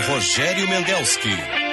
Rogério Mendelski.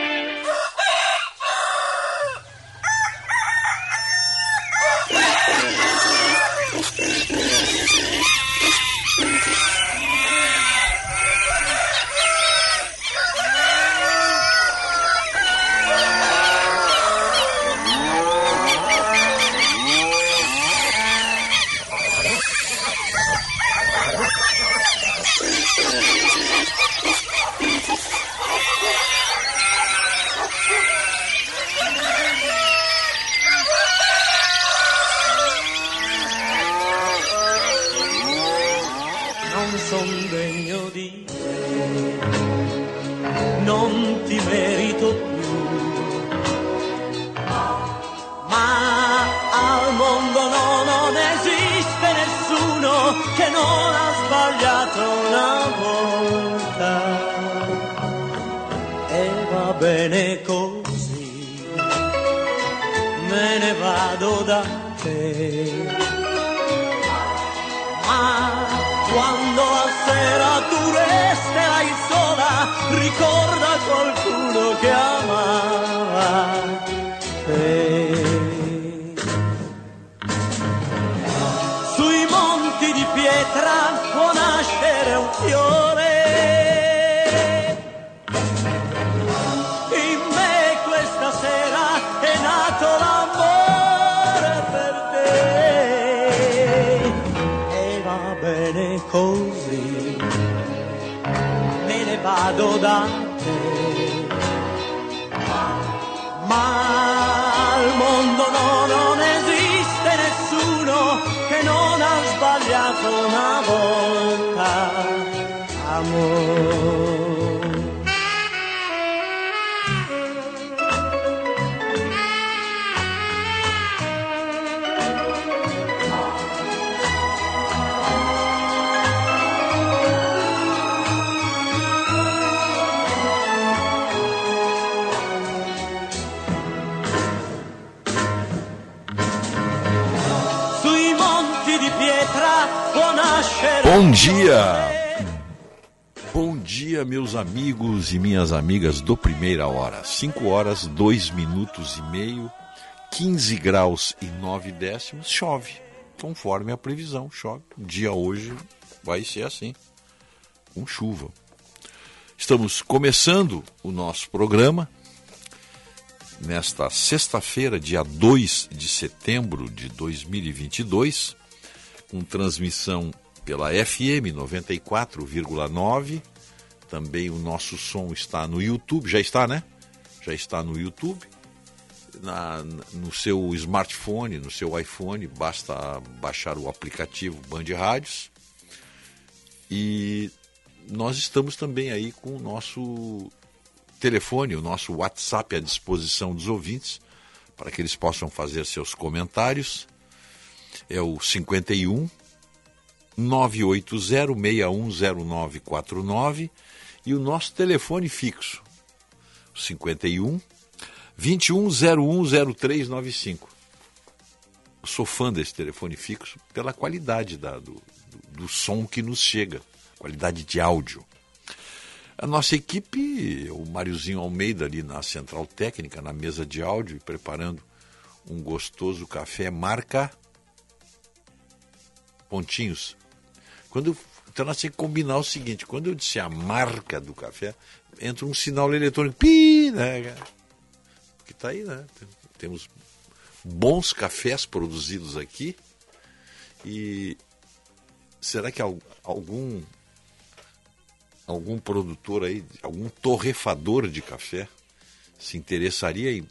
E minhas amigas do Primeira Hora. 5 horas, 2 minutos e meio, 15 graus e 9 décimos, chove. Conforme a previsão, chove. O dia hoje vai ser assim, com chuva. Estamos começando o nosso programa nesta sexta-feira, dia 2 de setembro de 2022, com transmissão pela FM 94,9. Também o nosso som está no YouTube, já está, né? Já está no YouTube. Na, no seu smartphone, no seu iPhone, basta baixar o aplicativo Band Rádios. E nós estamos também aí com o nosso telefone, o nosso WhatsApp à disposição dos ouvintes, para que eles possam fazer seus comentários. É o 51 980610949 e o nosso telefone fixo 51 21010395. Sou fã desse telefone fixo pela qualidade da, do, do, do som que nos chega, qualidade de áudio. A nossa equipe, o Máriozinho Almeida ali na central técnica, na mesa de áudio, preparando um gostoso café marca pontinhos quando, então nós temos que combinar o seguinte: quando eu disser a marca do café, entra um sinal eletrônico, pi, né? Que está aí, né? Temos bons cafés produzidos aqui. E será que algum algum produtor aí, algum torrefador de café se interessaria em,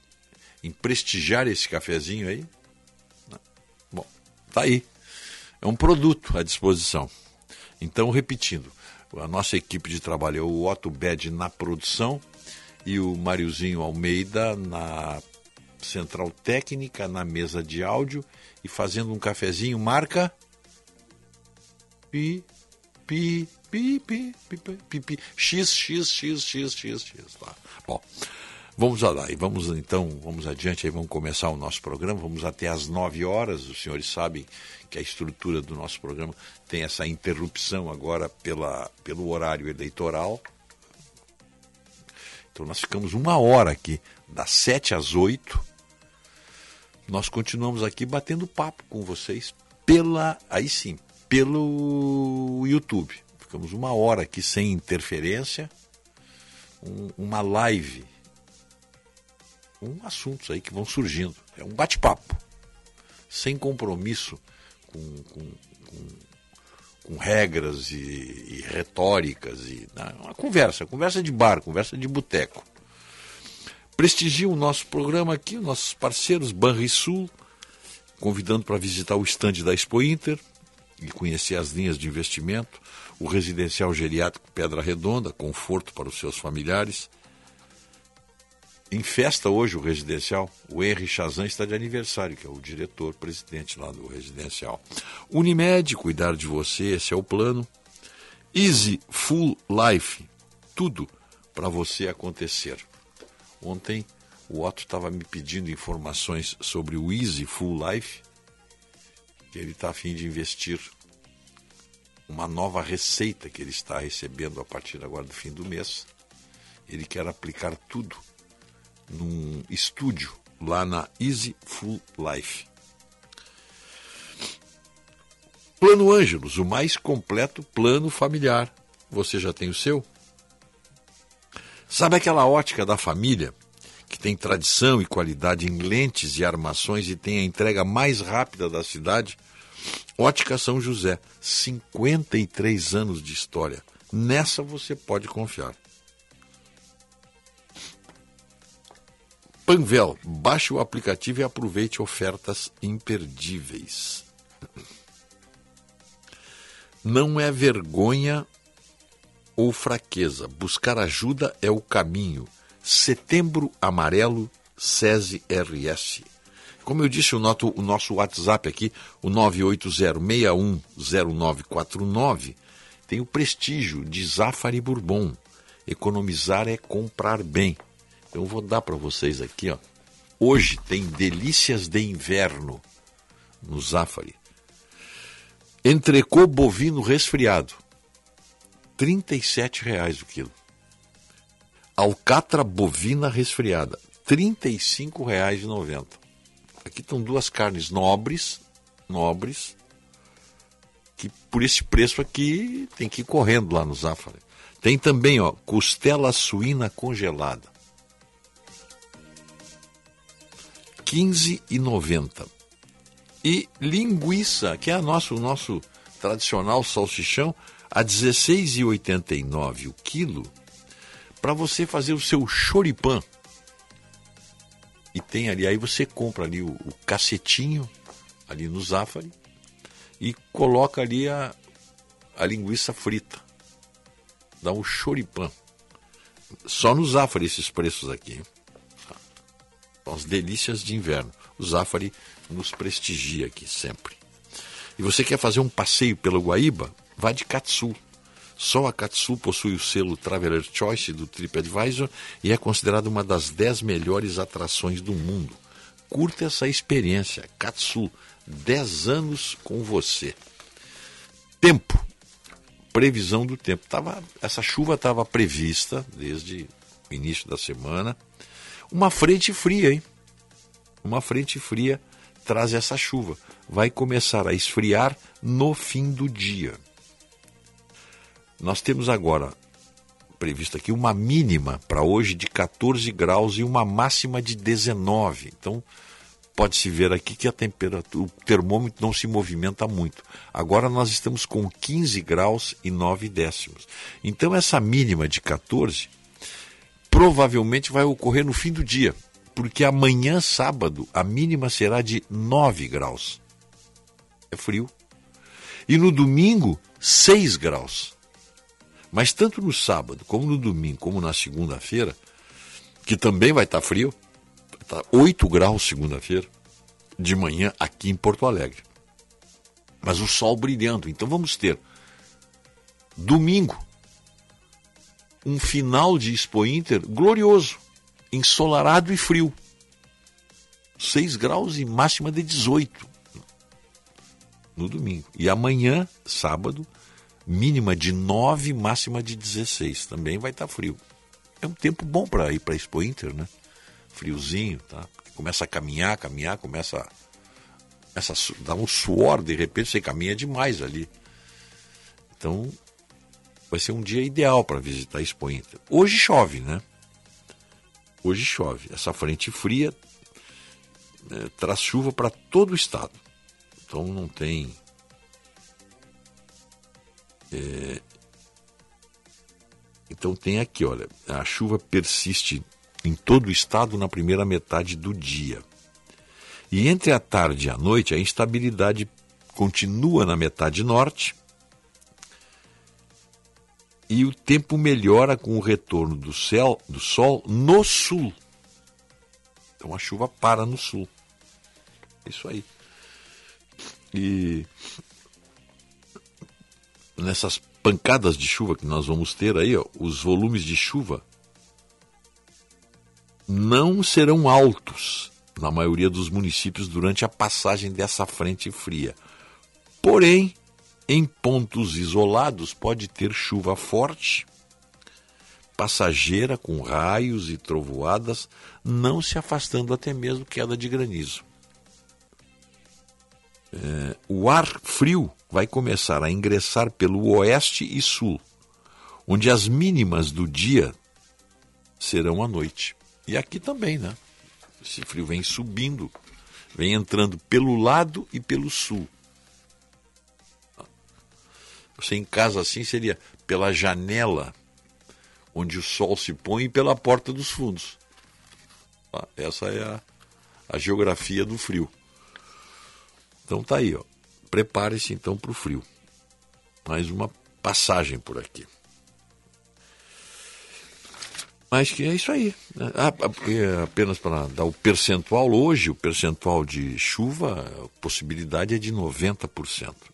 em prestigiar esse cafezinho aí? Bom, tá aí. É um produto à disposição. Então, repetindo, a nossa equipe de trabalho é o Otto Bed na produção e o Mariozinho Almeida na central técnica, na mesa de áudio e fazendo um cafezinho, marca pi, pi, pi, pi, pi, pi, pi, x, x, x, x, x, x, tá. Bom, vamos lá, e vamos então, vamos adiante aí, vamos começar o nosso programa, vamos até às 9 horas, os senhores sabem que a estrutura do nosso programa tem essa interrupção agora pela, pelo horário eleitoral. Então nós ficamos uma hora aqui, das 7 às 8. Nós continuamos aqui batendo papo com vocês pela, aí sim, pelo YouTube. Ficamos uma hora aqui sem interferência, um, uma live, um assuntos aí que vão surgindo. É um bate-papo, sem compromisso com, com, com, com regras e, e, retóricas. E, não, uma conversa, conversa de bar, conversa de boteco. Prestigiam o nosso programa aqui, nossos parceiros Banrisul, convidando para visitar o estande da Expo Inter e conhecer as linhas de investimento, o residencial geriátrico Pedra Redonda, conforto para os seus familiares. Em festa hoje o residencial, o Henry Chazan está de aniversário, que é o diretor-presidente lá do residencial. Unimed, cuidar de você, esse é o plano. Easy Full Life, tudo para você acontecer. Ontem o Otto estava me pedindo informações sobre o Easy Full Life, que ele está a fim de investir uma nova receita que ele está recebendo a partir agora do fim do mês. Ele quer aplicar tudo num estúdio lá na Easy Full Life. Plano Ângelos, o mais completo plano familiar. Você já tem o seu? Sabe aquela ótica da família que tem tradição e qualidade em lentes e armações e tem a entrega mais rápida da cidade? Ótica São José, 53 anos de história. Nessa você pode confiar. Panvel, baixe o aplicativo e aproveite ofertas imperdíveis. Não é vergonha ou fraqueza. Buscar ajuda é o caminho. Setembro Amarelo, SESI RS. Como eu disse, o, noto, o nosso WhatsApp aqui, o 980610949, tem o prestígio de Zafari Bourbon. Economizar é comprar bem. Eu vou dar para vocês aqui, ó. Hoje tem delícias de inverno no Zafari. Entrecô bovino resfriado, R$ reais o quilo. Alcatra bovina resfriada, R$ 35,90. Aqui estão duas carnes nobres, nobres, que por esse preço aqui tem que ir correndo lá no Zafari. Tem também, ó, costela suína congelada. 15,90. E linguiça, que é a nosso, o nosso tradicional salsichão, a R$ 16,89 o quilo, para você fazer o seu choripan. E tem ali, aí você compra ali o, o cacetinho, ali no Zafari, e coloca ali a, a linguiça frita. Dá um choripan. Só no Zafari esses preços aqui. As delícias de inverno. O Zafari nos prestigia aqui sempre. E você quer fazer um passeio pelo Guaíba? Vá de Katsu. Só a Katsu possui o selo Traveler Choice do TripAdvisor e é considerada uma das 10 melhores atrações do mundo. Curta essa experiência. Katsu, 10 anos com você. Tempo. Previsão do tempo. Tava, essa chuva estava prevista desde o início da semana. Uma frente fria, hein? Uma frente fria traz essa chuva. Vai começar a esfriar no fim do dia. Nós temos agora previsto aqui uma mínima para hoje de 14 graus e uma máxima de 19. Então, pode-se ver aqui que a temperatura, o termômetro não se movimenta muito. Agora nós estamos com 15 graus e 9 décimos. Então, essa mínima de 14 provavelmente vai ocorrer no fim do dia, porque amanhã, sábado, a mínima será de 9 graus. É frio. E no domingo, 6 graus. Mas tanto no sábado, como no domingo, como na segunda-feira, que também vai estar frio, estar 8 graus segunda-feira, de manhã aqui em Porto Alegre. Mas o sol brilhando. Então vamos ter domingo um final de Expo Inter glorioso, ensolarado e frio. 6 graus e máxima de 18 no domingo. E amanhã, sábado, mínima de 9, máxima de 16. Também vai estar tá frio. é um tempo bom para ir para Expo Inter, né? Friozinho, tá? Começa a caminhar, caminhar, começa a, começa a dar um suor, de repente você caminha demais ali. Então, vai ser um dia ideal para visitar a Expo Inter. Hoje chove, né? Hoje chove. Essa frente fria é, traz chuva para todo o estado. Então não tem. É, então tem aqui, olha, a chuva persiste em todo o estado na primeira metade do dia. E entre a tarde e a noite, a instabilidade continua na metade norte e o tempo melhora com o retorno do, céu, do sol no sul. Então a chuva para no sul. Isso aí. E nessas pancadas de chuva que nós vamos ter aí, ó, os volumes de chuva não serão altos na maioria dos municípios durante a passagem dessa frente fria. Porém, em pontos isolados pode ter chuva forte, passageira com raios e trovoadas, não se afastando até mesmo queda de granizo. É, o ar frio vai começar a ingressar pelo oeste e sul, onde as mínimas do dia serão à noite. E aqui também, né? Esse frio vem subindo, vem entrando pelo lado e pelo sul. Você em casa assim seria pela janela onde o sol se põe e pela porta dos fundos. Ah, essa é a, a geografia do frio. Então tá aí, ó. Prepare-se então para o frio. Mais uma passagem por aqui. Mas que é isso aí. Né? Ah, ah apenas para dar o percentual, hoje o percentual de chuva, a possibilidade é de 90%.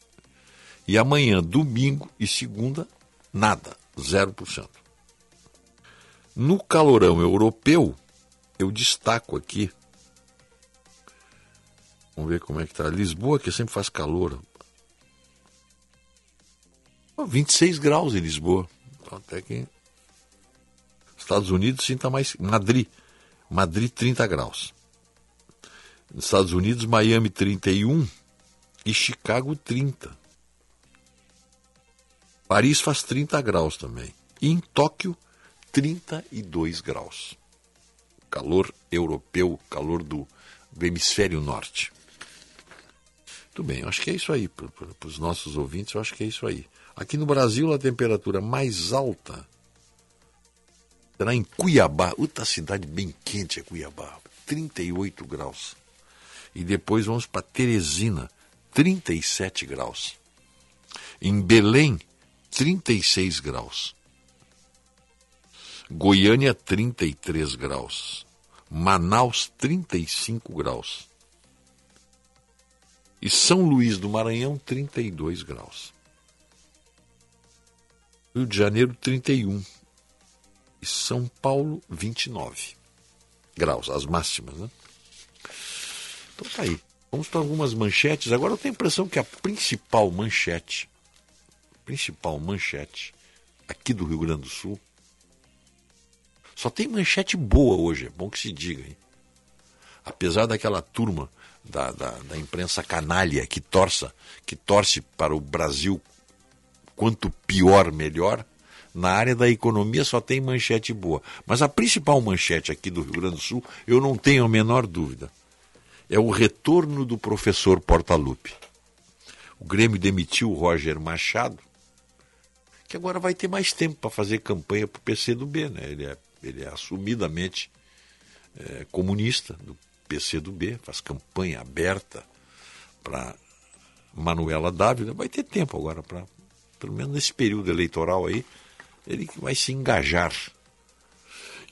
E amanhã, domingo e segunda, nada, 0%. No calorão europeu, eu destaco aqui Vamos ver como é que tá. Lisboa, que sempre faz calor. 26 graus em Lisboa. Então, até que. Estados Unidos sim está mais. Madrid. Madrid 30 graus. Nos Estados Unidos, Miami 31 e Chicago 30. Paris faz 30 graus também. E em Tóquio, 32 graus. Calor europeu, calor do, do hemisfério norte. Muito bem, acho que é isso aí. Para os nossos ouvintes, eu acho que é isso aí. Aqui no Brasil, a temperatura mais alta será em Cuiabá. Outra cidade bem quente é Cuiabá, 38 graus. E depois vamos para Teresina, 37 graus. Em Belém, 36 graus. Goiânia, 33 graus. Manaus, 35 graus. E São Luís do Maranhão, 32 graus. Rio de Janeiro, 31. E São Paulo, 29 graus, as máximas, né? Então tá aí. Vamos para algumas manchetes. Agora eu tenho a impressão que a principal manchete, principal manchete aqui do Rio Grande do Sul, só tem manchete boa hoje, é bom que se diga, hein? Apesar daquela turma da, da, da imprensa canalha que torça, que torce para o Brasil quanto pior, melhor. Na área da economia só tem manchete boa. Mas a principal manchete aqui do Rio Grande do Sul, eu não tenho a menor dúvida, é o retorno do professor Portaluppi. O Grêmio demitiu o Roger Machado, que agora vai ter mais tempo para fazer campanha para o PCdoB. Né? Ele, é, ele é assumidamente é, comunista, do PCdoB, faz campanha aberta para Manuela Dávila, vai ter tempo agora para, pelo menos nesse período eleitoral aí, ele vai se engajar.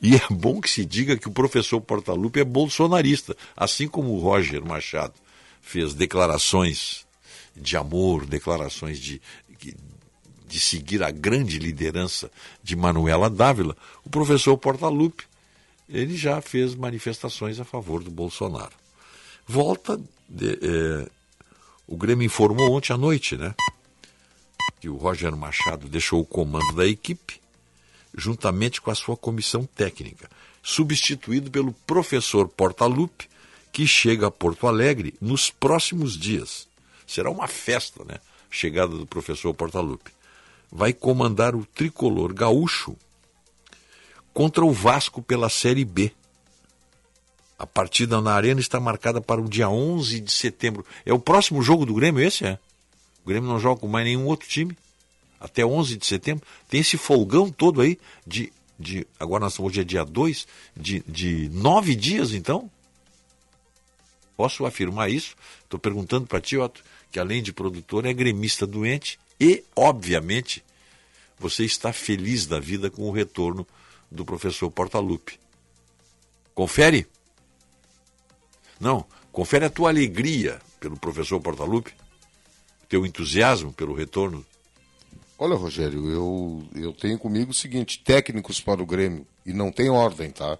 E é bom que se diga que o professor Portaluppi é bolsonarista, assim como o Roger Machado fez declarações de amor, declarações de, de seguir a grande liderança de Manuela Dávila, o professor Portaluppi ele já fez manifestações a favor do Bolsonaro. Volta, de, é, o Grêmio informou ontem à noite, né? Que o Roger Machado deixou o comando da equipe juntamente com a sua comissão técnica, substituído pelo professor Portaluppi, que chega a Porto Alegre nos próximos dias. Será uma festa, né? Chegada do professor Portaluppi. Vai comandar o tricolor gaúcho contra o Vasco pela Série B. A partida na Arena está marcada para o dia 11 de setembro. É o próximo jogo do Grêmio esse, é? O Grêmio não joga com mais nenhum outro time. Até 11 de setembro. Tem esse folgão todo aí de... de agora nós estamos, hoje é dia 2, de, de nove dias, então? Posso afirmar isso? Estou perguntando para ti, Otto, que além de produtor, é gremista doente e, obviamente, você está feliz da vida com o retorno do professor Portaluppi. Confere? Não, confere a tua alegria pelo professor Portaluppi, teu entusiasmo pelo retorno. Olha, Rogério, eu, eu tenho comigo o seguinte: técnicos para o Grêmio, e não tem ordem, tá?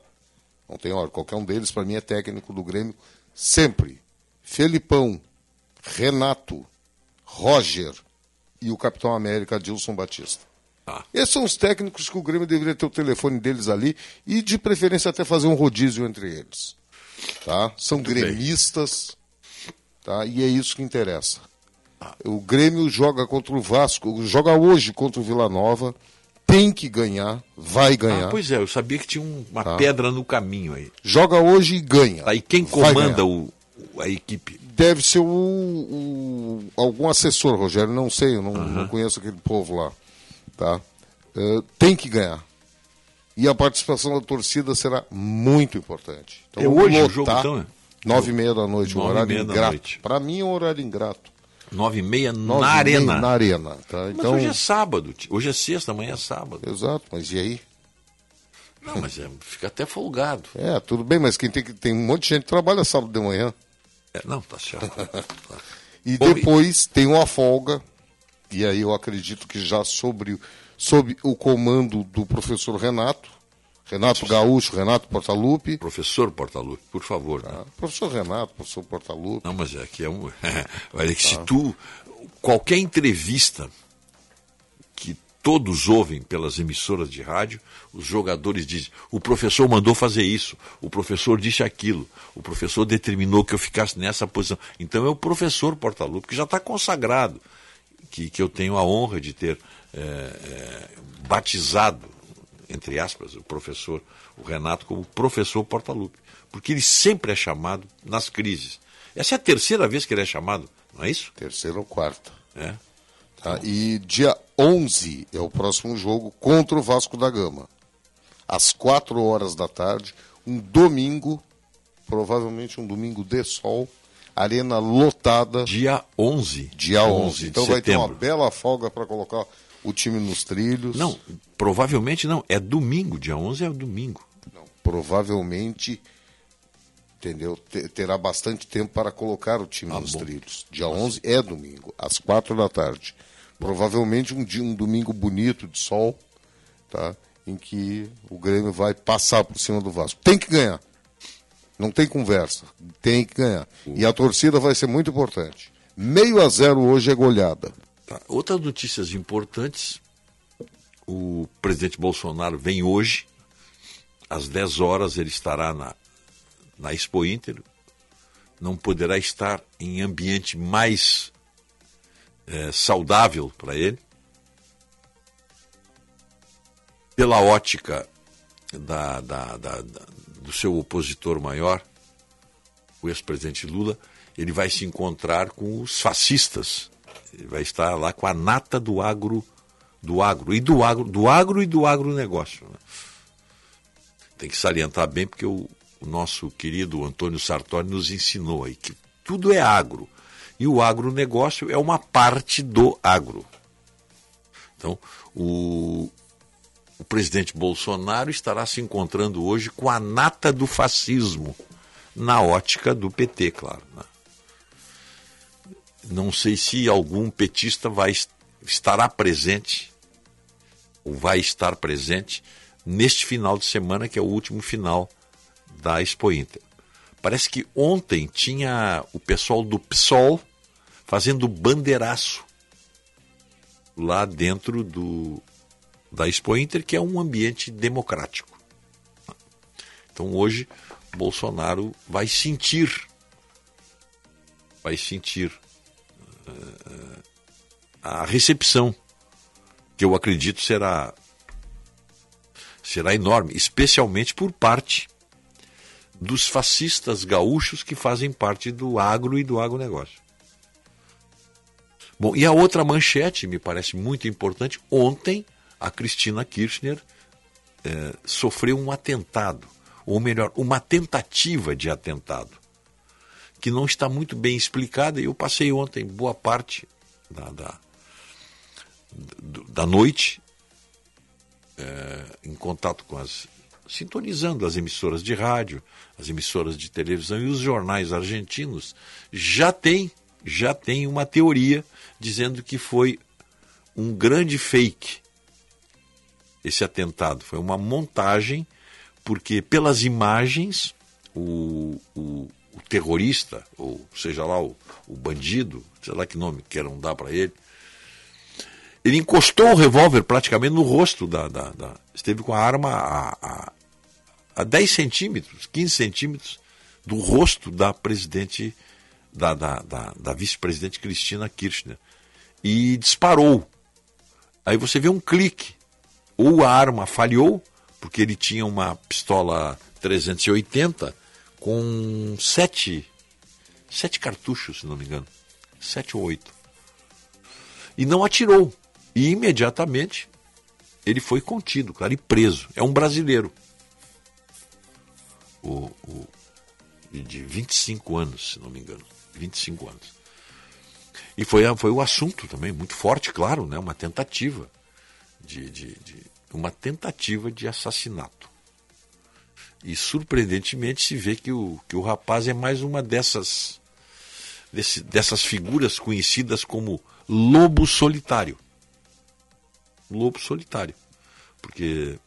Não tem ordem. Qualquer um deles, para mim, é técnico do Grêmio sempre. Felipão, Renato, Roger e o Capitão América, Dilson Batista. Ah. Esses são os técnicos que o Grêmio deveria ter o telefone deles ali e, de preferência, até fazer um rodízio entre eles. Tá? São Muito gremistas, tá? e é isso que interessa. Ah. O Grêmio joga contra o Vasco, joga hoje contra o Vila Nova, tem que ganhar, vai ganhar. Ah, pois é, eu sabia que tinha uma tá. pedra no caminho aí. Joga hoje e ganha. Aí quem comanda o, a equipe? Deve ser o, o, algum assessor, Rogério, não sei, eu não, uhum. não conheço aquele povo lá. Tá? Uh, tem que ganhar. E a participação da torcida será muito importante. Então, é hoje o jogo, então? É? Nove e meia da noite, um horário ingrato. Para mim é um horário ingrato. Nove e meia Nove na e arena. Meia na arena, tá? Mas então... hoje é sábado, hoje é sexta, amanhã é sábado. Exato, mas e aí? Não, mas é, fica até folgado. É, tudo bem, mas quem tem tem um monte de gente que trabalha sábado de manhã. É, não, tá certo. e Bom, depois e... tem uma folga, e aí eu acredito que já sobre sob o comando do professor Renato, Renato Gaúcho, Renato Portaluppi. Professor Portaluppi, por favor. Né? Ah, professor Renato, professor Portaluppi. Não, mas é que é um. Olha que se tu. Qualquer entrevista todos ouvem pelas emissoras de rádio, os jogadores dizem: o professor mandou fazer isso, o professor disse aquilo, o professor determinou que eu ficasse nessa posição. Então é o professor Portaluppi, que já está consagrado, que, que eu tenho a honra de ter é, é, batizado, entre aspas, o professor, o Renato, como professor Portaluppi, porque ele sempre é chamado nas crises. Essa é a terceira vez que ele é chamado, não é isso? Terceira ou quarta. É. Tá, e dia 11 é o próximo jogo contra o Vasco da Gama. Às 4 horas da tarde, um domingo, provavelmente um domingo de sol, arena lotada. Dia 11. Dia 11. 11 então vai setembro. ter uma bela folga para colocar o time nos trilhos. Não, provavelmente não. É domingo, dia 11 é domingo. Não, provavelmente, entendeu? Terá bastante tempo para colocar o time ah, nos bom. trilhos. Dia Nossa. 11 é domingo, às quatro da tarde. Provavelmente um dia, um domingo bonito de sol, tá? Em que o Grêmio vai passar por cima do Vasco. Tem que ganhar. Não tem conversa. Tem que ganhar. E a torcida vai ser muito importante. Meio a zero hoje é goleada. Tá. Outras notícias importantes. O presidente Bolsonaro vem hoje, às 10 horas ele estará na, na Expo Inter. Não poderá estar em ambiente mais é, saudável para ele. Pela ótica da, da, da, do seu opositor maior, o ex-presidente Lula, ele vai se encontrar com os fascistas ele vai estar lá com a nata do agro, do agro e do agro, do agro e do agronegócio. Né? Tem que salientar bem porque o, o nosso querido Antônio Sartori nos ensinou aí que tudo é agro. E o agronegócio é uma parte do agro. Então, o, o presidente Bolsonaro estará se encontrando hoje com a nata do fascismo, na ótica do PT, claro. Né? Não sei se algum petista vai estará presente ou vai estar presente neste final de semana que é o último final da Expo Inter. Parece que ontem tinha o pessoal do PSOL fazendo bandeiraço lá dentro do, da Expo Inter, que é um ambiente democrático. Então hoje Bolsonaro vai sentir, vai sentir uh, a recepção, que eu acredito será será enorme, especialmente por parte dos fascistas gaúchos que fazem parte do agro e do agronegócio. Bom, e a outra manchete, me parece muito importante, ontem a Cristina Kirchner eh, sofreu um atentado, ou melhor, uma tentativa de atentado, que não está muito bem explicada, e eu passei ontem boa parte da, da, da noite eh, em contato com as sintonizando as emissoras de rádio, as emissoras de televisão e os jornais argentinos já tem já tem uma teoria dizendo que foi um grande fake esse atentado, foi uma montagem porque pelas imagens o, o, o terrorista, ou seja lá o, o bandido, sei lá que nome queiram dar para ele, ele encostou o revólver praticamente no rosto da, da, da esteve com a arma a, a, a 10 centímetros, 15 centímetros do rosto da presidente, da, da, da, da vice-presidente Cristina Kirchner. E disparou. Aí você vê um clique. Ou a arma falhou, porque ele tinha uma pistola 380 com sete, sete cartuchos, se não me engano. Sete ou oito. E não atirou. E imediatamente ele foi contido, claro, e preso. É um brasileiro o, o, de 25 anos, se não me engano. 25 anos. E foi, foi o assunto também, muito forte, claro, né? uma tentativa de, de, de uma tentativa de assassinato. E surpreendentemente se vê que o, que o rapaz é mais uma dessas, desse, dessas figuras conhecidas como lobo solitário. Lobo solitário. Porque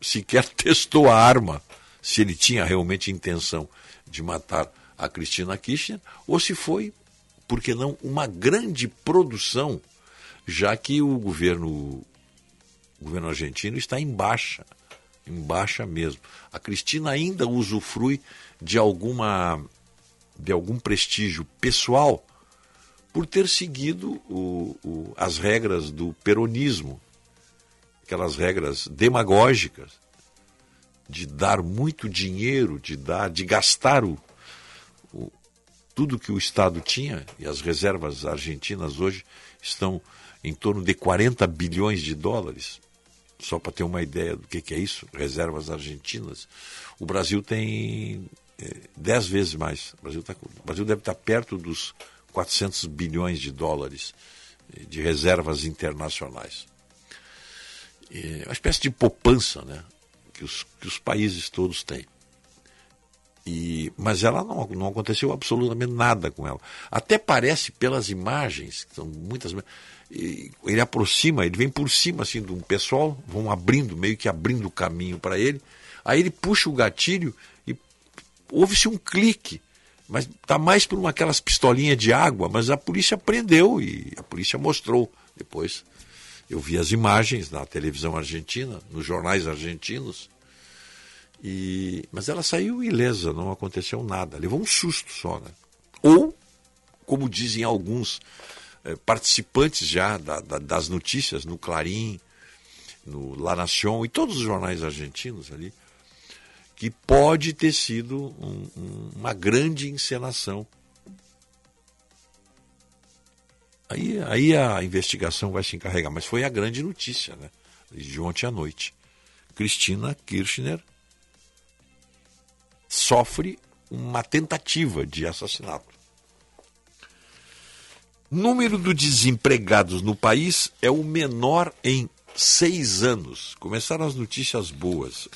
sequer testou a arma se ele tinha realmente intenção de matar a Cristina Kirchner, ou se foi, por que não, uma grande produção, já que o governo, o governo argentino está em baixa, em baixa mesmo. A Cristina ainda usufrui de alguma de algum prestígio pessoal por ter seguido o, o, as regras do peronismo, aquelas regras demagógicas de dar muito dinheiro, de dar, de gastar o, o, tudo que o Estado tinha, e as reservas argentinas hoje estão em torno de 40 bilhões de dólares. Só para ter uma ideia do que, que é isso, reservas argentinas. O Brasil tem é, 10 vezes mais. O Brasil, tá, o Brasil deve estar perto dos 400 bilhões de dólares eh, de reservas internacionais. É uma espécie de poupança, né? Que os, que os países todos têm. E, mas ela não, não aconteceu absolutamente nada com ela. Até parece pelas imagens, que são muitas. Ele aproxima, ele vem por cima assim de um pessoal, vão abrindo, meio que abrindo o caminho para ele. Aí ele puxa o gatilho e houve-se um clique. Mas está mais por uma, aquelas pistolinhas de água, mas a polícia prendeu e a polícia mostrou depois eu vi as imagens na televisão argentina, nos jornais argentinos, e... mas ela saiu ilesa, não aconteceu nada. Levou um susto só. Né? Ou, como dizem alguns eh, participantes já da, da, das notícias, no Clarim, no La Nación e todos os jornais argentinos ali, que pode ter sido um, um, uma grande encenação Aí, aí a investigação vai se encarregar. Mas foi a grande notícia, né? De ontem à noite. Cristina Kirchner sofre uma tentativa de assassinato. Número de desempregados no país é o menor em seis anos. Começaram as notícias boas.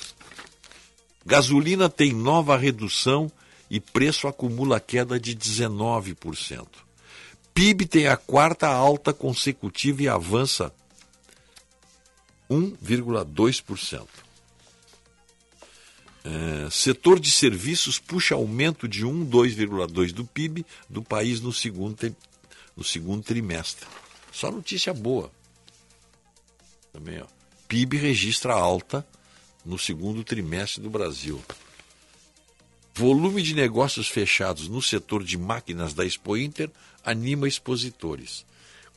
Gasolina tem nova redução e preço acumula queda de 19%. PIB tem a quarta alta consecutiva e avança 1,2%. É, setor de serviços puxa aumento de 1, 2,2% do PIB do país no segundo, no segundo trimestre. Só notícia boa. Também, ó. PIB registra alta no segundo trimestre do Brasil. Volume de negócios fechados no setor de máquinas da Expo Inter anima expositores.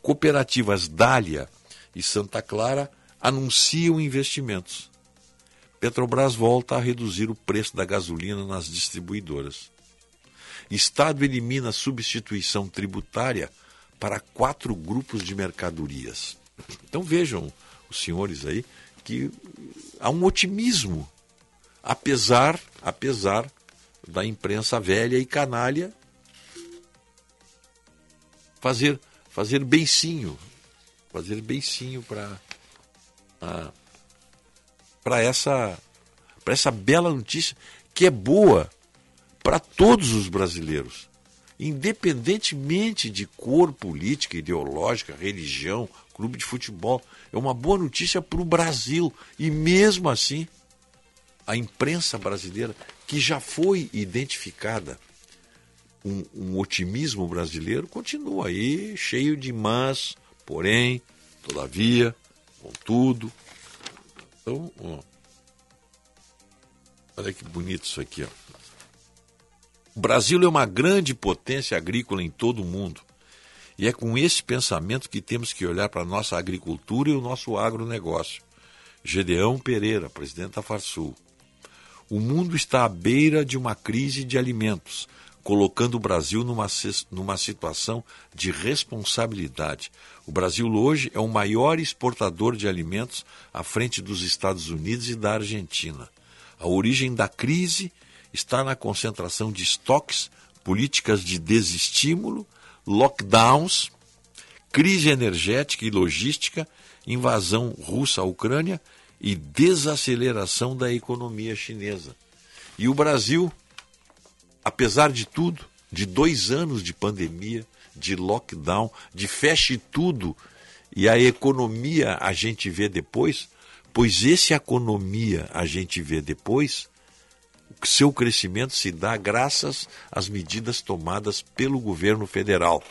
Cooperativas Dália e Santa Clara anunciam investimentos. Petrobras volta a reduzir o preço da gasolina nas distribuidoras. Estado elimina substituição tributária para quatro grupos de mercadorias. Então vejam, os senhores aí, que há um otimismo, apesar, apesar da imprensa velha e canalha fazer fazer beicinho, fazer beicinho para para essa para essa bela notícia que é boa para todos os brasileiros, independentemente de cor política, ideológica, religião, clube de futebol. É uma boa notícia para o Brasil. E mesmo assim, a imprensa brasileira, que já foi identificada um, um otimismo brasileiro, continua aí cheio de mas, porém, todavia, contudo. Então, ó, olha que bonito isso aqui. Ó. O Brasil é uma grande potência agrícola em todo o mundo. E é com esse pensamento que temos que olhar para a nossa agricultura e o nosso agronegócio. Gedeão Pereira, presidente da Farsul. O mundo está à beira de uma crise de alimentos, colocando o Brasil numa, numa situação de responsabilidade. O Brasil hoje é o maior exportador de alimentos à frente dos Estados Unidos e da Argentina. A origem da crise está na concentração de estoques, políticas de desestímulo lockdowns, crise energética e logística, invasão russa à Ucrânia e desaceleração da economia chinesa. E o Brasil, apesar de tudo, de dois anos de pandemia, de lockdown, de feche tudo e a economia a gente vê depois, pois esse economia a gente vê depois, seu crescimento se dá graças às medidas tomadas pelo governo federal,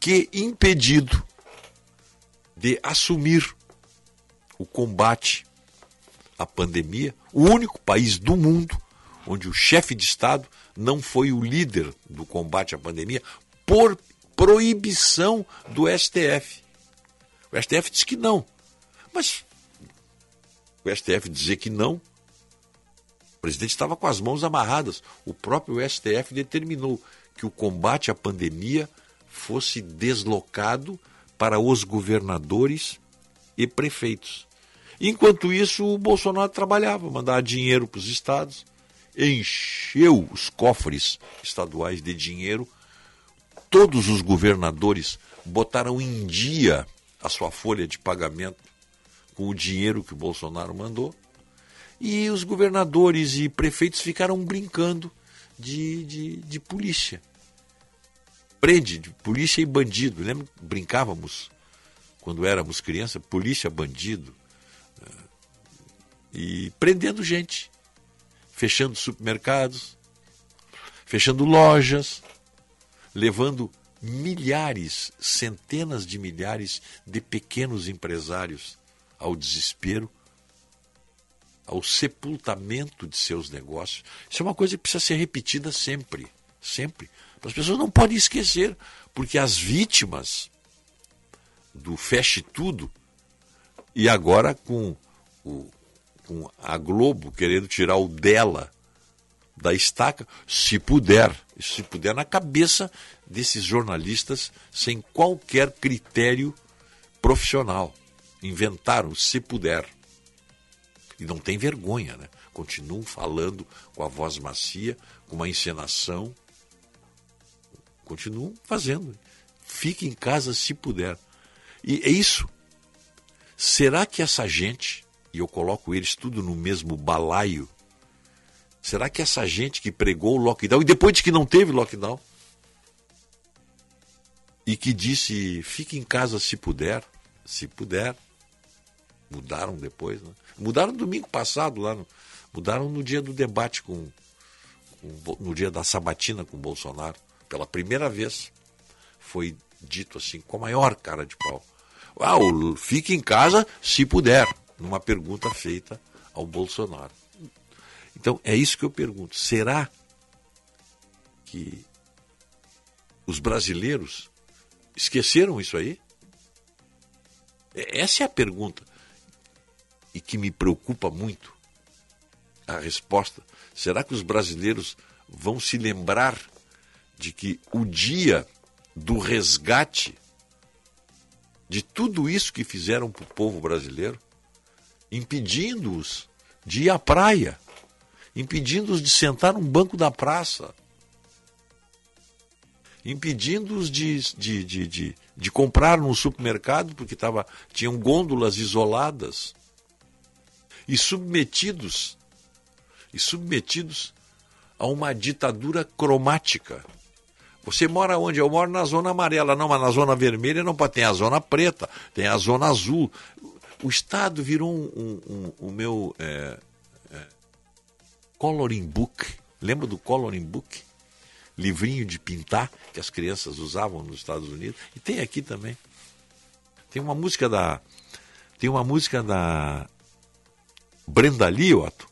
que, impedido de assumir o combate à pandemia, o único país do mundo onde o chefe de Estado não foi o líder do combate à pandemia por proibição do STF. O STF disse que não. Mas o STF dizer que não o presidente estava com as mãos amarradas. O próprio STF determinou que o combate à pandemia fosse deslocado para os governadores e prefeitos. Enquanto isso, o Bolsonaro trabalhava, mandava dinheiro para os estados, encheu os cofres estaduais de dinheiro. Todos os governadores botaram em dia a sua folha de pagamento com o dinheiro que o Bolsonaro mandou e os governadores e prefeitos ficaram brincando de, de, de polícia. Prende, de polícia e bandido. Lembra? Brincávamos quando éramos crianças, polícia, bandido. E prendendo gente, fechando supermercados, fechando lojas, levando milhares, centenas de milhares de pequenos empresários ao desespero ao sepultamento de seus negócios. Isso é uma coisa que precisa ser repetida sempre, sempre. As pessoas não podem esquecer, porque as vítimas do feche tudo e agora com, o, com a Globo querendo tirar o dela da estaca, se puder, se puder na cabeça desses jornalistas sem qualquer critério profissional. Inventaram, se puder. E não tem vergonha, né? Continuam falando com a voz macia, com uma encenação. Continuam fazendo. Fique em casa se puder. E é isso. Será que essa gente, e eu coloco eles tudo no mesmo balaio, será que essa gente que pregou o lockdown e depois de que não teve lockdown, e que disse fique em casa se puder, se puder, mudaram depois, né? Mudaram domingo passado, lá no, mudaram no dia do debate com, com, no dia da sabatina com Bolsonaro. Pela primeira vez foi dito assim, com a maior cara de pau. Ah, fique em casa se puder. Numa pergunta feita ao Bolsonaro. Então, é isso que eu pergunto. Será que os brasileiros esqueceram isso aí? Essa é a pergunta. E que me preocupa muito a resposta. Será que os brasileiros vão se lembrar de que o dia do resgate de tudo isso que fizeram para o povo brasileiro, impedindo-os de ir à praia, impedindo-os de sentar num banco da praça, impedindo-os de, de, de, de, de comprar num supermercado porque tava, tinham gôndolas isoladas e submetidos e submetidos a uma ditadura cromática. Você mora onde? Eu moro na zona amarela. Não, mas na zona vermelha não pode. Tem a zona preta, tem a zona azul. O Estado virou um, um, um, o meu é, é, coloring book. Lembra do coloring book? Livrinho de pintar que as crianças usavam nos Estados Unidos. E tem aqui também. Tem uma música da. Tem uma música da Brenda Lee, Otto,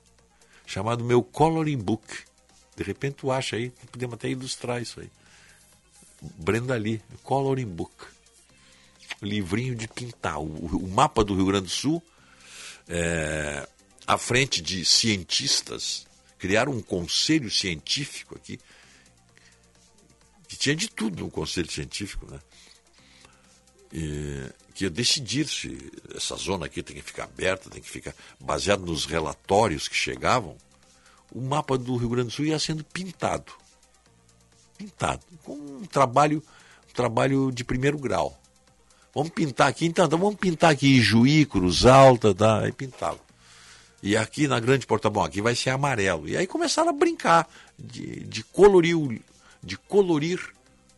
chamado Meu Coloring Book. De repente tu acha aí, podemos até ilustrar isso aí. Brenda Lee, Coloring Book. Livrinho de pintar. O, o mapa do Rio Grande do Sul, é, à frente de cientistas, criaram um conselho científico aqui, que tinha de tudo no conselho científico, né? E, que ia decidir se essa zona aqui tem que ficar aberta, tem que ficar baseado nos relatórios que chegavam, o mapa do Rio Grande do Sul ia sendo pintado pintado, com um trabalho, um trabalho de primeiro grau. Vamos pintar aqui, então, então vamos pintar aqui Juí, Cruz Alta, tá? aí pintava. E aqui na Grande Porta, bom, aqui vai ser amarelo. E aí começaram a brincar de, de colorir, de colorir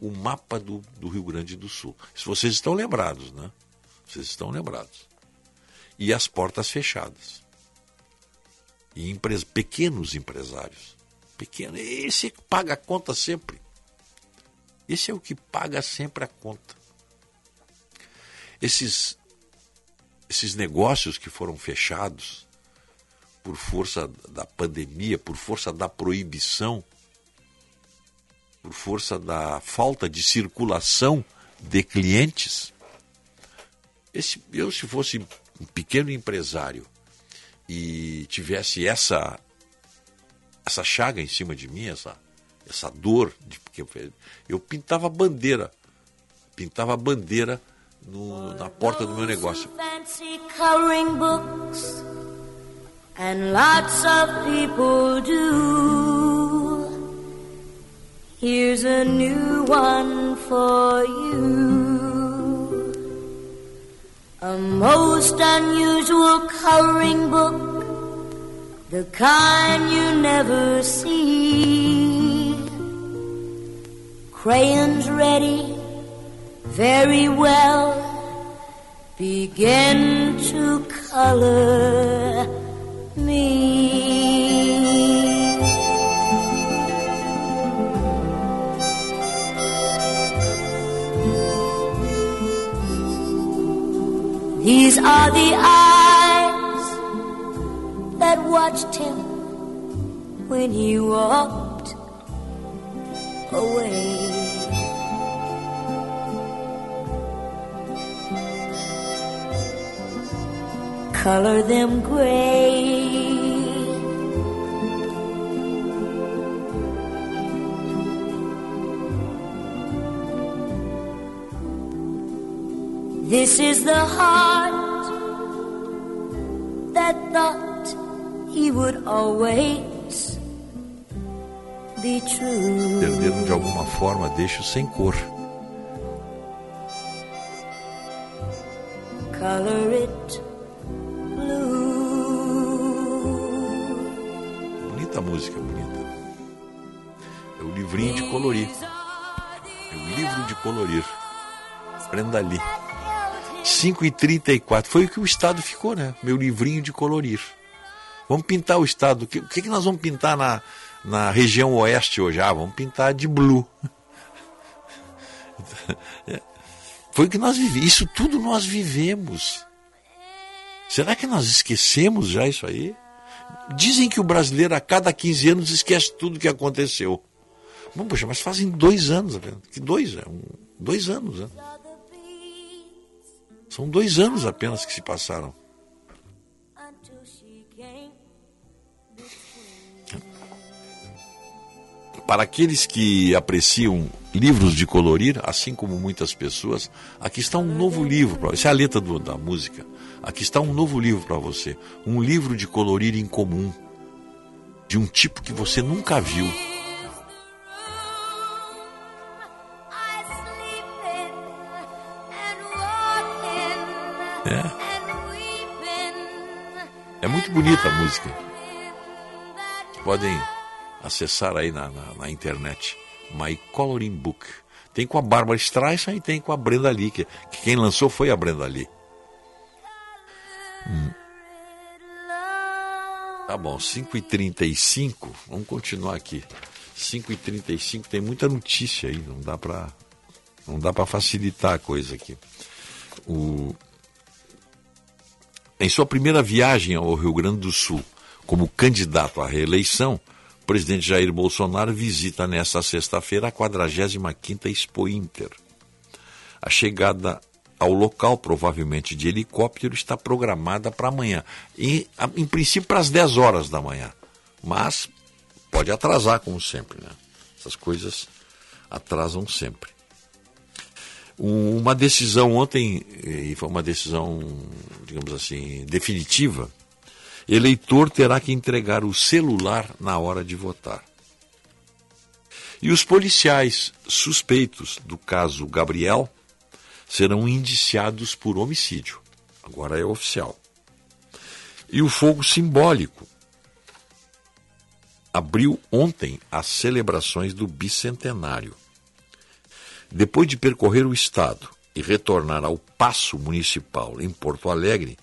o mapa do, do Rio Grande do Sul. Se vocês estão lembrados, né? Vocês estão lembrados. E as portas fechadas. E empres, pequenos empresários. Pequeno, esse paga a conta sempre. Esse é o que paga sempre a conta. Esses, esses negócios que foram fechados por força da pandemia, por força da proibição, por força da falta de circulação de clientes. Esse, eu, se fosse um pequeno empresário e tivesse essa, essa chaga em cima de mim, essa, essa dor de porque eu, pintava bandeira, pintava bandeira no, na porta do meu negócio. And lots of people do. Here's a new one for you. A most unusual coloring book, the kind you never see crayons ready, very well, begin to color me. These are the eyes that watched him when he walked away. Color them gray. This is the heart that thought he would always be true. Perderam de alguma forma, deixo sem cor. Color it música bonita. É o livrinho de colorir. É o livro de colorir. Prenda ali. 5 e 34 Foi o que o Estado ficou, né? Meu livrinho de colorir. Vamos pintar o Estado. O que, o que nós vamos pintar na, na região oeste hoje? Ah, vamos pintar de blue. Foi o que nós vivemos. Isso tudo nós vivemos. Será que nós esquecemos já isso aí? Dizem que o brasileiro a cada 15 anos esquece tudo que aconteceu. Bom, poxa, mas fazem dois anos apenas. Que dois? É um, dois anos, né? São dois anos apenas que se passaram. Para aqueles que apreciam livros de colorir, assim como muitas pessoas, aqui está um novo livro. Essa é a letra do, da música. Aqui está um novo livro para você. Um livro de colorir incomum. De um tipo que você nunca viu. É. É muito bonita a música. Podem acessar aí na, na, na, internet. My Coloring Book. Tem com a Bárbara Streisand e tem com a Brenda Lee, que, que quem lançou foi a Brenda Lee. Tá bom, 5h35, vamos continuar aqui. 5h35 tem muita notícia aí, não dá para não dá para facilitar a coisa aqui. O... Em sua primeira viagem ao Rio Grande do Sul como candidato à reeleição, presidente Jair Bolsonaro visita nesta sexta-feira a 45ª Expo Inter. A chegada ao local, provavelmente de helicóptero, está programada para amanhã. E, em princípio, para as 10 horas da manhã. Mas pode atrasar, como sempre. Né? Essas coisas atrasam sempre. Uma decisão ontem, e foi uma decisão, digamos assim, definitiva, eleitor terá que entregar o celular na hora de votar. E os policiais suspeitos do caso Gabriel serão indiciados por homicídio. Agora é oficial. E o fogo simbólico abriu ontem as celebrações do bicentenário. Depois de percorrer o estado e retornar ao Paço Municipal em Porto Alegre,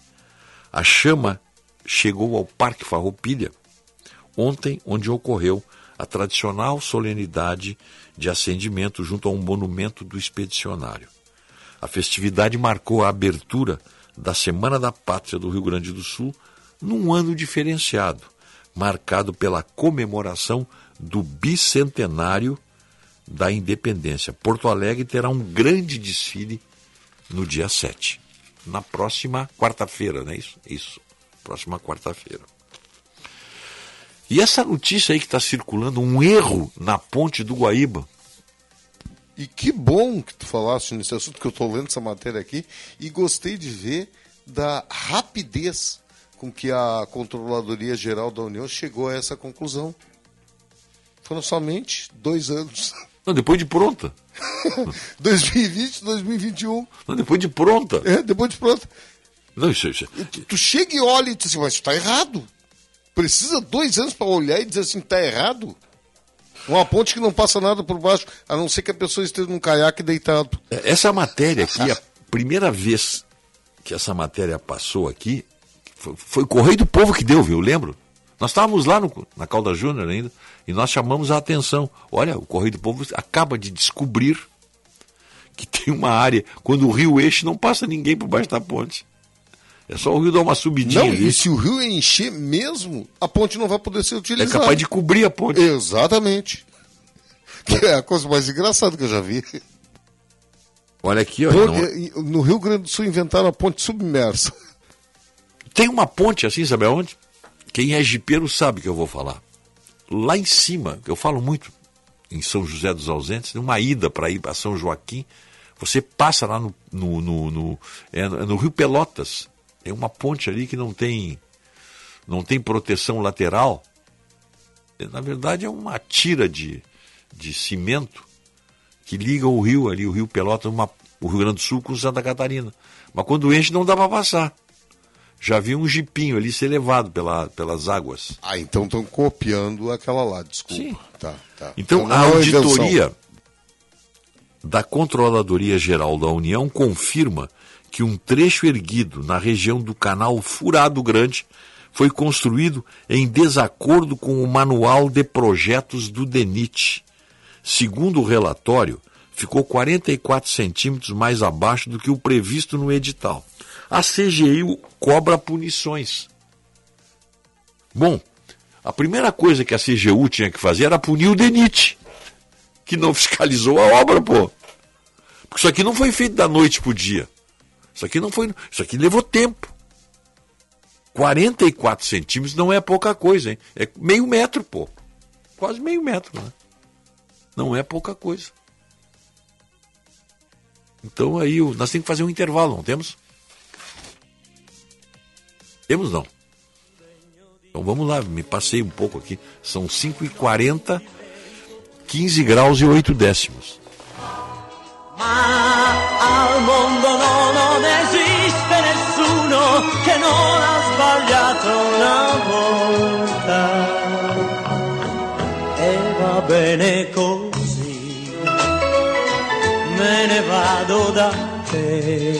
a chama chegou ao Parque Farroupilha, ontem, onde ocorreu a tradicional solenidade de acendimento junto a um monumento do expedicionário. A festividade marcou a abertura da Semana da Pátria do Rio Grande do Sul num ano diferenciado, marcado pela comemoração do bicentenário da independência. Porto Alegre terá um grande desfile no dia 7, na próxima quarta-feira, não é isso? Isso próxima quarta-feira. E essa notícia aí que está circulando, um erro na ponte do Guaíba. E que bom que tu falaste nesse assunto, que eu estou lendo essa matéria aqui, e gostei de ver da rapidez com que a Controladoria Geral da União chegou a essa conclusão. Foram somente dois anos. Não, depois de pronta. 2020, 2021. Não, depois de pronta. É, depois de pronta. Não, isso, isso. Tu, tu chega e olha e diz assim, mas está errado. Precisa dois anos para olhar e dizer assim, está errado. Uma ponte que não passa nada por baixo, a não ser que a pessoa esteja num caiaque deitado. É, essa matéria aqui, a primeira vez que essa matéria passou aqui, foi, foi o Correio do Povo que deu, viu? Eu lembro. Nós estávamos lá no, na Calda Júnior ainda e nós chamamos a atenção. Olha, o Correio do Povo acaba de descobrir que tem uma área, quando o rio enche, não passa ninguém por baixo da ponte. É só o rio dar uma subidinha. Não, ali. e se o rio encher mesmo, a ponte não vai poder ser utilizada. É capaz de cobrir a ponte. Exatamente. Que é a coisa mais engraçada que eu já vi. Olha aqui, ó. Não... No Rio Grande do Sul inventaram a ponte submersa. Tem uma ponte assim, sabe aonde? Quem é jipeiro sabe que eu vou falar. Lá em cima, eu falo muito em São José dos Ausentes, uma ida para ir a São Joaquim. Você passa lá no, no, no, no, é, no Rio Pelotas tem uma ponte ali que não tem não tem proteção lateral. Na verdade é uma tira de, de cimento que liga o rio ali, o rio Pelotas, uma, o Rio Grande do Sul com Santa Catarina. Mas quando enche não dá para passar. Já vi um jipinho ali ser levado pela, pelas águas. Ah, então estão copiando aquela lá, desculpa. Sim. Tá, tá. Então, então a auditoria da Controladoria Geral da União confirma que um trecho erguido na região do canal Furado Grande foi construído em desacordo com o manual de projetos do DENIT. Segundo o relatório, ficou 44 centímetros mais abaixo do que o previsto no edital. a CGI cobra punições. Bom, a primeira coisa que a CGU tinha que fazer era punir o DENIT, que não fiscalizou a obra, pô. Porque isso aqui não foi feito da noite pro dia. Isso aqui não foi. Isso aqui levou tempo. 44 centímetros não é pouca coisa, hein? É meio metro, pô. Quase meio metro, né? Não é pouca coisa. Então aí nós temos que fazer um intervalo, não temos? Temos não. Então vamos lá, me passei um pouco aqui. São 5h40, 15 graus e 8 décimos. Ma al mondo no, non esiste nessuno che non ha sbagliato una volta. E va bene così, me ne vado da te.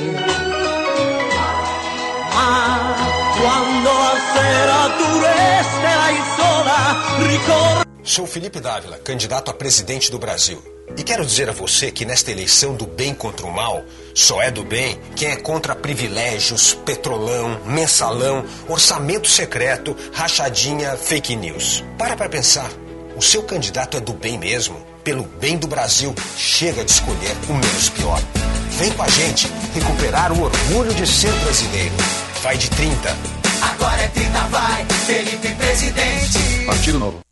Ma quando a sera tu resterai sola, ricorda. Sou Felipe Dávila, candidato a presidente do Brasil. E quero dizer a você que nesta eleição do bem contra o mal, só é do bem quem é contra privilégios, petrolão, mensalão, orçamento secreto, rachadinha, fake news. Para para pensar. O seu candidato é do bem mesmo? Pelo bem do Brasil, chega de escolher o menos pior. Vem com a gente recuperar o orgulho de ser brasileiro. Vai de 30. Agora é 30, vai, Felipe presidente. Partido Novo.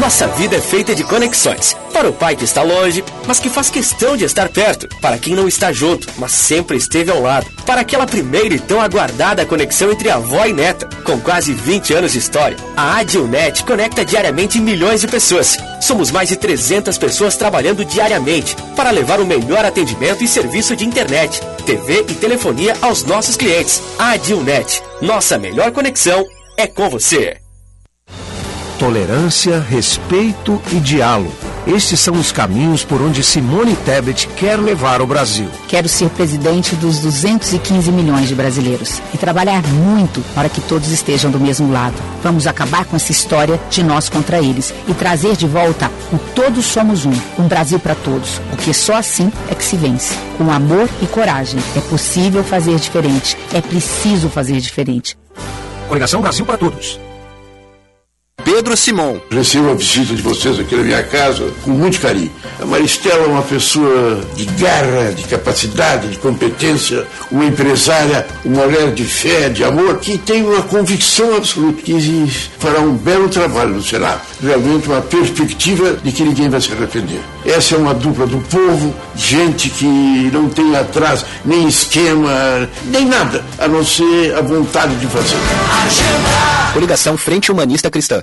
Nossa vida é feita de conexões. Para o pai que está longe, mas que faz questão de estar perto. Para quem não está junto, mas sempre esteve ao lado. Para aquela primeira e tão aguardada conexão entre avó e neta. Com quase 20 anos de história, a Adilnet conecta diariamente milhões de pessoas. Somos mais de 300 pessoas trabalhando diariamente para levar o melhor atendimento e serviço de internet, TV e telefonia aos nossos clientes. A Adilnet, nossa melhor conexão é com você. Tolerância, respeito e diálogo. Estes são os caminhos por onde Simone Tebet quer levar o Brasil. Quero ser presidente dos 215 milhões de brasileiros e trabalhar muito para que todos estejam do mesmo lado. Vamos acabar com essa história de nós contra eles e trazer de volta o Todos Somos Um, um Brasil para todos, porque só assim é que se vence. Com amor e coragem. É possível fazer diferente. É preciso fazer diferente. Coligação Brasil para Todos. Pedro Simon. Recebo a visita de vocês aqui na minha casa com muito carinho. A Maristela é uma pessoa de garra, de capacidade, de competência, uma empresária, uma mulher de fé, de amor, que tem uma convicção absoluta que fará um belo trabalho no Senado. Realmente uma perspectiva de que ninguém vai se arrepender. Essa é uma dupla do povo, gente que não tem atrás nem esquema, nem nada, a não ser a vontade de fazer. Coligação Frente Humanista Cristã.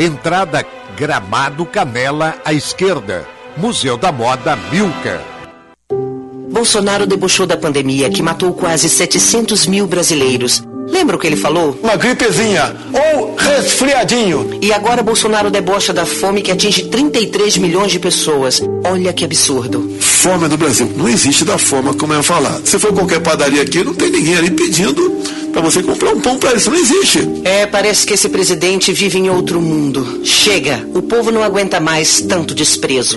Entrada Gramado Canela à esquerda. Museu da Moda Milka. Bolsonaro debochou da pandemia que matou quase 700 mil brasileiros. Lembra o que ele falou? Uma gripezinha ou resfriadinho. E agora Bolsonaro debocha da fome que atinge 33 milhões de pessoas. Olha que absurdo. Fome do Brasil. Não existe da forma como é falar. Se for qualquer padaria aqui, não tem ninguém ali pedindo para você comprar um pão para isso. Não existe. É, parece que esse presidente vive em outro mundo. Chega. O povo não aguenta mais tanto desprezo.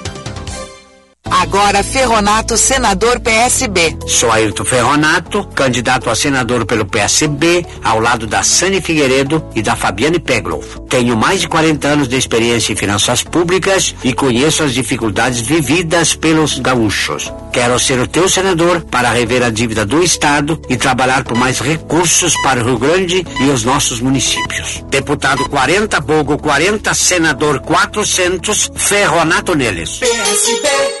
Agora Ferronato, senador PSB. Sou Ayrton Ferronato, candidato a senador pelo PSB, ao lado da Sani Figueiredo e da Fabiane Pegloff. Tenho mais de 40 anos de experiência em finanças públicas e conheço as dificuldades vividas pelos gaúchos. Quero ser o teu senador para rever a dívida do Estado e trabalhar por mais recursos para o Rio Grande e os nossos municípios. Deputado 40 Bogo 40, senador 400, Ferronato neles. PSB.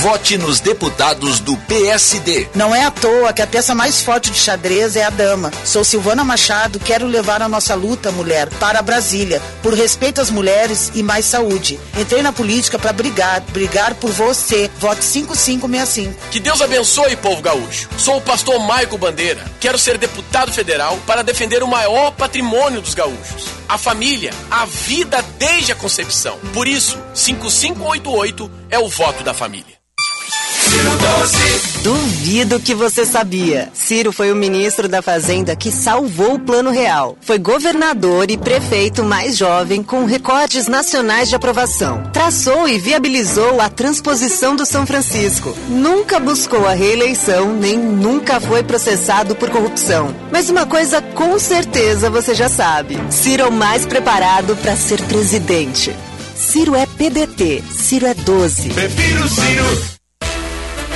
Vote nos deputados do PSD. Não é à toa que a peça mais forte de xadrez é a dama. Sou Silvana Machado, quero levar a nossa luta, mulher, para Brasília, por respeito às mulheres e mais saúde. Entrei na política para brigar, brigar por você. Vote 5565. Que Deus abençoe, povo gaúcho. Sou o pastor Maico Bandeira. Quero ser deputado federal para defender o maior patrimônio dos gaúchos. A família, a vida desde a concepção. Por isso, 5588 é o voto da família. Duvido que você sabia. Ciro foi o ministro da Fazenda que salvou o Plano Real. Foi governador e prefeito mais jovem com recordes nacionais de aprovação. Traçou e viabilizou a transposição do São Francisco. Nunca buscou a reeleição, nem nunca foi processado por corrupção. Mas uma coisa com certeza você já sabe. Ciro é o mais preparado para ser presidente. Ciro é PDT. Ciro é 12. Prefiro Ciro.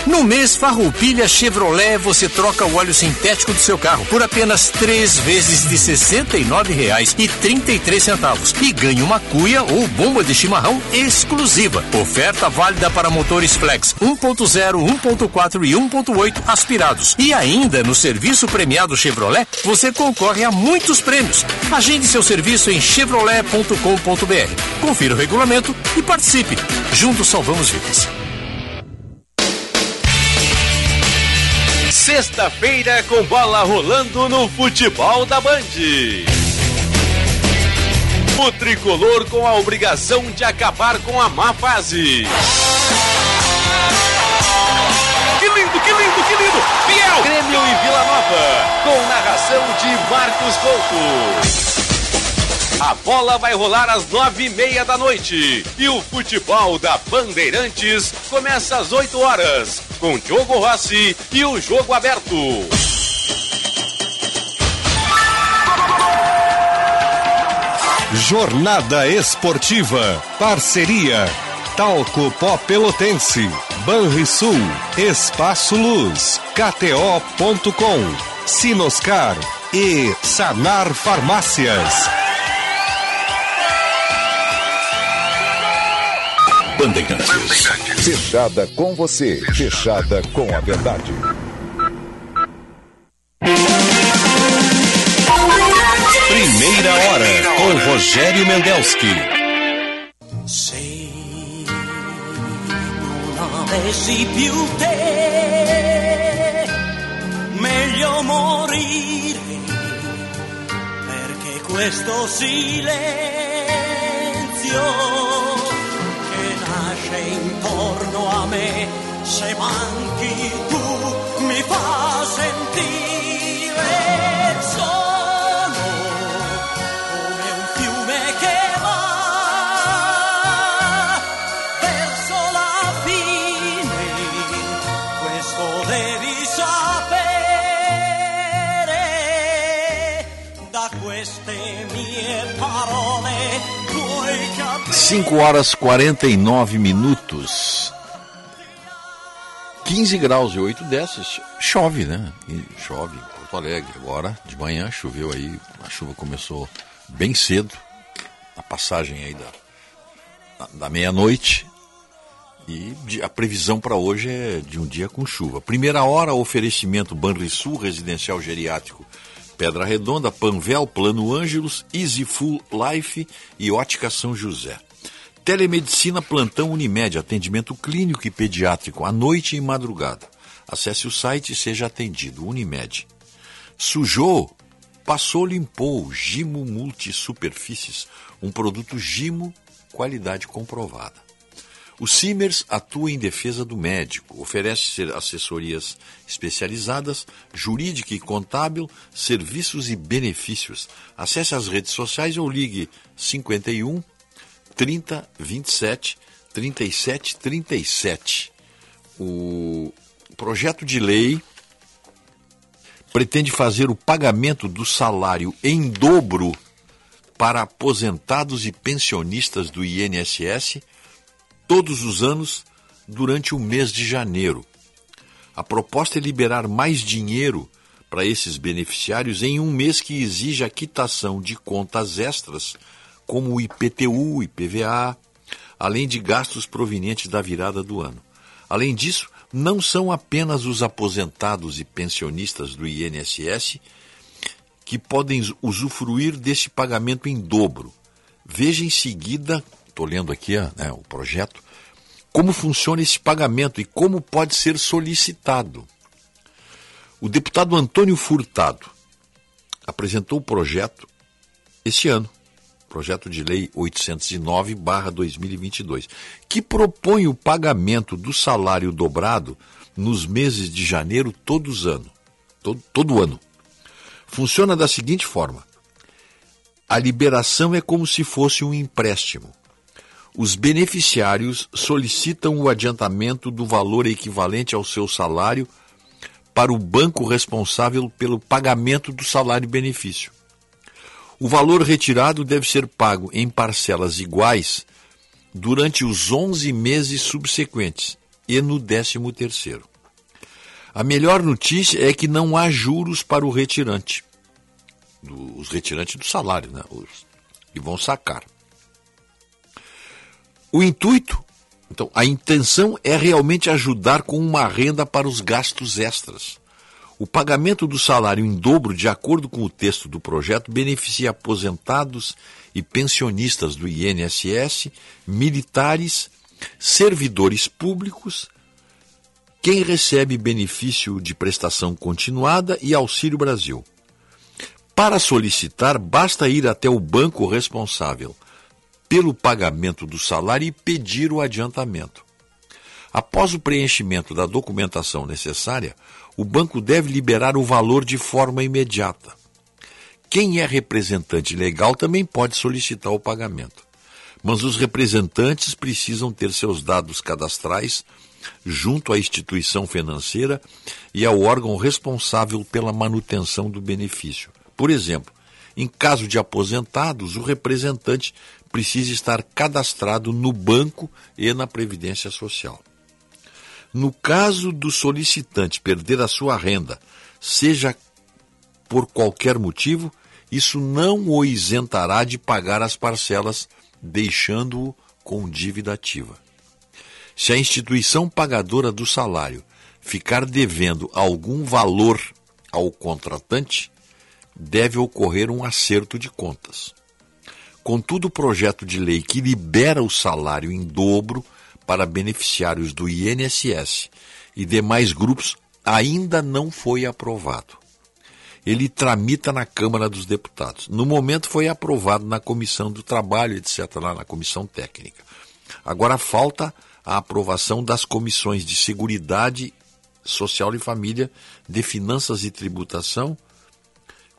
No mês Farroupilha Chevrolet você troca o óleo sintético do seu carro por apenas três vezes de R$ reais e trinta e centavos e ganha uma cuia ou bomba de chimarrão exclusiva. Oferta válida para motores Flex 1.0, 1.4 e 1.8 aspirados. E ainda no serviço premiado Chevrolet você concorre a muitos prêmios. Agende seu serviço em chevrolet.com.br. Confira o regulamento e participe. Juntos salvamos vidas. Sexta-feira com bola rolando no futebol da Band. O tricolor com a obrigação de acabar com a má fase. Que lindo, que lindo, que lindo! Fiel! Grêmio e Vila Nova, com narração de Marcos Couto. A bola vai rolar às nove e meia da noite. E o futebol da Bandeirantes começa às oito horas, com Diogo Rossi e o jogo aberto. Jornada Esportiva. Parceria. Talco Pó Pelotense. Banrisul. Espaço Luz. KTO.com. Sinoscar. E Sanar Farmácias. Bandeirantes. Fechada com você, fechada com a verdade. Primeira hora com Rogério Mendelski. Sei, non avessi più te, meglio morire, perché questo silenzio nasce intorno a me, se manchi tu mi fa sentire 5 horas 49 minutos. 15 graus e 8 décimos. Chove, né? Chove em Porto Alegre. Agora, de manhã, choveu aí. A chuva começou bem cedo. A passagem aí da, da, meia-noite. E a previsão para hoje é de um dia com chuva. Primeira hora, oferecimento Banrisul, residencial geriátrico Pedra Redonda, Panvel, Plano Ângelos, Easy Full Life e Ótica São José. Telemedicina Plantão Unimed, atendimento clínico e pediátrico à noite e madrugada. Acesse o site e seja atendido. Unimed. Sujou? Passou, limpou. Gimo Multisuperfícies, um produto Gimo, qualidade comprovada. O Simers atua em defesa do médico, oferece assessorias especializadas, jurídica e contábil, serviços e benefícios. Acesse as redes sociais ou ligue 51 30 27 37 37. O projeto de lei pretende fazer o pagamento do salário em dobro para aposentados e pensionistas do INSS todos os anos durante o mês de janeiro. A proposta é liberar mais dinheiro para esses beneficiários em um mês que exige a quitação de contas extras, como o IPTU, IPVA, além de gastos provenientes da virada do ano. Além disso, não são apenas os aposentados e pensionistas do INSS que podem usufruir desse pagamento em dobro. Veja em seguida, estou lendo aqui né, o projeto, como funciona esse pagamento e como pode ser solicitado. O deputado Antônio Furtado apresentou o projeto esse ano, projeto de lei 809/2022, que propõe o pagamento do salário dobrado nos meses de janeiro todos ano, todo, todo ano. Funciona da seguinte forma: a liberação é como se fosse um empréstimo. Os beneficiários solicitam o adiantamento do valor equivalente ao seu salário para o banco responsável pelo pagamento do salário-benefício. O valor retirado deve ser pago em parcelas iguais durante os 11 meses subsequentes e no 13º. A melhor notícia é que não há juros para o retirante. Os retirantes do salário, né? Os que vão sacar. O intuito, então, a intenção é realmente ajudar com uma renda para os gastos extras. O pagamento do salário em dobro, de acordo com o texto do projeto, beneficia aposentados e pensionistas do INSS, militares, servidores públicos, quem recebe benefício de prestação continuada e Auxílio Brasil. Para solicitar, basta ir até o banco responsável pelo pagamento do salário e pedir o adiantamento. Após o preenchimento da documentação necessária, o banco deve liberar o valor de forma imediata. Quem é representante legal também pode solicitar o pagamento. Mas os representantes precisam ter seus dados cadastrais junto à instituição financeira e ao órgão responsável pela manutenção do benefício. Por exemplo, em caso de aposentados, o representante precisa estar cadastrado no banco e na Previdência Social. No caso do solicitante perder a sua renda, seja por qualquer motivo, isso não o isentará de pagar as parcelas, deixando-o com dívida ativa. Se a instituição pagadora do salário ficar devendo algum valor ao contratante, deve ocorrer um acerto de contas. Contudo, o projeto de lei que libera o salário em dobro para beneficiários do INSS e demais grupos ainda não foi aprovado. Ele tramita na Câmara dos Deputados. No momento foi aprovado na Comissão do Trabalho, etc., lá na Comissão Técnica. Agora falta a aprovação das comissões de Seguridade Social e Família, de Finanças e Tributação,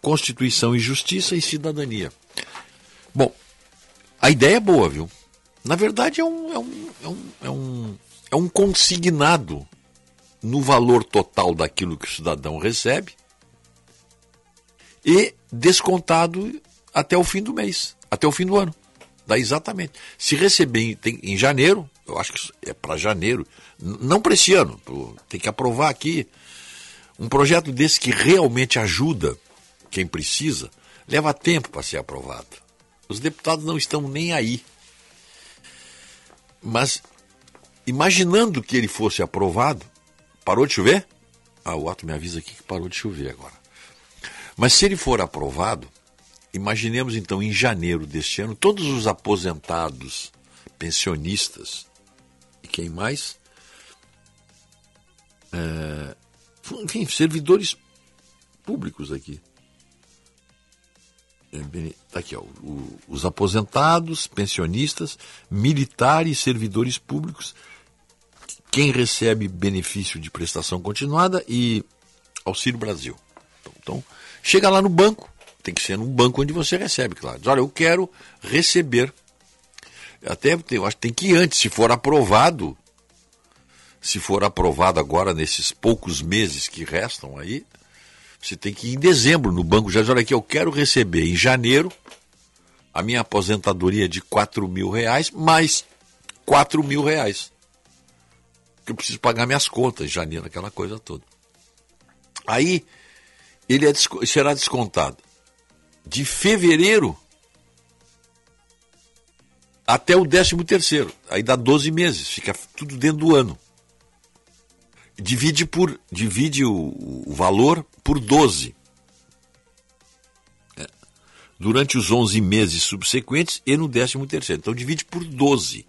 Constituição e Justiça e Cidadania. Bom, a ideia é boa, viu? Na verdade, é um, é um, é um, é um, é um consignado no valor total daquilo que o cidadão recebe e descontado até o fim do mês, até o fim do ano. Dá exatamente. Se receber em, em janeiro, eu acho que é para janeiro, não para esse ano, tem que aprovar aqui. Um projeto desse que realmente ajuda quem precisa, leva tempo para ser aprovado. Os deputados não estão nem aí. Mas imaginando que ele fosse aprovado, parou de chover? Ah, o ato me avisa aqui que parou de chover agora. Mas se ele for aprovado, imaginemos então em janeiro deste ano, todos os aposentados, pensionistas e quem mais? É, enfim, servidores públicos aqui. Está aqui, ó, o, os aposentados, pensionistas, militares, servidores públicos, quem recebe benefício de prestação continuada e Auxílio Brasil. Então, então, chega lá no banco, tem que ser num banco onde você recebe, claro. Diz, olha, eu quero receber. Até eu acho que tem que ir antes, se for aprovado, se for aprovado agora nesses poucos meses que restam aí, você tem que ir em dezembro no banco já diz, olha aqui, eu quero receber em janeiro a minha aposentadoria de 4 mil reais mais 4 mil reais. Que eu preciso pagar minhas contas em janeiro, aquela coisa toda. Aí ele é, será descontado de fevereiro até o 13 terceiro. Aí dá 12 meses, fica tudo dentro do ano. Divide por divide o, o valor por 12. É. Durante os 11 meses subsequentes e no 13 terceiro. Então divide por 12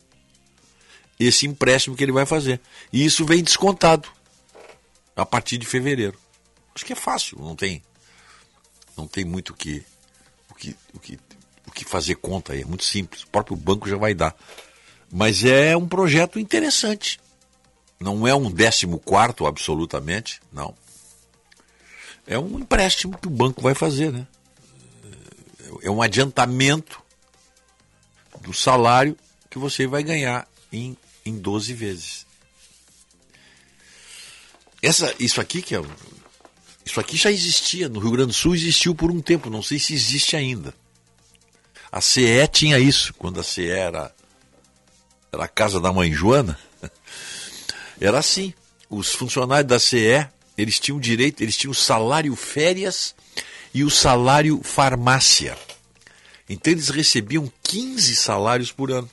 esse empréstimo que ele vai fazer. E isso vem descontado a partir de fevereiro. Acho que é fácil, não tem não tem muito o que o que o que, o que fazer conta aí, é muito simples. O próprio banco já vai dar. Mas é um projeto interessante. Não é um décimo quarto absolutamente, não. É um empréstimo que o banco vai fazer, né? É um adiantamento do salário que você vai ganhar em, em 12 vezes. Essa, isso aqui que é isso aqui já existia no Rio Grande do Sul existiu por um tempo não sei se existe ainda a CE tinha isso quando a CE era era a casa da mãe Joana era assim os funcionários da CE eles tinham direito eles tinham salário férias e o salário farmácia então eles recebiam 15 salários por ano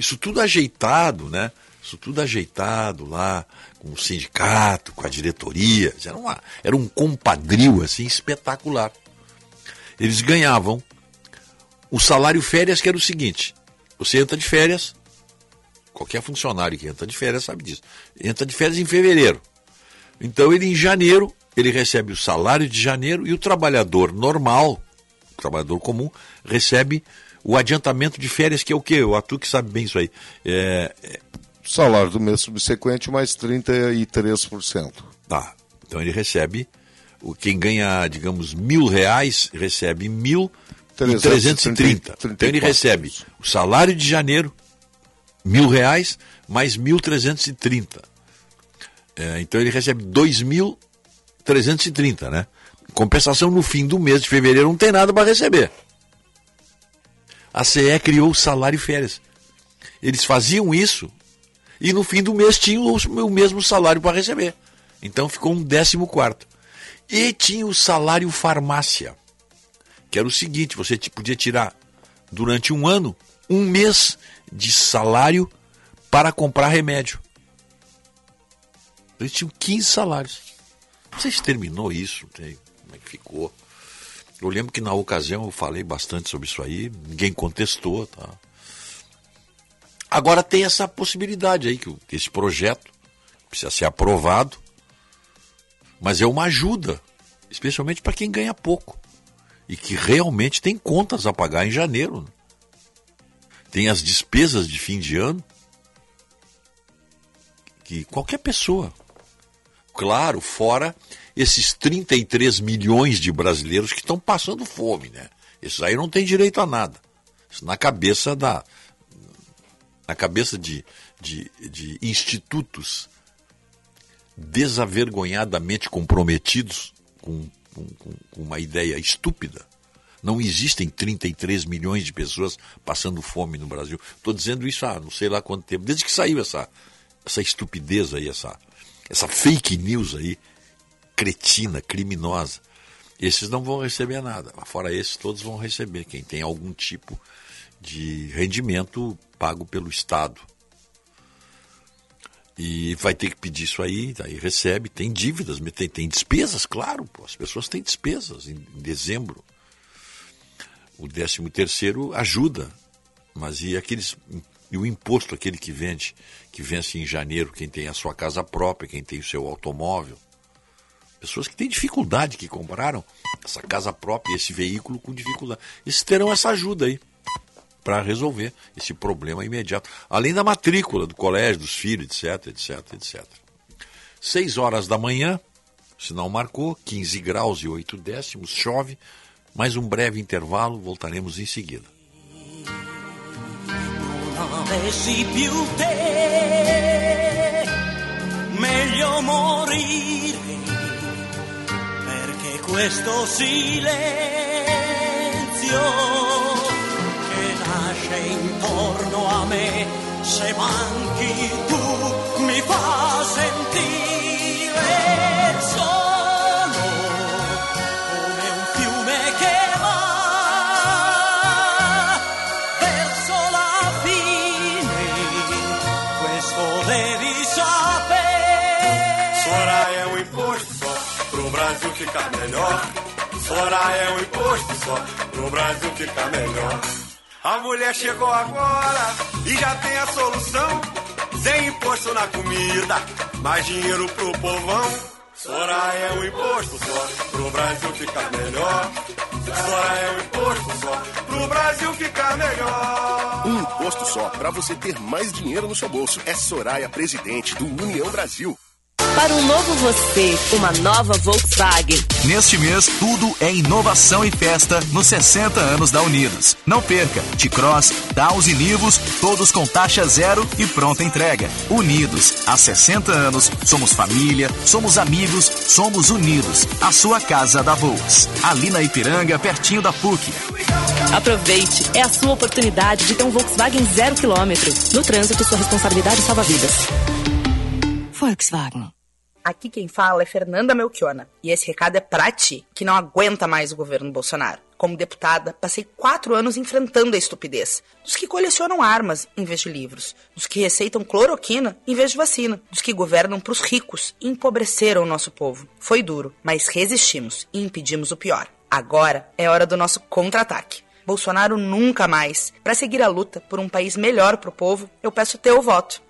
isso tudo ajeitado, né? Isso tudo ajeitado lá, com o sindicato, com a diretoria. Era, uma, era um compadrio assim espetacular. Eles ganhavam o salário férias, que era o seguinte: você entra de férias, qualquer funcionário que entra de férias sabe disso. Entra de férias em fevereiro. Então ele em janeiro, ele recebe o salário de janeiro e o trabalhador normal, o trabalhador comum, recebe o adiantamento de férias, que é o quê? O Atu que sabe bem isso aí. É, é... Salário do mês subsequente mais 33%. Tá. Então ele recebe, o, quem ganha, digamos, mil reais, recebe mil 330. Então ele recebe o salário de janeiro, mil reais, mais mil trezentos e trinta. É, então ele recebe dois mil trezentos e trinta, né? Compensação no fim do mês de fevereiro não tem nada para receber a CE criou o salário férias. Eles faziam isso e no fim do mês tinham o mesmo salário para receber. Então ficou um décimo quarto. E tinha o salário farmácia, que era o seguinte: você podia tirar durante um ano um mês de salário para comprar remédio. Eles tinham 15 salários. Não sei se terminou isso, como é que ficou. Eu lembro que na ocasião eu falei bastante sobre isso aí, ninguém contestou, tá? Agora tem essa possibilidade aí, que esse projeto precisa ser aprovado, mas é uma ajuda, especialmente para quem ganha pouco e que realmente tem contas a pagar em janeiro. Tem as despesas de fim de ano que qualquer pessoa, claro, fora esses 33 milhões de brasileiros que estão passando fome, né? Esses aí não têm direito a nada. Isso na cabeça da. Na cabeça de, de, de institutos desavergonhadamente comprometidos com, com, com uma ideia estúpida. Não existem 33 milhões de pessoas passando fome no Brasil. Estou dizendo isso há não sei lá quanto tempo, desde que saiu essa, essa estupidez aí, essa, essa fake news aí, cretina, criminosa. Esses não vão receber nada. Fora esses, todos vão receber. Quem tem algum tipo de rendimento pago pelo Estado. E vai ter que pedir isso aí, aí recebe, tem dívidas, tem, tem despesas, claro, pô, as pessoas têm despesas em, em dezembro. O 13 terceiro ajuda, mas e aqueles e o imposto aquele que vende, que vence em janeiro, quem tem a sua casa própria, quem tem o seu automóvel. Pessoas que têm dificuldade, que compraram essa casa própria, esse veículo com dificuldade. Esses terão essa ajuda aí para resolver esse problema imediato. Além da matrícula do colégio, dos filhos, etc, etc, etc. 6 horas da manhã, sinal marcou, 15 graus e 8 décimos, chove. Mais um breve intervalo, voltaremos em seguida. avessi più te, questo silenzio che nasce intorno a me, se manchi tu mi fa sentire ficar melhor. Sora é um imposto só, pro Brasil ficar melhor. A mulher chegou agora e já tem a solução. Sem imposto na comida, mais dinheiro pro povão. Sora é um imposto só, pro Brasil ficar melhor. Sora é um imposto só, pro Brasil ficar melhor. Um imposto só para você ter mais dinheiro no seu bolso. É Soraya, presidente do União Brasil. Para um novo você, uma nova Volkswagen. Neste mês, tudo é inovação e festa nos 60 anos da Unidos. Não perca! T-Cross, Taos e Nivos, todos com taxa zero e pronta entrega. Unidos, há 60 anos, somos família, somos amigos, somos unidos. A sua casa da Volks. Ali na Ipiranga, pertinho da PUC. Aproveite, é a sua oportunidade de ter um Volkswagen zero quilômetro. No trânsito, sua responsabilidade salva vidas. Volkswagen. Aqui quem fala é Fernanda Melchiona. E esse recado é pra ti, que não aguenta mais o governo Bolsonaro. Como deputada, passei quatro anos enfrentando a estupidez. Dos que colecionam armas em vez de livros. Dos que receitam cloroquina em vez de vacina. Dos que governam pros ricos e empobreceram o nosso povo. Foi duro, mas resistimos e impedimos o pior. Agora é hora do nosso contra-ataque. Bolsonaro nunca mais. Para seguir a luta por um país melhor pro povo, eu peço teu voto.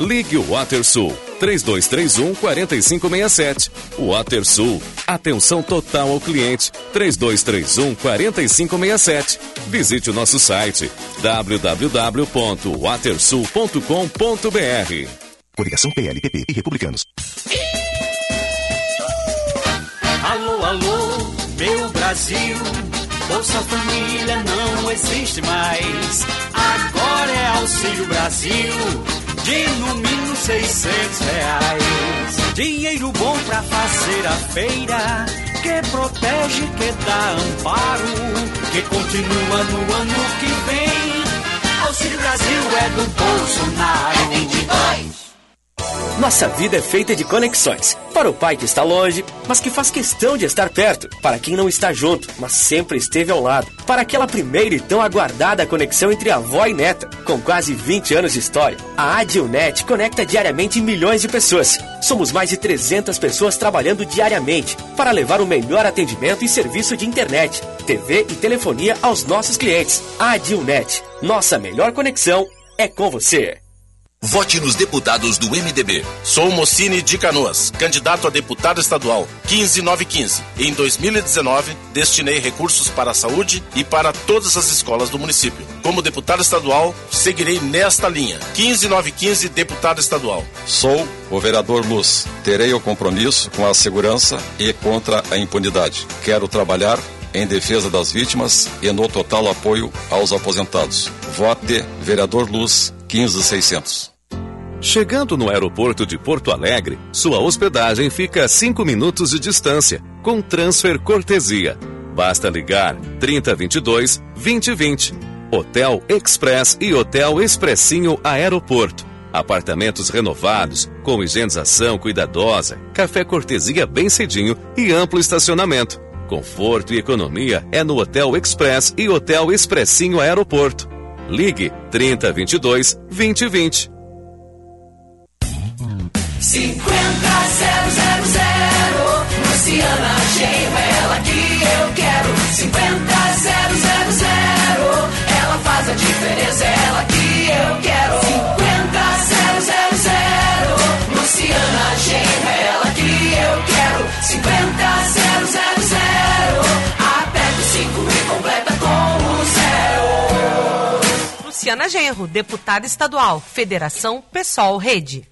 Ligue o WaterSul 3231 4567. WaterSul. Atenção total ao cliente 3231 4567. Visite o nosso site www.watersul.com.br. Coligação PLPP e Republicanos. Alô, alô, meu Brasil. Bolsa Família não existe mais. Agora é Auxílio Brasil. De no mínimo 600 reais. Dinheiro bom pra fazer a feira. Que protege, que dá amparo. Que continua no ano que vem. Auxílio Brasil é do Bolsonaro. É 22. Nossa vida é feita de conexões. Para o pai que está longe, mas que faz questão de estar perto. Para quem não está junto, mas sempre esteve ao lado. Para aquela primeira e tão aguardada conexão entre avó e neta. Com quase 20 anos de história, a Adilnet conecta diariamente milhões de pessoas. Somos mais de 300 pessoas trabalhando diariamente para levar o melhor atendimento e serviço de internet, TV e telefonia aos nossos clientes. A Adilnet, nossa melhor conexão é com você. Vote nos deputados do MDB. Sou Mocine de Canoas, candidato a deputado estadual 15915. Em 2019, destinei recursos para a saúde e para todas as escolas do município. Como deputado estadual, seguirei nesta linha. 15915, deputado estadual. Sou o vereador Luz. Terei o compromisso com a segurança e contra a impunidade. Quero trabalhar em defesa das vítimas e no total apoio aos aposentados. Vote Vereador Luz 15600. Chegando no aeroporto de Porto Alegre, sua hospedagem fica a 5 minutos de distância, com transfer cortesia. Basta ligar 3022 2020. Hotel Express e Hotel Expressinho Aeroporto. Apartamentos renovados, com higienização cuidadosa, café cortesia bem cedinho e amplo estacionamento. Conforto e economia é no Hotel Express e Hotel Expressinho Aeroporto. Ligue 3022 2020. 50000 Luciana Genro, ela que eu quero. 50000 ela faz a diferença, ela que eu quero. 50000 Luciana Genro, ela que eu quero. 50000 aperta o 5 e completa com o zero. Luciana Genro, deputada estadual, Federação Pessoal Rede.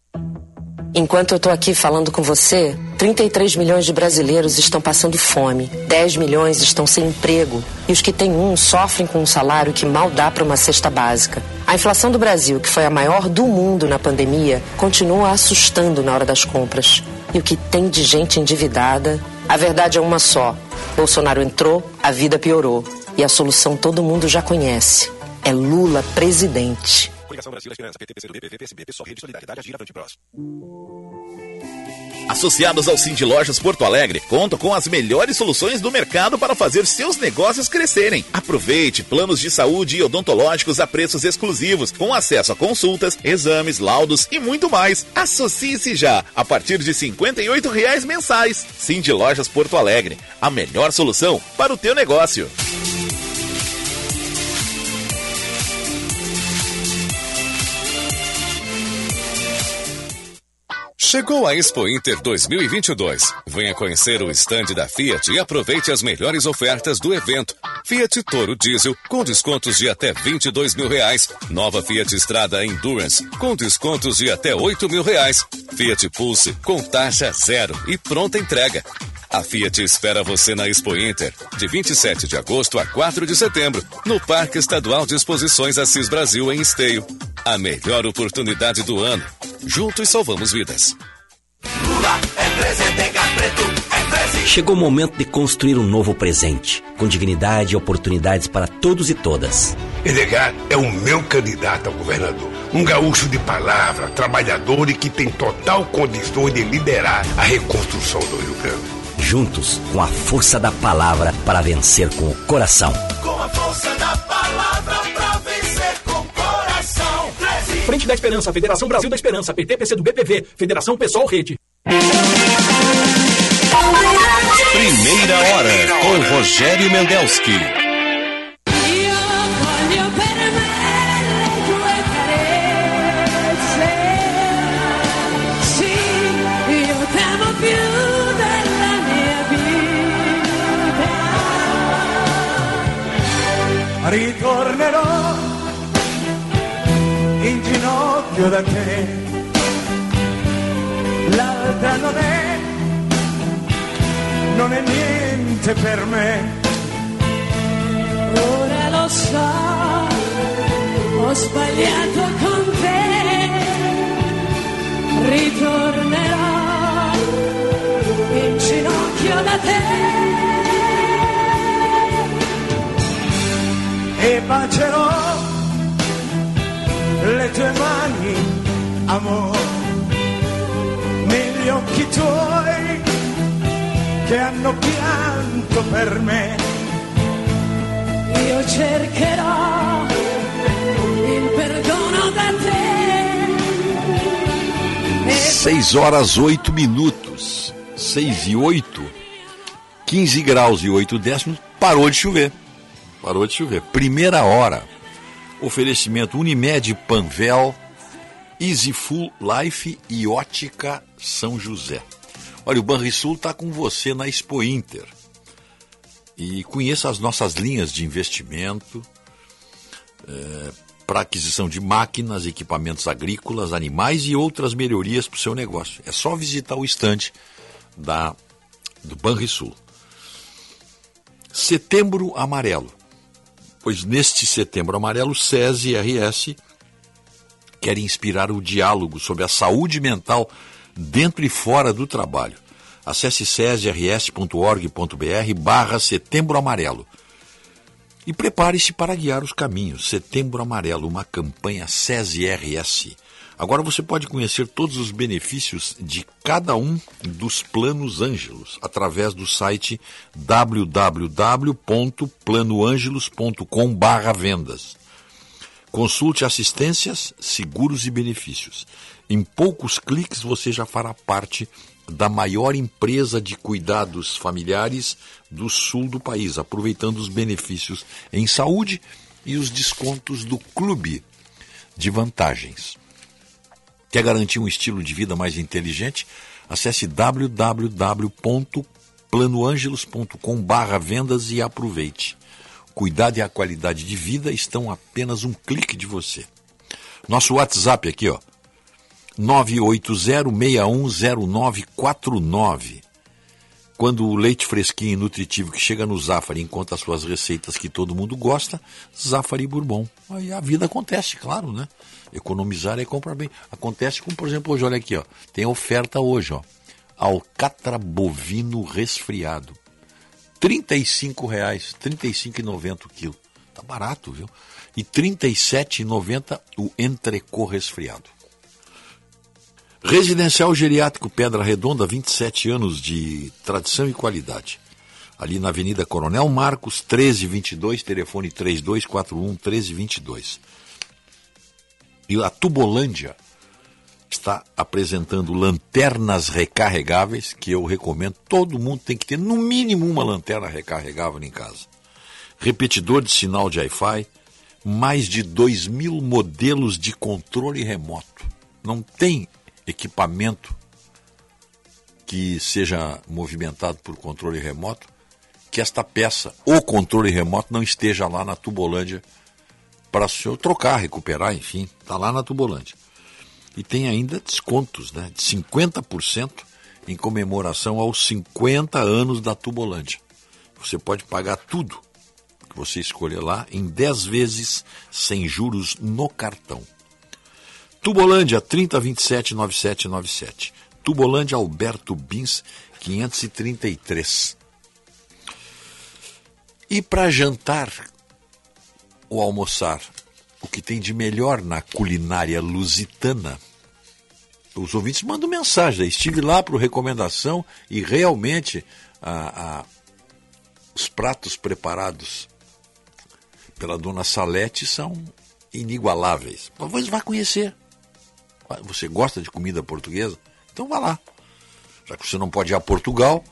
Enquanto eu estou aqui falando com você, 33 milhões de brasileiros estão passando fome, 10 milhões estão sem emprego e os que têm um sofrem com um salário que mal dá para uma cesta básica. A inflação do Brasil, que foi a maior do mundo na pandemia, continua assustando na hora das compras. E o que tem de gente endividada? A verdade é uma só: Bolsonaro entrou, a vida piorou. E a solução todo mundo já conhece: é Lula presidente. Coligação Brasil da Esperança, PT, PCdoB, PV, PSB, PSOL, Rede Solidariedade, Agir, Avante Próximo. Associados ao Cindy Lojas Porto Alegre, contam com as melhores soluções do mercado para fazer seus negócios crescerem. Aproveite planos de saúde e odontológicos a preços exclusivos, com acesso a consultas, exames, laudos e muito mais. Associe-se já, a partir de 58 reais mensais. Cindy Lojas Porto Alegre, a melhor solução para o teu negócio. Chegou a Expo Inter 2022. Venha conhecer o estande da Fiat e aproveite as melhores ofertas do evento. Fiat Toro Diesel com descontos de até 22 mil reais. Nova Fiat Estrada Endurance com descontos de até 8 mil reais. Fiat Pulse com taxa zero e pronta entrega. A Fiat espera você na Expo Inter, de 27 de agosto a 4 de setembro, no Parque Estadual de Exposições Assis Brasil, em Esteio. A melhor oportunidade do ano. Juntos salvamos vidas. Chegou o momento de construir um novo presente, com dignidade e oportunidades para todos e todas. Edgar é o meu candidato a governador. Um gaúcho de palavra, trabalhador e que tem total condições de liderar a reconstrução do Rio Grande. Juntos, com a força da palavra para vencer com o coração. Com a força da palavra Frente da Esperança, Federação Brasil da Esperança, PT, do BPV, Federação Pessoal Rede. Primeira hora com Rogério Mendelski. ritornerò ginocchio da te. L'altra non è, non è niente per me. Ora lo so, ho sbagliato con te. Ritornerò in ginocchio da te. e bacerò le tue mani, amore, negli occhi tuoi che hanno pianto per me. Io cercherò il perdono da te. 6 horas 8 minutos. 6 e 8. 15 graus e 8 décimos. Parou de chover. Parou de chover. Primeira hora. Oferecimento Unimed Panvel, Easy Full Life e Ótica São José. Olha, o Banrisul está com você na Expo Inter. E conheça as nossas linhas de investimento é, para aquisição de máquinas, equipamentos agrícolas, animais e outras melhorias para o seu negócio. É só visitar o estande da, do Banrisul. Setembro Amarelo pois neste Setembro Amarelo, SESI e RS querem inspirar o diálogo sobre a saúde mental dentro e fora do trabalho. Acesse cesrs.org.br barra Setembro Amarelo. E prepare-se para guiar os caminhos. Setembro Amarelo, uma campanha SESI-RS. Agora você pode conhecer todos os benefícios de cada um dos planos Ângelos através do site www.planoangelos.com/vendas. Consulte assistências, seguros e benefícios. Em poucos cliques você já fará parte da maior empresa de cuidados familiares do sul do país, aproveitando os benefícios em saúde e os descontos do clube de vantagens. Quer garantir um estilo de vida mais inteligente? Acesse www.planoangelos.com/vendas e aproveite. Cuidado e a qualidade de vida estão apenas um clique de você. Nosso WhatsApp aqui, ó, 980610949. Quando o leite fresquinho e nutritivo que chega no Zafari encontra as suas receitas que todo mundo gosta, Zafari Bourbon. Aí a vida acontece, claro, né? Economizar é comprar bem. Acontece como, por exemplo, hoje, olha aqui, ó. Tem oferta hoje, ó. Alcatra bovino resfriado. R$ 35,00, R$ 35,90 o quilo. Tá barato, viu? E R$ 37,90 o entrecô resfriado. Residencial Geriátrico Pedra Redonda, 27 anos de tradição e qualidade. Ali na Avenida Coronel Marcos, 1322, telefone 3241 1322. E a Tubolândia está apresentando lanternas recarregáveis, que eu recomendo. Todo mundo tem que ter no mínimo uma lanterna recarregável em casa. Repetidor de sinal de Wi-Fi, mais de 2 mil modelos de controle remoto. Não tem equipamento que seja movimentado por controle remoto, que esta peça ou controle remoto não esteja lá na Tubolândia para o senhor trocar, recuperar, enfim, está lá na Tubolândia. E tem ainda descontos né, de 50% em comemoração aos 50 anos da Tubolândia. Você pode pagar tudo que você escolher lá em 10 vezes sem juros no cartão. Tubolândia 3027 9797. Tubolândia Alberto Bins 533. E para jantar ou almoçar, o que tem de melhor na culinária lusitana? Os ouvintes mandam mensagem. Estive lá para recomendação e realmente a, a, os pratos preparados pela dona Salete são inigualáveis. Talvez vá conhecer. Você gosta de comida portuguesa? Então vá lá. Já que você não pode ir a Portugal,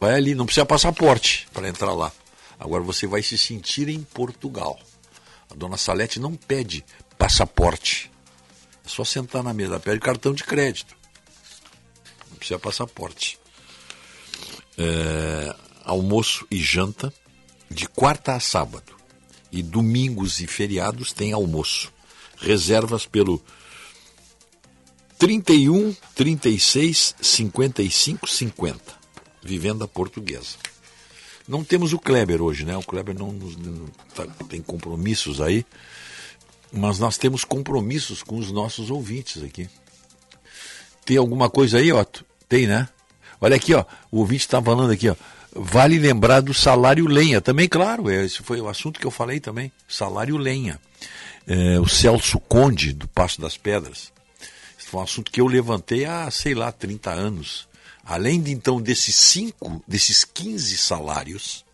vai ali, não precisa passaporte para entrar lá. Agora você vai se sentir em Portugal. A dona Salete não pede passaporte. É só sentar na mesa, pede cartão de crédito. Não precisa passaporte. É, almoço e janta de quarta a sábado. E domingos e feriados tem almoço. Reservas pelo 31 36 55 50. Vivenda Portuguesa. Não temos o Kleber hoje, né? O Kleber não, não tá, tem compromissos aí, mas nós temos compromissos com os nossos ouvintes aqui. Tem alguma coisa aí, Otto? Tem, né? Olha aqui, ó. O ouvinte está falando aqui, ó. Vale lembrar do salário lenha. Também, claro, esse foi o assunto que eu falei também. Salário lenha. É, o Celso Conde, do Passo das Pedras. Esse foi um assunto que eu levantei há, sei lá, 30 anos. Além de então desses cinco, desses 15 salários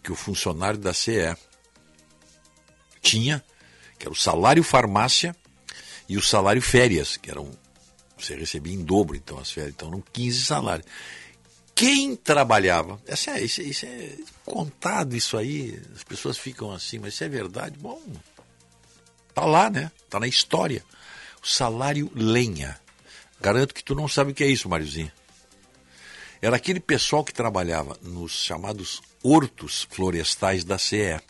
que o funcionário da CE tinha, que era o salário farmácia e o salário férias, que eram você recebia em dobro então as férias, então eram 15 salários. Quem trabalhava, é, isso, é, isso é contado isso aí, as pessoas ficam assim, mas isso é verdade? Bom, tá lá, né? Tá na história. O salário lenha. Garanto que tu não sabe o que é isso, Mariozinho. Era aquele pessoal que trabalhava nos chamados hortos florestais da CE. A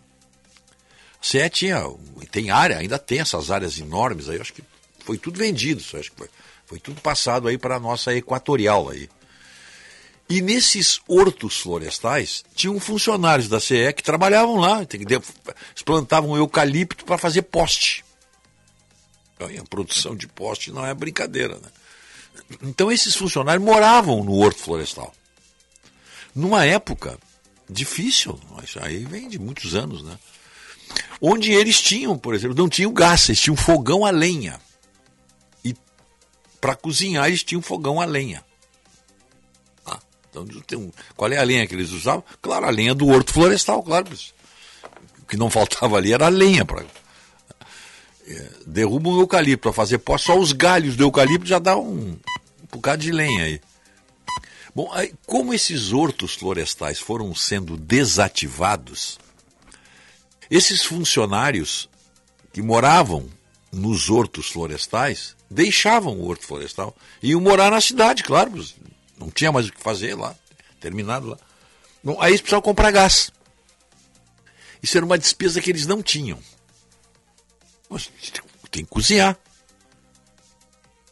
CE tinha, tem área, ainda tem essas áreas enormes aí, acho que foi tudo vendido, acho que foi, foi tudo passado aí para a nossa equatorial aí. E nesses hortos florestais tinham funcionários da CE que trabalhavam lá, plantavam eucalipto para fazer poste. A produção de poste não é brincadeira, né? Então esses funcionários moravam no Horto Florestal. Numa época difícil, aí vem de muitos anos, né? Onde eles tinham, por exemplo, não tinham gás, eles tinham fogão a lenha. E para cozinhar eles tinham fogão a lenha. Ah, então, um, qual é a lenha que eles usavam? Claro, a lenha do Horto Florestal, claro. O que não faltava ali era a lenha para derruba um eucalipto para fazer pó, só os galhos do eucalipto já dá um, um bocado de lenha aí. Bom, aí, como esses hortos florestais foram sendo desativados, esses funcionários que moravam nos hortos florestais deixavam o horto florestal e iam morar na cidade, claro, não tinha mais o que fazer lá, terminado lá. Bom, aí eles precisavam comprar gás. Isso era uma despesa que eles não tinham. Tem que cozinhar.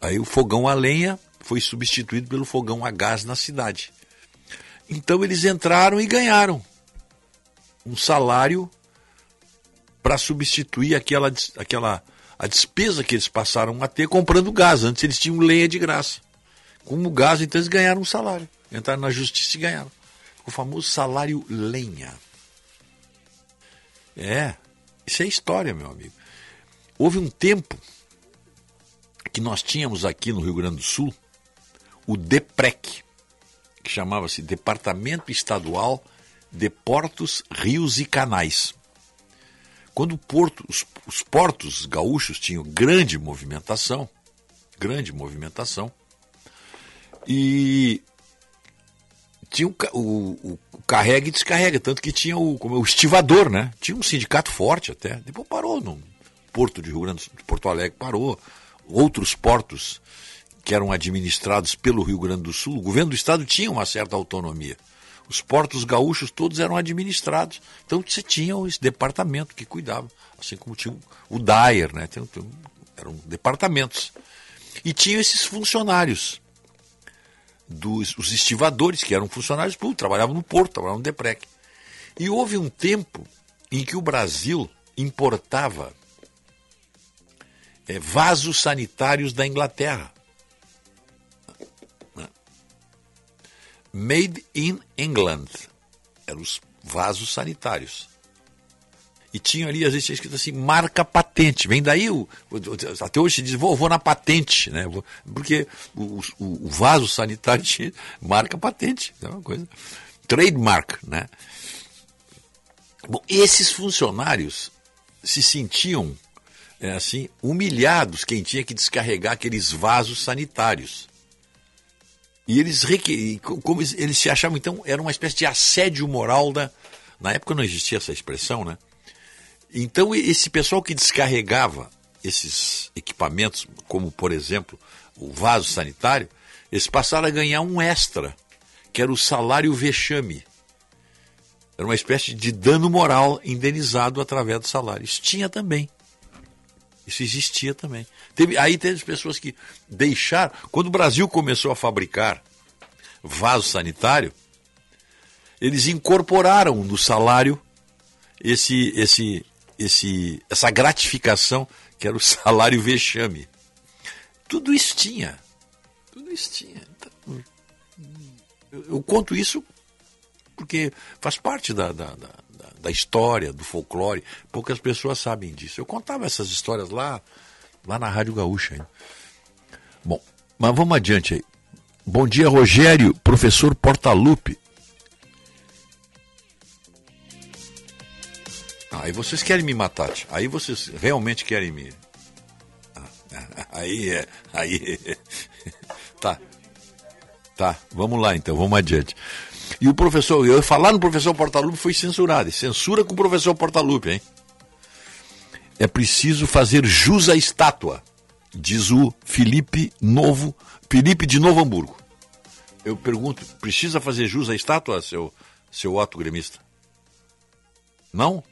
Aí o fogão a lenha foi substituído pelo fogão a gás na cidade. Então eles entraram e ganharam um salário para substituir aquela, aquela a despesa que eles passaram a ter comprando gás. Antes eles tinham lenha de graça. Como gás, então eles ganharam um salário. Entraram na justiça e ganharam. O famoso salário lenha. É, isso é história, meu amigo. Houve um tempo que nós tínhamos aqui no Rio Grande do Sul o DEPREC, que chamava-se Departamento Estadual de Portos, Rios e Canais. Quando porto, os, os portos gaúchos tinham grande movimentação, grande movimentação, e tinha o, o, o, carrega e descarrega, tanto que tinha o, como, o estivador, né? Tinha um sindicato forte até. Depois parou no Porto de Rio Grande, de Porto Alegre parou. Outros portos que eram administrados pelo Rio Grande do Sul, o governo do estado tinha uma certa autonomia. Os portos gaúchos todos eram administrados. Então você tinha esse departamento que cuidava, assim como tinha o Dyer, né? eram departamentos. E tinha esses funcionários, dos, os estivadores, que eram funcionários públicos, trabalhavam no porto, trabalhavam no DEPREC. E houve um tempo em que o Brasil importava é, vasos sanitários da Inglaterra. Made in England. Eram os vasos sanitários. E tinha ali, às vezes, escrito assim, marca patente. Vem daí, o, até hoje se diz, vou, vou na patente, né? Porque o, o, o vaso sanitário tinha marca patente. É uma coisa. Trademark, né? Bom, esses funcionários se sentiam, é, assim, humilhados quem tinha que descarregar aqueles vasos sanitários. E eles, como eles se achavam, então, era uma espécie de assédio moral da. Na época não existia essa expressão, né? Então, esse pessoal que descarregava esses equipamentos, como por exemplo o vaso sanitário, eles passaram a ganhar um extra, que era o salário vexame. Era uma espécie de dano moral indenizado através do salário. Isso tinha também. Isso existia também. Teve, aí teve pessoas que deixaram. Quando o Brasil começou a fabricar vaso sanitário, eles incorporaram no salário esse, esse, esse, essa gratificação que era o salário vexame. Tudo isso tinha. Tudo isso tinha. Então, eu, eu, conto isso porque faz parte da, da, da da história, do folclore. Poucas pessoas sabem disso. Eu contava essas histórias lá, lá na Rádio Gaúcha. Hein? Bom, mas vamos adiante aí. Bom dia, Rogério, professor Portalupe. Ah, aí vocês querem me matar, aí vocês realmente querem me. Ah, aí é. Aí. tá. Tá, vamos lá então, vamos adiante. E o professor, eu falar no professor Portalupe foi censurado. Censura com o professor Portalupe, hein? É preciso fazer jus à estátua, diz o Felipe Novo, Felipe de Novo Hamburgo. Eu pergunto, precisa fazer jus à estátua, seu, seu Otto gremista? Não?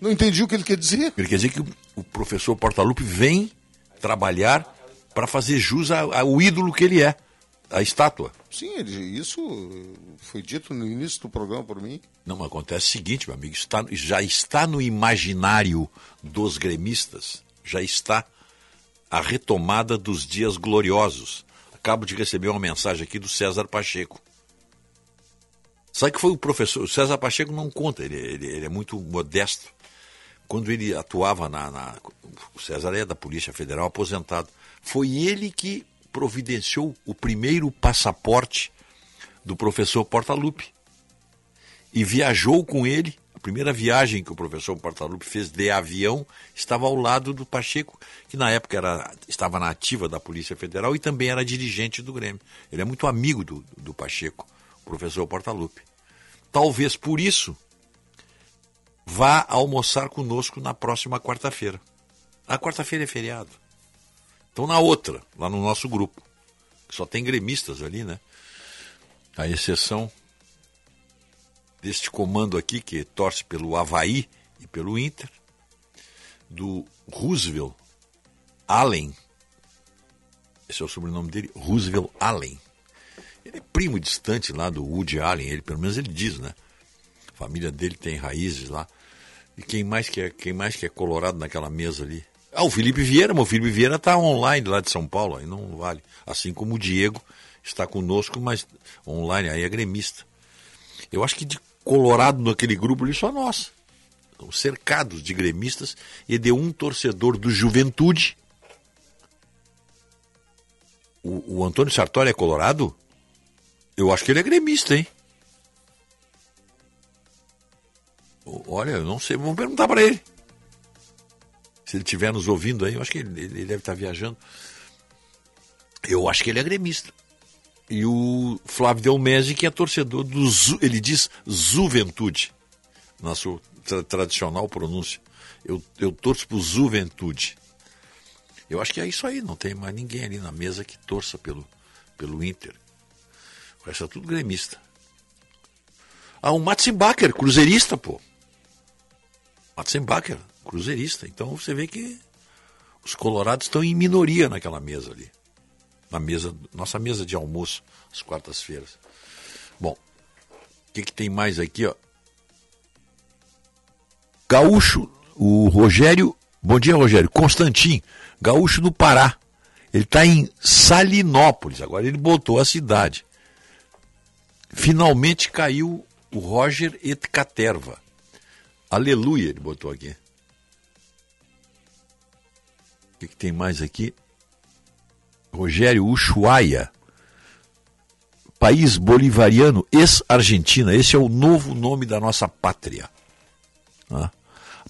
Não entendi o que ele quer dizer. Ele quer dizer que o professor Portalupe vem trabalhar para fazer jus ao ídolo que ele é a estátua. Sim, ele, isso foi dito no início do programa por mim. Não, mas acontece o seguinte, meu amigo, está, já está no imaginário dos gremistas, já está a retomada dos dias gloriosos. Acabo de receber uma mensagem aqui do César Pacheco. Sabe que foi o professor. O César Pacheco não conta, ele, ele, ele é muito modesto. Quando ele atuava na, na. O César é da Polícia Federal aposentado. Foi ele que providenciou o primeiro passaporte do professor Portaluppi. E viajou com ele. A primeira viagem que o professor Portaluppi fez de avião estava ao lado do Pacheco, que na época era, estava na ativa da Polícia Federal e também era dirigente do Grêmio. Ele é muito amigo do, do Pacheco, o professor Portaluppi. Talvez por isso vá almoçar conosco na próxima quarta-feira. A quarta-feira é feriado. Então na outra, lá no nosso grupo. Só tem gremistas ali, né? A exceção deste comando aqui, que torce pelo Havaí e pelo Inter, do Roosevelt Allen. Esse é o sobrenome dele, Roosevelt Allen. Ele é primo distante lá do Woody Allen, ele pelo menos ele diz, né? A família dele tem raízes lá. E quem mais que é, quem mais que é colorado naquela mesa ali? Ah, o Felipe Vieira, mas o Felipe Vieira está online lá de São Paulo, aí não vale. Assim como o Diego está conosco, mas online, aí é gremista. Eu acho que de colorado naquele grupo ali só nós. Estamos cercados de gremistas e de um torcedor do Juventude. O, o Antônio Sartori é colorado? Eu acho que ele é gremista, hein? Olha, eu não sei, vamos perguntar para ele. Se ele estiver nos ouvindo aí, eu acho que ele, ele deve estar viajando. Eu acho que ele é gremista. E o Flávio Delmese, que é torcedor do. Zu, ele diz Juventude, na sua tra tradicional pronúncia. Eu, eu torço pro Juventude. Eu acho que é isso aí, não tem mais ninguém ali na mesa que torça pelo, pelo Inter. O resto é tudo gremista. Ah, o Matzenbacher, cruzeirista, pô. Matzenbacher, cruzeirista. Então você vê que os colorados estão em minoria naquela mesa ali. Na mesa, nossa mesa de almoço, às quartas-feiras. Bom, o que, que tem mais aqui, ó? Gaúcho, o Rogério. Bom dia, Rogério. Constantin, gaúcho do Pará. Ele está em Salinópolis, agora ele botou a cidade. Finalmente caiu o Roger Etcaterva. Aleluia, ele botou aqui. Que, que tem mais aqui? Rogério Ushuaia. País bolivariano, ex-Argentina. Esse é o novo nome da nossa pátria. A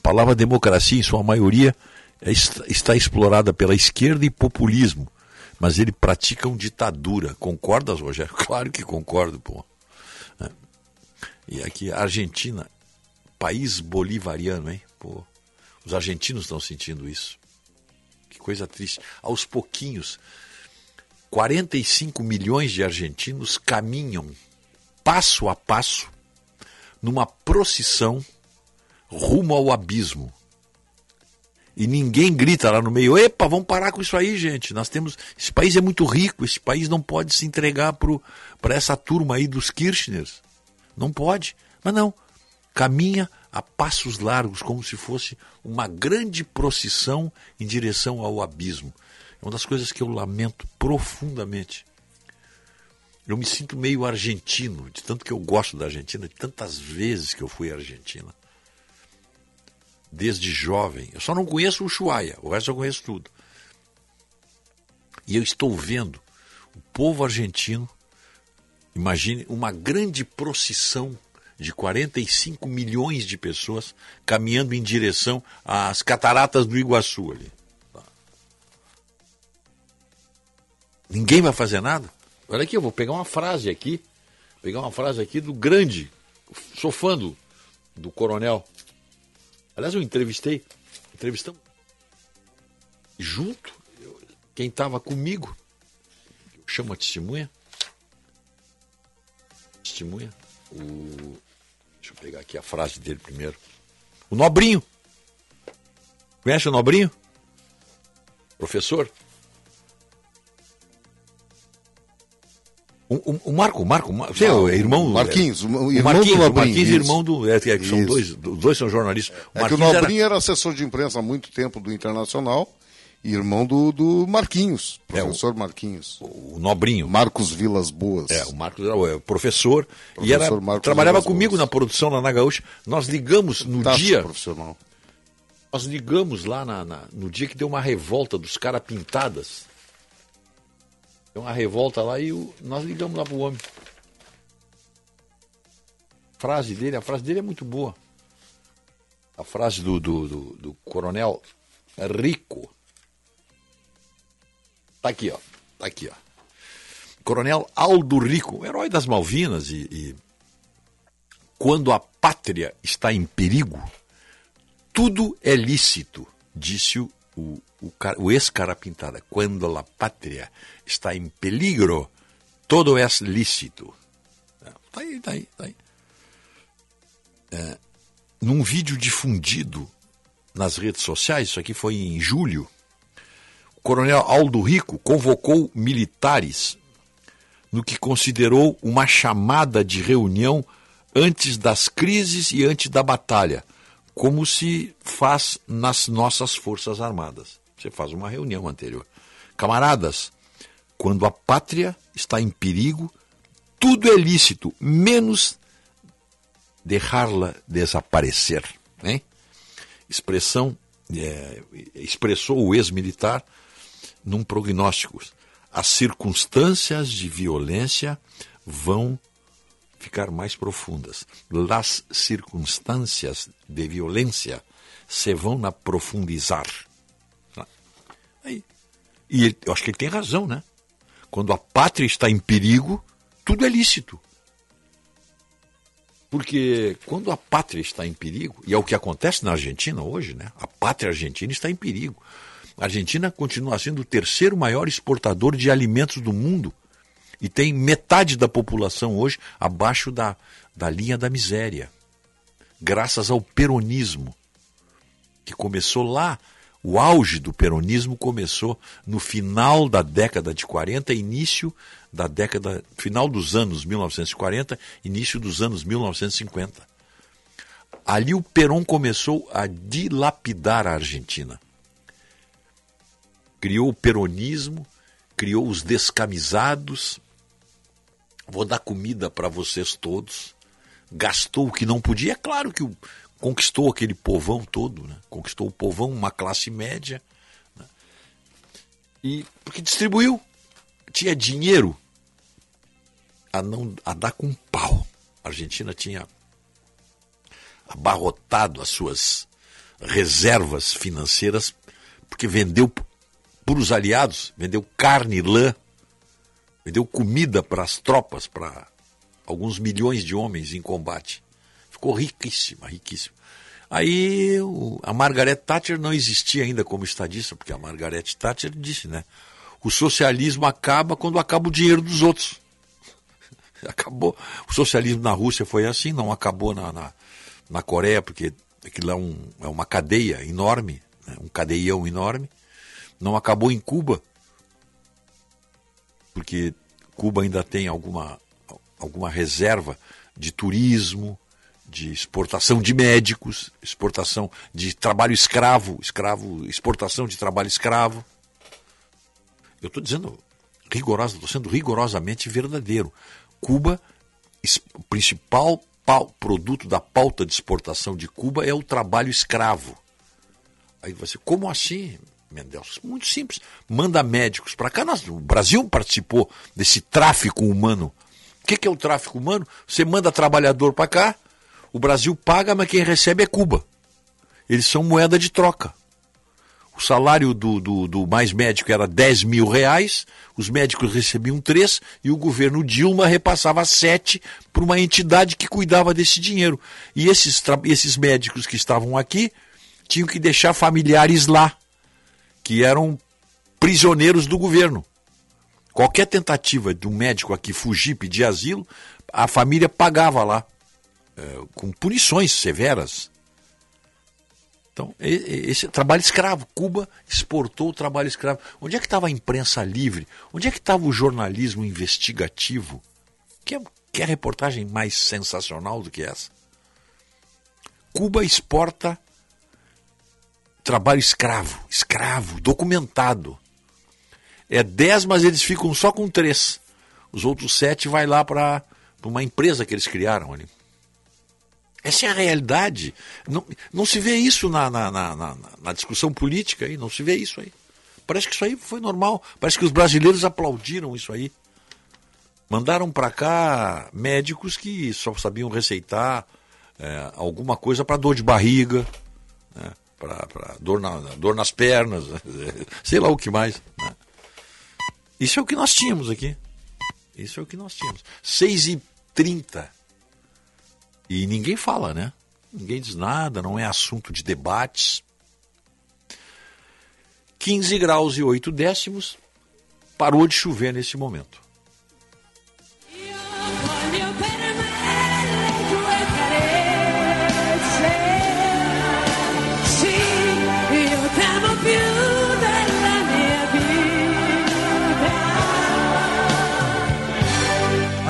palavra democracia, em sua maioria, é, está explorada pela esquerda e populismo. Mas ele pratica uma ditadura. Concordas, Rogério? Claro que concordo, pô. E aqui, Argentina, país bolivariano, hein? Pô, os argentinos estão sentindo isso. Coisa triste. Aos pouquinhos, 45 milhões de argentinos caminham passo a passo numa procissão rumo ao abismo. E ninguém grita lá no meio: epa, vamos parar com isso aí, gente. Nós temos. Esse país é muito rico, esse país não pode se entregar para essa turma aí dos Kirchners. Não pode. Mas não. Caminha a passos largos, como se fosse uma grande procissão em direção ao abismo. É uma das coisas que eu lamento profundamente. Eu me sinto meio argentino, de tanto que eu gosto da Argentina, de tantas vezes que eu fui à Argentina. Desde jovem. Eu só não conheço o Ushuaia, o resto eu conheço tudo. E eu estou vendo o povo argentino, imagine, uma grande procissão de 45 milhões de pessoas caminhando em direção às cataratas do Iguaçu ali. Ninguém vai fazer nada? Olha aqui, eu vou pegar uma frase aqui, pegar uma frase aqui do grande, sou fã do, do coronel. Aliás, eu entrevistei, entrevistamos junto, eu, quem estava comigo, chama testemunha, testemunha, o, deixa eu pegar aqui a frase dele primeiro, o Nobrinho, conhece o Nobrinho? Professor? O, o, Marco, o Marco, você é o irmão Marquinhos, é, o irmão Marquinhos, do Nobrinho, Marquinhos, irmão do, é, é, são dois, os dois são jornalistas. O é que o Nobrinho era... era... assessor de imprensa há muito tempo do Internacional Irmão do, do Marquinhos, É, o- professor Marquinhos. O Nobrinho. Marcos Vilas Boas. É, o Marcos era o professor, e Professor era, Marcos trabalhava Vilas comigo Boas. na produção lá na Gaúcha. Nós ligamos no Fantástico dia. profissional. Nós ligamos lá na- na- no dia que deu uma revolta dos caras pintadas. Deu uma revolta lá e o- nós ligamos lá pro homem. A frase dele, a frase dele é muito boa. A frase do, do, do, do coronel Rico. Tá aqui, ó. Tá aqui, ó. Coronel Aldo Rico, herói das Malvinas e, e quando a pátria está em perigo, tudo é lícito, disse o, o, o, o ex-cara pintada. Quando a pátria está em peligro, todo é lícito. Tá aí, tá aí, tá aí. É, num vídeo difundido nas redes sociais, isso aqui foi em julho, coronel Aldo Rico convocou militares no que considerou uma chamada de reunião antes das crises e antes da batalha, como se faz nas nossas Forças Armadas. Você faz uma reunião anterior. Camaradas, quando a pátria está em perigo, tudo é lícito, menos deixá-la desaparecer. Né? Expressão, é, expressou o ex-militar num prognóstico. As circunstâncias de violência vão ficar mais profundas. Las circunstâncias de violência se vão na profundizar. Aí. E ele- eu acho que ele tem razão, né? Quando a pátria está em perigo, tudo é lícito. Porque quando a pátria está em perigo, e é o que acontece na Argentina hoje, né? A pátria argentina está em perigo. A Argentina continua sendo o terceiro maior exportador de alimentos do mundo e tem metade da população hoje abaixo da, da linha da miséria. Graças ao peronismo, que começou lá, o auge do peronismo começou no final da década de 40, início da década, final dos anos 1940, início dos anos 1950. Ali o Perón começou a dilapidar a Argentina. Criou o peronismo, criou os descamisados, vou dar comida para vocês todos. Gastou o que não podia. É claro que conquistou aquele povão todo, né? conquistou o povão, uma classe média. né? E porque distribuiu. Tinha dinheiro a, não, a dar com pau. A Argentina tinha abarrotado as suas reservas financeiras porque vendeu para os aliados, vendeu carne lã, vendeu comida para as tropas, para alguns milhões de homens em combate. Ficou riquíssima, riquíssima. Aí a Margaret Thatcher não existia ainda como estadista, porque a Margaret Thatcher disse, né? O socialismo acaba quando acaba o dinheiro dos outros. Acabou. O socialismo na Rússia foi assim, não acabou na, na, na Coreia, porque aquilo é, um, é uma cadeia enorme, né? um cadeião enorme. Não acabou em Cuba, porque Cuba ainda tem alguma, alguma reserva de turismo, de exportação de médicos, exportação de trabalho escravo, escravo, exportação de trabalho escravo. Eu estou dizendo rigorosa, estou sendo rigorosamente verdadeiro. Cuba, o principal produto da pauta de exportação de Cuba é o trabalho escravo. Aí você, como assim, Mendels? Muito simples. Manda médicos para cá. Nós, o Brasil participou desse tráfico humano. O que, que é o tráfico humano? Você manda trabalhador para cá, o Brasil paga, mas quem recebe é Cuba. Eles são moeda de troca. O salário do, do, do mais médico era 10 mil reais, os médicos recebiam 3 e o governo Dilma repassava 7 para uma entidade que cuidava desse dinheiro. E esses, esses médicos que estavam aqui tinham que deixar familiares lá, que eram prisioneiros do governo. Qualquer tentativa de um médico aqui fugir, pedir asilo, a família pagava lá, eh, com punições severas. Então, esse trabalho escravo. Cuba exportou o trabalho escravo. Onde é que estava a imprensa livre? Onde é que estava o jornalismo investigativo? Que, que reportagem mais sensacional do que essa? Cuba exporta trabalho escravo, escravo, documentado. É 10, mas eles ficam só com três. Os outros sete vai lá para uma empresa que eles criaram ali. Essa é a realidade. Não, não se vê isso na, na, na, na, discussão política aí, não se vê isso aí. Parece que isso aí foi normal. Parece que os brasileiros aplaudiram isso aí. Mandaram para cá médicos que só sabiam receitar é, alguma coisa para dor de barriga, né? Para dor, na, dor nas pernas, sei lá o que mais. Né? Isso é o que nós tínhamos aqui. Isso é o que nós tínhamos. 6 e 30 E ninguém fala, né? Ninguém diz nada, não é assunto de debates. 15 graus e 8 décimos. Parou de chover nesse momento.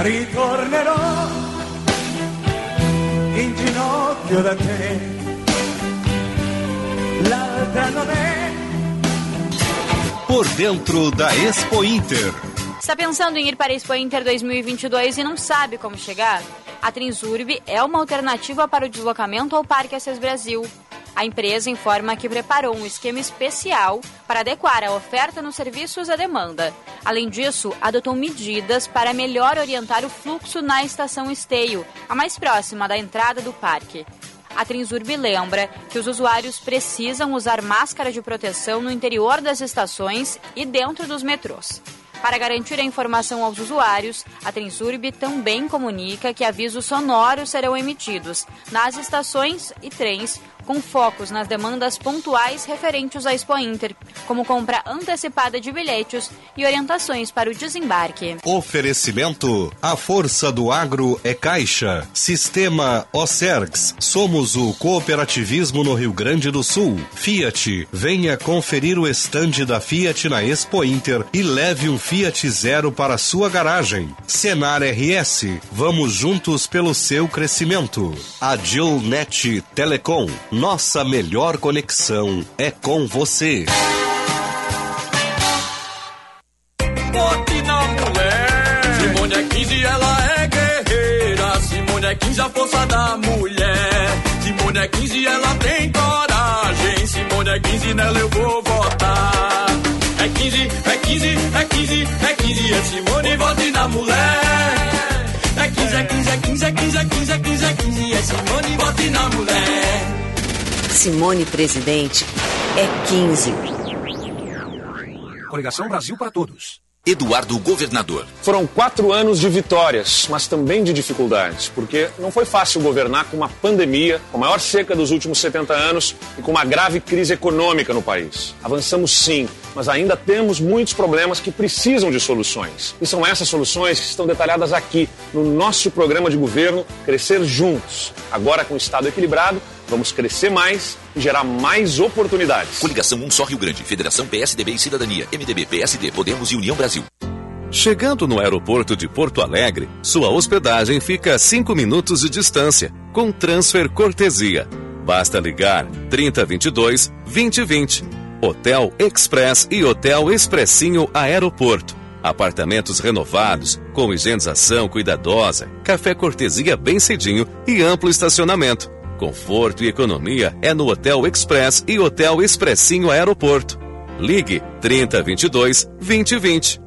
Ritornerò in ginocchio da te. L'altra non è Por dentro da Expo Inter. Está pensando em ir para a Expo Inter 2022 e não sabe como chegar? A Transurb é uma alternativa para o deslocamento ao Parque Assis Brasil. A empresa informa que preparou um esquema especial para adequar a oferta nos serviços à demanda. Além disso, adotou medidas para melhor orientar o fluxo na estação Esteio, a mais próxima da entrada do parque. A Transurb lembra que os usuários precisam usar máscara de proteção no interior das estações e dentro dos metrôs. Para garantir a informação aos usuários, a Transurb também comunica que avisos sonoros serão emitidos nas estações e trens com focos nas demandas pontuais referentes à Expo Inter, como compra antecipada de bilhetes e orientações para o desembarque. Oferecimento: A força do agro é Caixa. Sistema Ocergs. Somos o cooperativismo no Rio Grande do Sul. Fiat. Venha conferir o estande da Fiat na Expo Inter e leve um Fiat Zero para sua garagem. Senar RS. Vamos juntos pelo seu crescimento. Agilnet Telecom. Nossa melhor conexão é com você. Bote na mulher. Simone é 15, ela é guerreira. Simone é 15, a força da mulher. Simone é 15, ela tem coragem. Simone é 15, nela eu vou votar. É 15, é 15, é 15, é 15, é Simone, vote na mulher. É 15, é 15, é 15, é 15, é 15, é 15, é 15, é Simone, vote na mulher. Simone Presidente é 15. Coligação Brasil para Todos. Eduardo Governador. Foram quatro anos de vitórias, mas também de dificuldades, porque não foi fácil governar com uma pandemia, com a maior seca dos últimos 70 anos e com uma grave crise econômica no país. Avançamos sim, mas ainda temos muitos problemas que precisam de soluções. E são essas soluções que estão detalhadas aqui no nosso programa de governo Crescer Juntos. Agora com o Estado equilibrado, vamos crescer mais e gerar mais oportunidades. Coligação Um Só Rio Grande, Federação PSDB e Cidadania, MDB, PSD, Podemos e União Brasil. Chegando no aeroporto de Porto Alegre, sua hospedagem fica a 5 minutos de distância, com transfer cortesia. Basta ligar 3022 2020. Hotel Express e Hotel Expressinho Aeroporto. Apartamentos renovados, com higienização cuidadosa, café cortesia bem cedinho e amplo estacionamento. Conforto e economia é no Hotel Express e Hotel Expressinho Aeroporto. Ligue 3022 2020.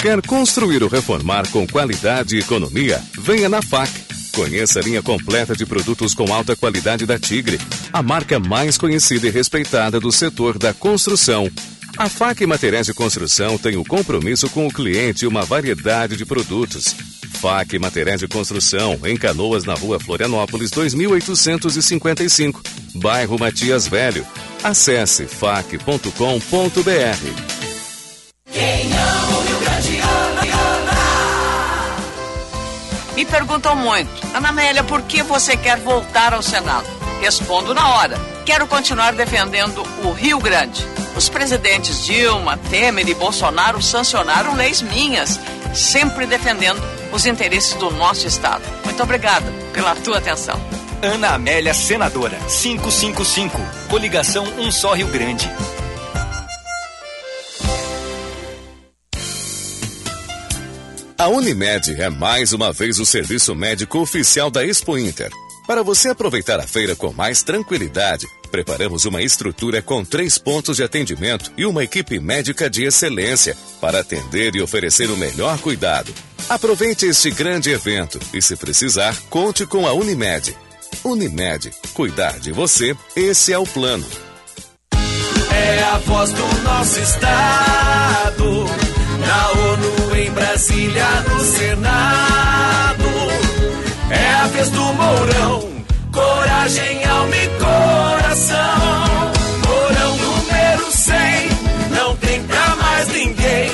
Quer construir ou reformar com qualidade e economia? Venha na FAC. Conheça a linha completa de produtos com alta qualidade da Tigre, a marca mais conhecida e respeitada do setor da construção. A FAC Materiais de Construção tem o compromisso com o cliente e uma variedade de produtos. FAC Materiais de Construção, em Canoas, na rua Florianópolis, 2855, bairro Matias Velho. Acesse fac.com.br. Quem ama o Rio Grande ama, ama. Me perguntam muito, Ana Amélia, por que você quer voltar ao Senado? Respondo na hora. Quero continuar defendendo o Rio Grande. Os presidentes Dilma, Temer e Bolsonaro sancionaram leis minhas, sempre defendendo os interesses do nosso Estado. Muito obrigada pela tua atenção. Ana Amélia Senadora, 555. Coligação Um Só Rio Grande. A Unimed é mais uma vez o serviço médico oficial da Expo Inter. Para você aproveitar a feira com mais tranquilidade, preparamos uma estrutura com três pontos de atendimento e uma equipe médica de excelência para atender e oferecer o melhor cuidado. Aproveite este grande evento e, se precisar, conte com a Unimed. Unimed, cuidar de você, esse é o plano. É a voz do nosso estado, na ONU, em Brasília, no Senado. É a vez do Mourão, coragem, alma e coração. Mourão número 100, não tem pra mais ninguém.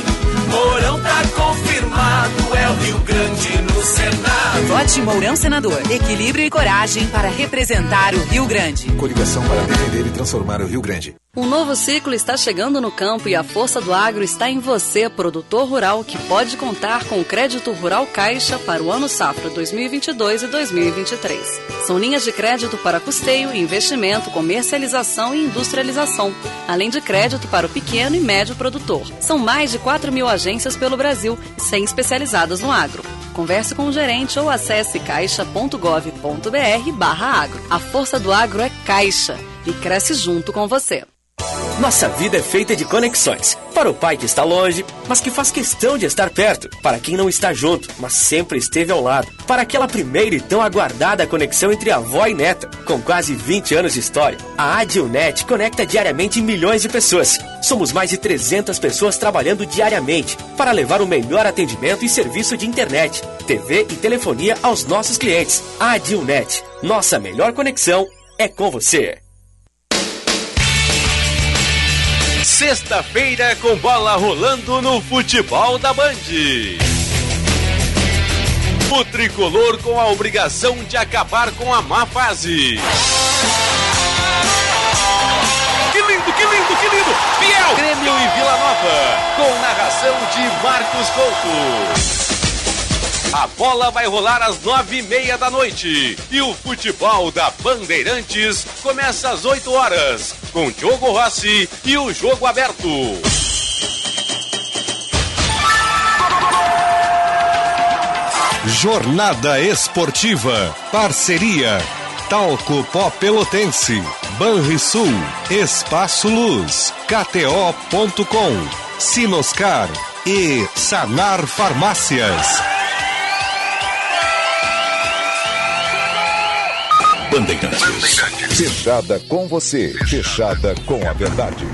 Mourão tá confirmado, é o Rio Grande no Senado. Vote Mourão Senador. Equilíbrio e coragem para representar o Rio Grande. Coligação para defender e transformar o Rio Grande. Um novo ciclo está chegando no campo e a força do agro está em você, produtor rural, que pode contar com o crédito rural Caixa para o ano safra 2022 e 2023. São linhas de crédito para custeio, investimento, comercialização e industrialização, além de crédito para o pequeno e médio produtor. São mais de 4 mil agências pelo Brasil, 100 especializadas no agro. Converse com o gerente ou acesse caixa.gov.br barra agro. A força do agro é Caixa e cresce junto com você. Nossa vida é feita de conexões. Para o pai que está longe, mas que faz questão de estar perto. Para quem não está junto, mas sempre esteve ao lado. Para aquela primeira e tão aguardada conexão entre avó e neta. Com quase 20 anos de história, a Adilnet conecta diariamente milhões de pessoas. Somos mais de 300 pessoas trabalhando diariamente para levar o melhor atendimento e serviço de internet, TV e telefonia aos nossos clientes. Adilnet, nossa melhor conexão é com você. Sexta-feira com bola rolando no futebol da Band. O tricolor com a obrigação de acabar com a má fase. Que lindo, que lindo, que lindo! Fiel! Grêmio e Vila Nova, com narração de Marcos Couto. A bola vai rolar às nove e meia da noite e o futebol da Bandeirantes começa às oito horas com Diogo Rossi e o jogo aberto. Jornada Esportiva. Parceria. Talco Pó Pelotense. Banrisul. Espaço Luz. KTO.com. Sinoscar. E Sanar Farmácias. Bandeirantes. Fechada com você, fechada com a verdade.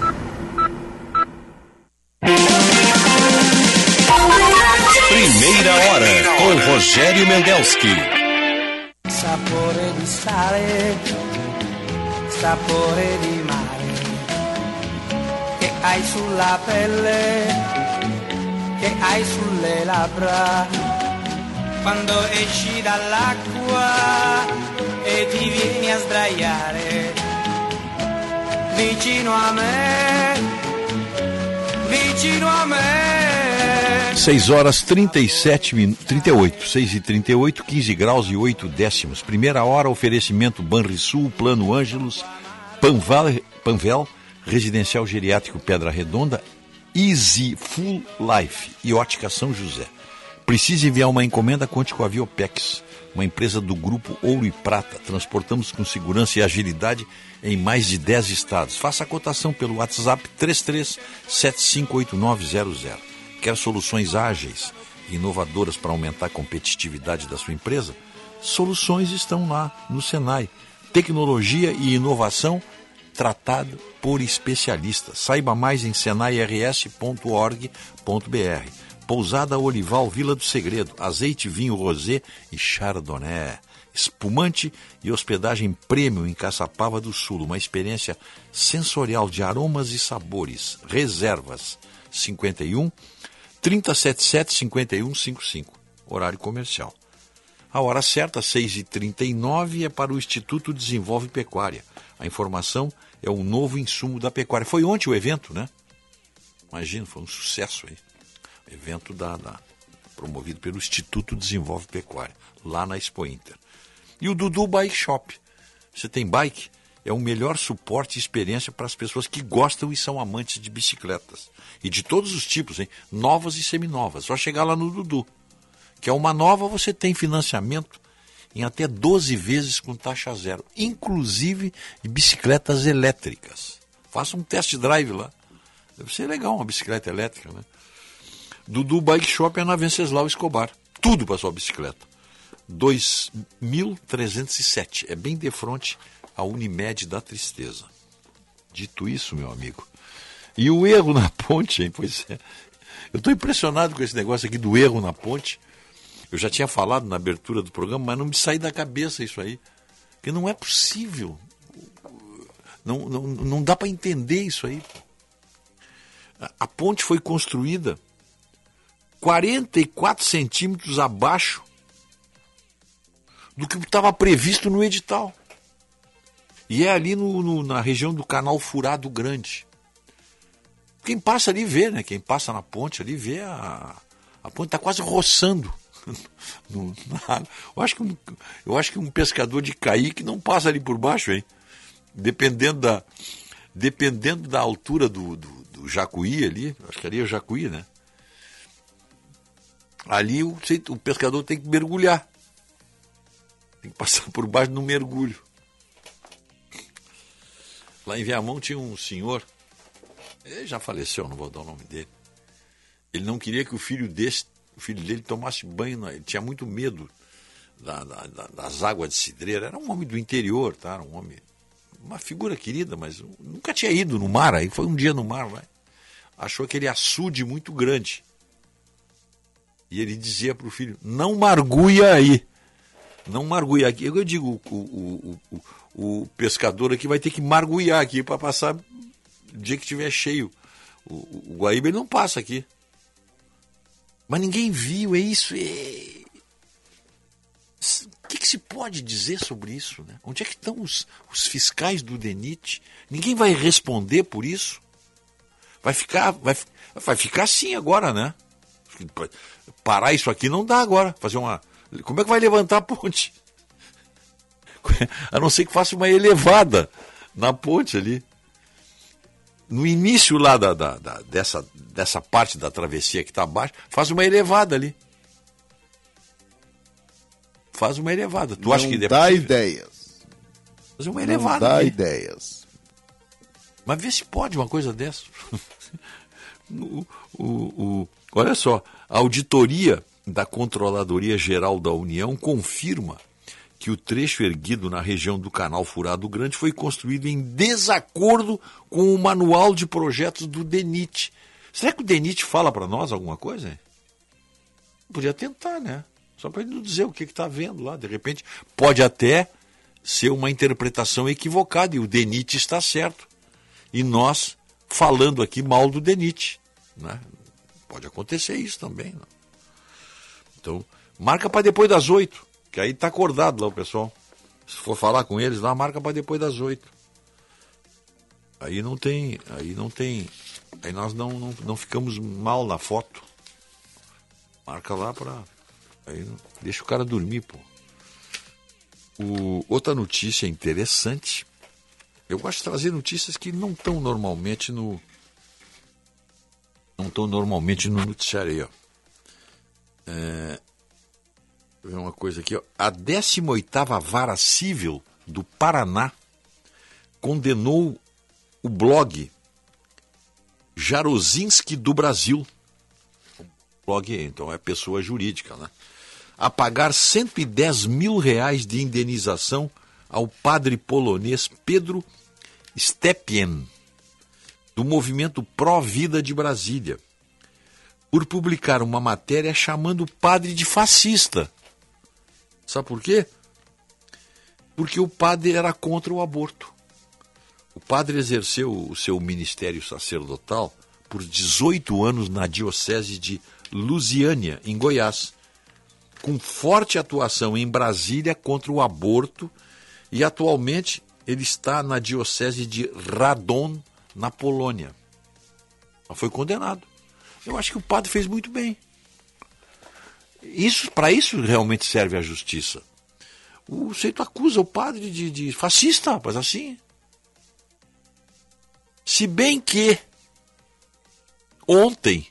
Primeira hora com Rogério Mendelski. Sapore di sale, sapore di mare, che hai sulla pelle, che hai sulle labbra, quando esci dall'acqua e ti vieni a sdraiare vicino a me, vicino a me. 6 horas 37 minutos, 38, 6 e 38, 15 graus e 8 décimos. Primeira hora, oferecimento Banrisul, Plano Ângelos, Panval, Panvel, Residencial Geriátrico Pedra Redonda, Easy Full Life e Ótica São José. Precisa enviar uma encomenda, conte com a Viopex, uma empresa do grupo Ouro e Prata. Transportamos com segurança e agilidade em mais de 10 estados. Faça a cotação pelo WhatsApp 33758900. Quer soluções ágeis e inovadoras para aumentar a competitividade da sua empresa? Soluções estão lá no Senai. Tecnologia e inovação tratado por especialistas. Saiba mais em senairs.org.br. Pousada Olival Vila do Segredo, azeite, vinho rosé e chardonnay. Espumante e hospedagem premium em Caçapava do Sul. Uma experiência sensorial de aromas e sabores. Reservas 51 3077 5155. Horário comercial. A hora certa, 6h39, é para o Instituto Desenvolve Pecuária. A informação é o novo insumo da pecuária. Foi ontem o evento, né? Imagina, foi um sucesso aí evento da, da, promovido pelo Instituto Desenvolve Pecuária, lá na Expo Inter. E o Dudu Bike Shop, você tem bike, é o melhor suporte e experiência para as pessoas que gostam e são amantes de bicicletas. E de todos os tipos, hein? novas e seminovas. Só chegar lá no Dudu. Que é uma nova, você tem financiamento em até 12 vezes com taxa zero, inclusive de bicicletas elétricas. Faça um test drive lá. Deve ser legal uma bicicleta elétrica, né? Dudu Bike Shop é na Venceslau Escobar. Tudo para sua bicicleta. 2307. É bem de frente à Unimed da Tristeza. Dito isso, meu amigo. E o erro na ponte, hein? Pois é. Eu estou impressionado com esse negócio aqui do erro na ponte. Eu já tinha falado na abertura do programa, mas não me sai da cabeça isso aí. Porque não é possível. Não, não, não dá para entender isso aí. A ponte foi construída 44 centímetros abaixo do que estava previsto no edital. E é ali no, no, na região do canal Furado Grande. Quem passa ali vê, né? Quem passa na ponte ali vê a, a ponte está quase roçando. no, na, eu, acho que um, eu acho que um pescador de caíque não passa ali por baixo, hein? Dependendo da, dependendo da altura do, do, do jacuí ali, acho que ali é o jacuí, né? Ali o, o pescador tem que mergulhar. Tem que passar por baixo no mergulho. Lá em Viamão tinha um senhor, ele já faleceu, não vou dar o nome dele. Ele não queria que o filho desse, o filho dele tomasse banho, ele tinha muito medo da, da, das águas de cidreira. Era um homem do interior, tá? Era um homem, uma figura querida, mas nunca tinha ido no mar. Aí foi um dia no mar, vai. achou aquele açude muito grande. E ele dizia para o filho: não marguia aí. Não marguia aqui. Eu digo, o, o, o, o pescador aqui vai ter que marguiar aqui para passar o dia que estiver cheio. O, o Guaíba ele não passa aqui. Mas ninguém viu, é isso. É... O que, que, se pode dizer sobre isso? Né? Onde é que estão os, os fiscais do DENIT? Ninguém vai responder por isso? Vai ficar, vai, vai ficar assim agora, né? Parar isso aqui não dá agora. Fazer uma, como é que vai levantar a ponte? A não ser que faça uma elevada na ponte ali. No início lá da, da, da dessa, dessa parte da travessia que está abaixo, faz uma elevada ali. Faz uma elevada. Tu não acha que dá ideias. Fazer uma elevada. Não dá ali. ideias. Mas vê se pode uma coisa dessa. o, o, o, olha só, a auditoria da Controladoria Geral da União confirma que o trecho erguido na região do Canal Furado Grande foi construído em desacordo com o manual de projetos do DENIT. Será que o DENIT fala para nós alguma coisa? Podia tentar, né? Só para ele não dizer o que está vendo lá. De repente, pode até ser uma interpretação equivocada e o DENIT está certo. E nós falando aqui mal do DENIT. Né? Pode acontecer isso também. Né? Então, marca para depois das oito, que aí tá acordado lá o pessoal. Se for falar com eles lá, marca para depois das oito. Aí não tem, aí não tem, aí nós não, não, não ficamos mal na foto. Marca lá para, aí deixa o cara dormir, pô. O, outra notícia interessante. Eu gosto de trazer notícias que não estão normalmente no não estão normalmente no noticiário ó. É, ver uma coisa aqui. Ó. A 18ª Vara Civil do Paraná condenou o blog Jarozinski do Brasil. O blog, então, é pessoa jurídica, né? A pagar 110 mil reais de indenização ao padre polonês Pedro Stepien, do movimento Pró-Vida de Brasília por publicar uma matéria chamando o padre de fascista. Sabe por quê? Porque o padre era contra o aborto. O padre exerceu o seu ministério sacerdotal por 18 anos na diocese de Lusiânia, em Goiás, com forte atuação em Brasília contra o aborto e atualmente ele está na diocese de Radon, na Polônia. Foi condenado. Eu acho que o padre fez muito bem. Isso, para isso realmente serve a justiça. O Seito acusa o padre de, de fascista, rapaz, assim. Se bem que ontem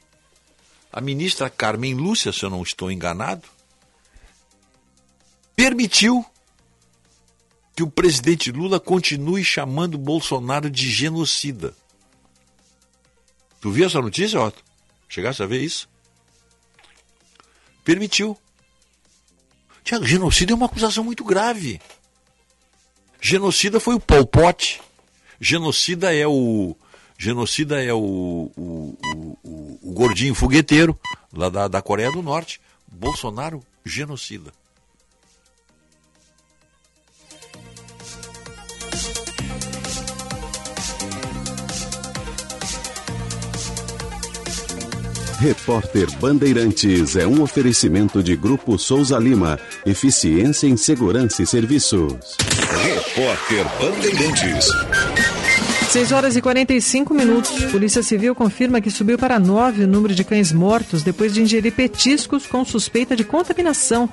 a ministra Carmen Lúcia, se eu não estou enganado, permitiu que o presidente Lula continue chamando Bolsonaro de genocida. Tu viu essa notícia, Otto? Chegasse a ver isso? Permitiu. Tiago, genocídio é uma acusação muito grave. Genocida foi o Pol Pot. Genocida é o. Genocida é o, o, o, o gordinho fogueteiro lá da, da Coreia do Norte. Bolsonaro, genocida. Repórter Bandeirantes é um oferecimento de Grupo Souza Lima. Eficiência em Segurança e Serviços. Repórter Bandeirantes. 6 horas e 45 minutos. Polícia Civil confirma que subiu para 9 o número de cães mortos depois de ingerir petiscos com suspeita de contaminação.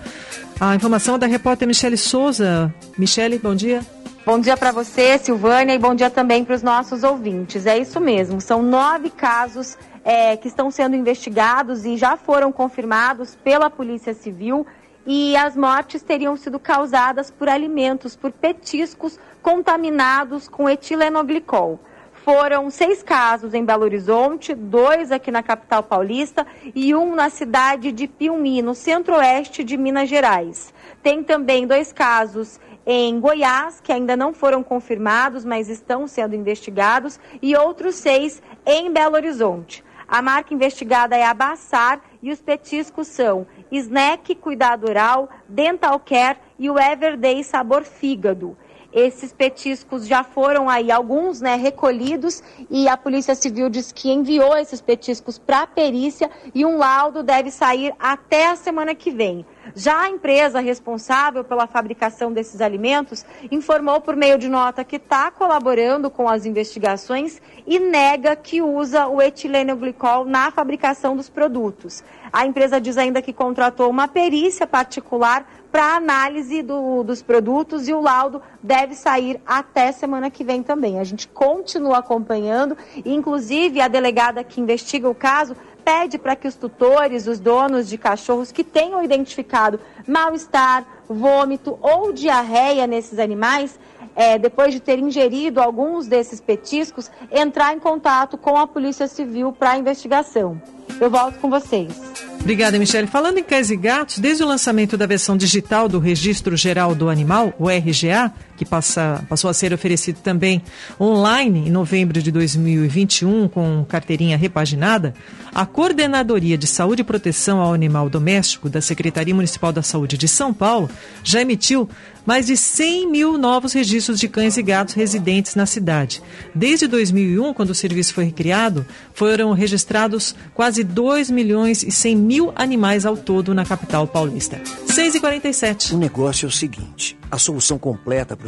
A informação é da repórter Michele Souza. Michele, bom dia. Bom dia para você, Silvânia, e bom dia também para os nossos ouvintes. É isso mesmo, são nove casos é, que estão sendo investigados e já foram confirmados pela Polícia Civil. E as mortes teriam sido causadas por alimentos, por petiscos contaminados com etilenoglicol. Foram seis casos em Belo Horizonte, dois aqui na capital paulista e um na cidade de Piumi, no centro-oeste de Minas Gerais. Tem também dois casos em Goiás, que ainda não foram confirmados, mas estão sendo investigados, e outros seis em Belo Horizonte. A marca investigada é a Bassar e os petiscos são Snack Cuidado Oral, Dental Care e o Everday Sabor Fígado. Esses petiscos já foram aí alguns, né, recolhidos e a Polícia Civil diz que enviou esses petiscos para perícia e um laudo deve sair até a semana que vem. Já a empresa responsável pela fabricação desses alimentos informou por meio de nota que está colaborando com as investigações e nega que usa o etileno-glicol na fabricação dos produtos. A empresa diz ainda que contratou uma perícia particular para análise do, dos produtos e o laudo deve sair até semana que vem também. A gente continua acompanhando, inclusive a delegada que investiga o caso pede para que os tutores, os donos de cachorros que tenham identificado mal-estar, vômito ou diarreia nesses animais, é, depois de ter ingerido alguns desses petiscos, entrar em contato com a Polícia Civil para investigação. Eu volto com vocês. Obrigada, Michele. Falando em cães e gatos, desde o lançamento da versão digital do Registro Geral do Animal, o RGA, que passa, passou a ser oferecido também online em novembro de 2021 com carteirinha repaginada, a Coordenadoria de Saúde e Proteção ao Animal Doméstico da Secretaria Municipal da Saúde de São Paulo já emitiu mais de 100 mil novos registros de cães e gatos residentes na cidade. Desde 2001, quando o serviço foi criado, foram registrados quase 2 milhões e 100 mil animais ao todo na capital paulista. 6h47. O negócio é o seguinte: a solução completa para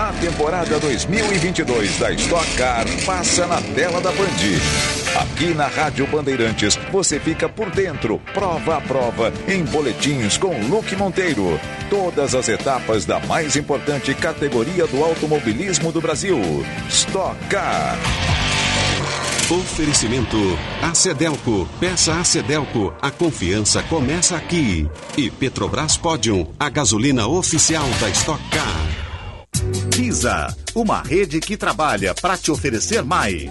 A temporada 2022 da Stock Car passa na tela da Band. Aqui na Rádio Bandeirantes você fica por dentro, prova a prova, em boletins com Luque Monteiro. Todas as etapas da mais importante categoria do automobilismo do Brasil. Stock Car. Oferecimento Acedelco. Peça Acedelco. A confiança começa aqui. E Petrobras Podium, a gasolina oficial da Stock Car. Visa, uma rede que trabalha para te oferecer mais.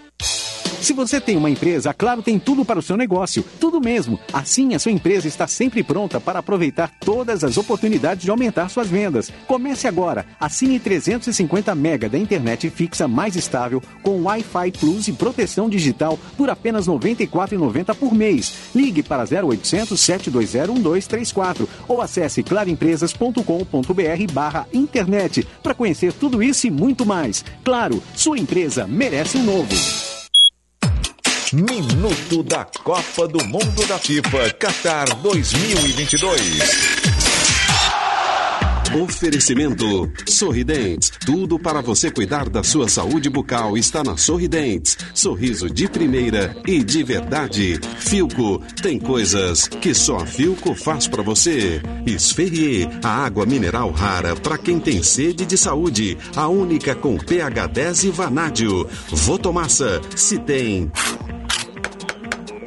you Se você tem uma empresa, a Claro tem tudo para o seu negócio, tudo mesmo. Assim, a sua empresa está sempre pronta para aproveitar todas as oportunidades de aumentar suas vendas. Comece agora. Assine 350 mega da internet fixa mais estável com Wi-Fi Plus e proteção digital por apenas R$ 94,90 por mês. Ligue para 0800 720 1234 ou acesse claroempresas.com.br barra internet para conhecer tudo isso e muito mais. Claro, sua empresa merece um novo. Minuto da Copa do Mundo da FIFA Qatar 2022. Oferecimento Sorridentes. Tudo para você cuidar da sua saúde bucal está na Sorridentes. Sorriso de primeira e de verdade. Filco tem coisas que só a Filco faz para você. Esferrier, a água mineral rara para quem tem sede de saúde. A única com pH 10 e vanádio. Votomassa, se tem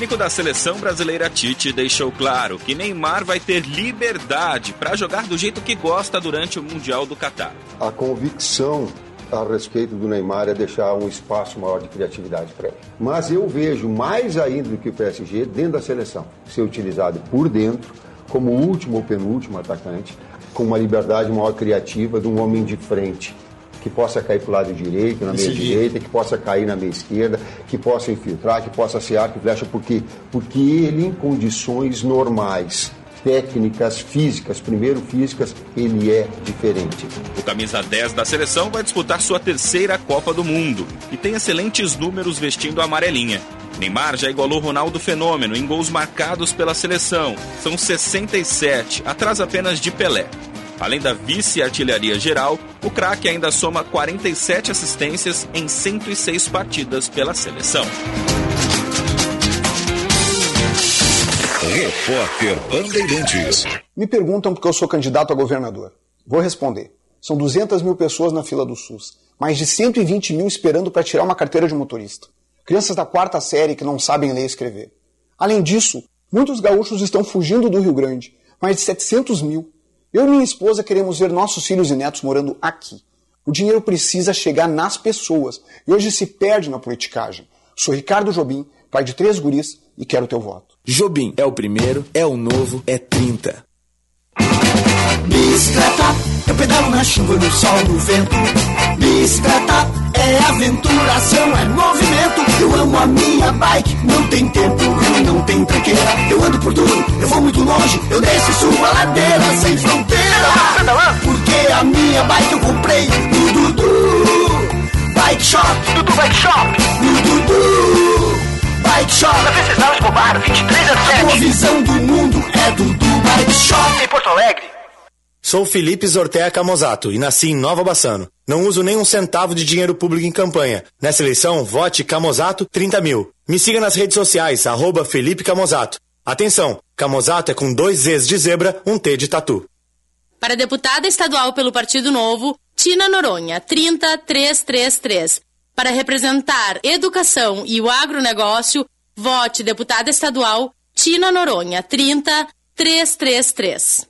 técnico da seleção brasileira Tite deixou claro que Neymar vai ter liberdade para jogar do jeito que gosta durante o Mundial do Catar. A convicção a respeito do Neymar é deixar um espaço maior de criatividade para ele. Mas eu vejo mais ainda do que o PSG dentro da seleção ser utilizado por dentro como último ou penúltimo atacante, com uma liberdade maior criativa de um homem de frente que possa cair para o lado direito, na meia direita, que possa cair na meia esquerda, que possa infiltrar, que possa ser arco e flecha, porque, porque ele em condições normais, técnicas, físicas, primeiro físicas, ele é diferente. O camisa 10 da seleção vai disputar sua terceira Copa do Mundo e tem excelentes números vestindo a amarelinha. Neymar já igualou Ronaldo Fenômeno em gols marcados pela seleção. São 67, atrás apenas de Pelé. Além da vice-artilharia geral, o craque ainda soma 47 assistências em 106 partidas pela seleção. Repórter Bandeirantes. Me perguntam porque eu sou candidato a governador. Vou responder. São 200 mil pessoas na fila do SUS, mais de 120 mil esperando para tirar uma carteira de motorista. Crianças da quarta série que não sabem ler e escrever. Além disso, muitos gaúchos estão fugindo do Rio Grande, mais de 700 mil. Eu e minha esposa queremos ver nossos filhos e netos morando aqui. O dinheiro precisa chegar nas pessoas e hoje se perde na politicagem. Sou Ricardo Jobim, pai de três guris e quero teu voto. Jobim é o primeiro, é o novo, é 30. Bicicleta, eu pedalo na chuva, no sol, no vento. Bicicleta é aventuração, é movimento. Eu amo a minha bike, não tem tempo ruim, não tem tranqueira. Eu ando por tudo, eu vou muito longe, eu desço e subo a ladeira sem fronteira. Porque a minha bike eu comprei no Dudu Bike Shop. Dudu Bike Shop. No Dudu Bike Shop. Na Venceslau Escobar, 23 a 7. A visão do mundo é Dudu Bike Shop. Em Porto Alegre. Sou Felipe Zortea Camozato e nasci em Nova Bassano. Não uso nem um centavo de dinheiro público em campanha. Nessa eleição, vote Camozato 30 mil. Me siga nas redes sociais, arroba Felipe Camozato. Atenção, Camozato é com dois Zs de zebra, um T de tatu. Para deputada estadual pelo Partido Novo, Tina Noronha, 30333. Para representar educação e o agronegócio, vote deputada estadual Tina Noronha, 30333.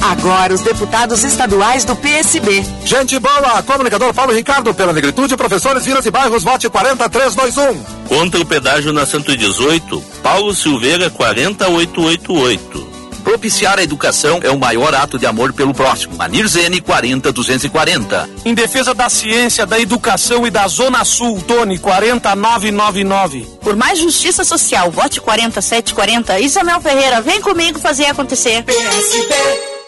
Agora os deputados estaduais do PSB. Gente boa, comunicador Paulo Ricardo, pela negritude, professores, vilas e bairros, vote 40321. Contra o pedágio na 118, Paulo Silveira 40888. Propiciar a educação é o maior ato de amor pelo próximo. Manir Zene 40240. Em defesa da ciência, da educação e da Zona Sul, Tony 40999. Por mais justiça social, vote 4740. Isabel Ferreira, vem comigo fazer acontecer. PSB.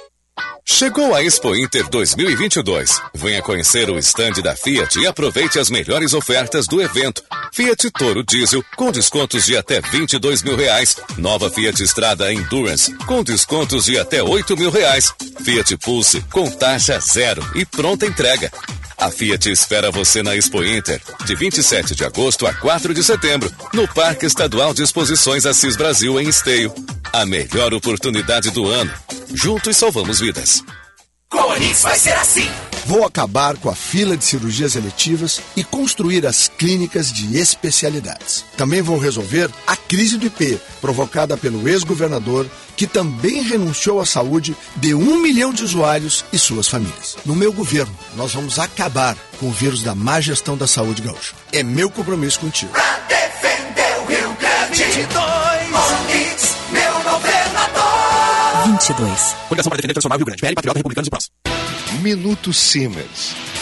Chegou a Expo Inter 2022. Venha conhecer o estande da Fiat e aproveite as melhores ofertas do evento. Fiat Toro Diesel com descontos de até 22 mil reais. Nova Fiat Estrada Endurance com descontos de até 8 mil reais. Fiat Pulse com taxa zero e pronta entrega. A Fiat espera você na Expo Inter, de 27 de agosto a 4 de setembro, no Parque Estadual de Exposições Assis Brasil, em Esteio. A melhor oportunidade do ano. Juntos salvamos vidas. Com a Onix vai ser assim. Vou acabar com a fila de cirurgias eletivas e construir as clínicas de especialidades. Também vou resolver a crise do IP, provocada pelo ex-governador, que também renunciou à saúde de um milhão de usuários e suas famílias. No meu governo, nós vamos acabar com o vírus da má gestão da saúde gaúcha. É meu compromisso contigo. Pra defender o Rio Grande. 22. Onix, 2022. Coligação para defender, transformar o Rio Grande. PL, Patriota, Republicanos e Prós. Minuto Simers.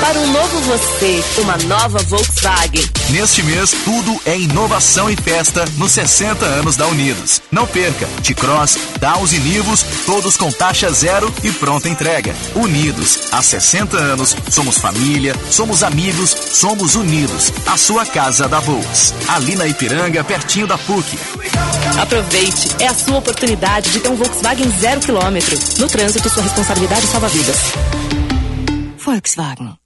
Para um novo você, uma nova Volkswagen. Neste mês, tudo é inovação e festa nos 60 anos da Unidos. Não perca, T-Cross, Taos e Nivos, todos com taxa zero e pronta entrega. Unidos, há 60 anos, somos família, somos amigos, somos unidos. A sua casa da Volks. Ali na Ipiranga, pertinho da PUC. Aproveite, é a sua oportunidade de ter um Volkswagen zero quilômetro. No trânsito, sua responsabilidade salva vidas. Volkswagen.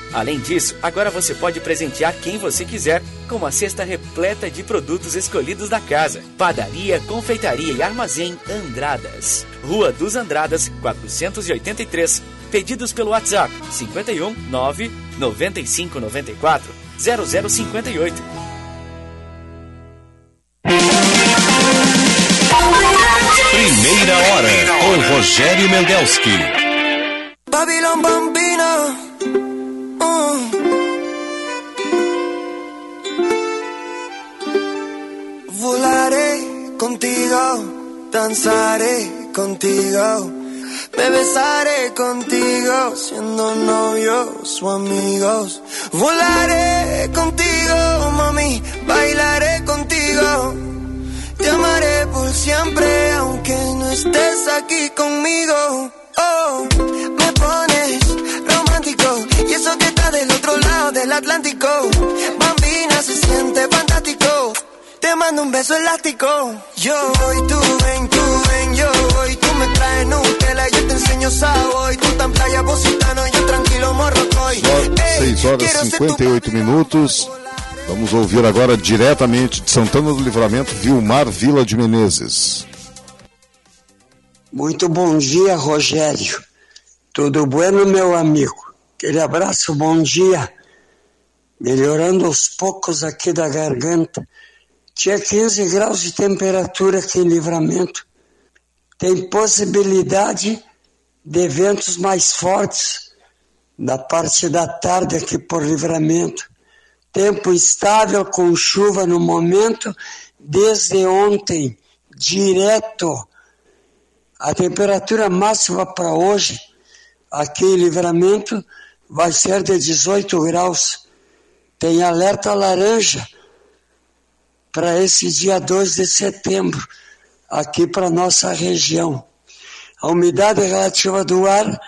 Além disso, agora você pode presentear quem você quiser com uma cesta repleta de produtos escolhidos da casa. Padaria, Confeitaria e Armazém Andradas. Rua dos Andradas, 483. Pedidos pelo WhatsApp 51 9 95 94 0058. Primeira hora com Rogério Mendelski. Babylon Bambino. Uh. Volaré contigo, danzaré contigo, me besaré contigo, siendo novios o amigos. Volaré contigo, mami, bailaré contigo, te amaré por siempre, aunque no estés aquí conmigo. Oh, me pones romántico y eso que está del otro lado del Atlántico. Bambina se siente fantástico. Te mando un beso elástico. Yo voy, tú ven, tú ven, yo voy. Tú me traes Nutella, yo te enseño. Tú tan playa positano, yo tranquilo morrocoy. 6 horas e 58 minutos. Vamos ouvir agora diretamente de Santana do Livramento, Vilmar Vila de Menezes. Muito bom dia, Rogério. Tudo bueno, meu amigo? Aquele abraço, bom dia. Melhorando aos poucos aqui da garganta. Tinha 15 graus de temperatura aqui em livramento. Tem possibilidade de ventos mais fortes da parte da tarde aqui por livramento. Tempo estável com chuva no momento, desde ontem, direto. A temperatura máxima para hoje, aqui em livramento, vai ser de 18 graus. Tem alerta laranja para esse dia 2 de setembro, aqui para nossa região. A umidade relativa do ar,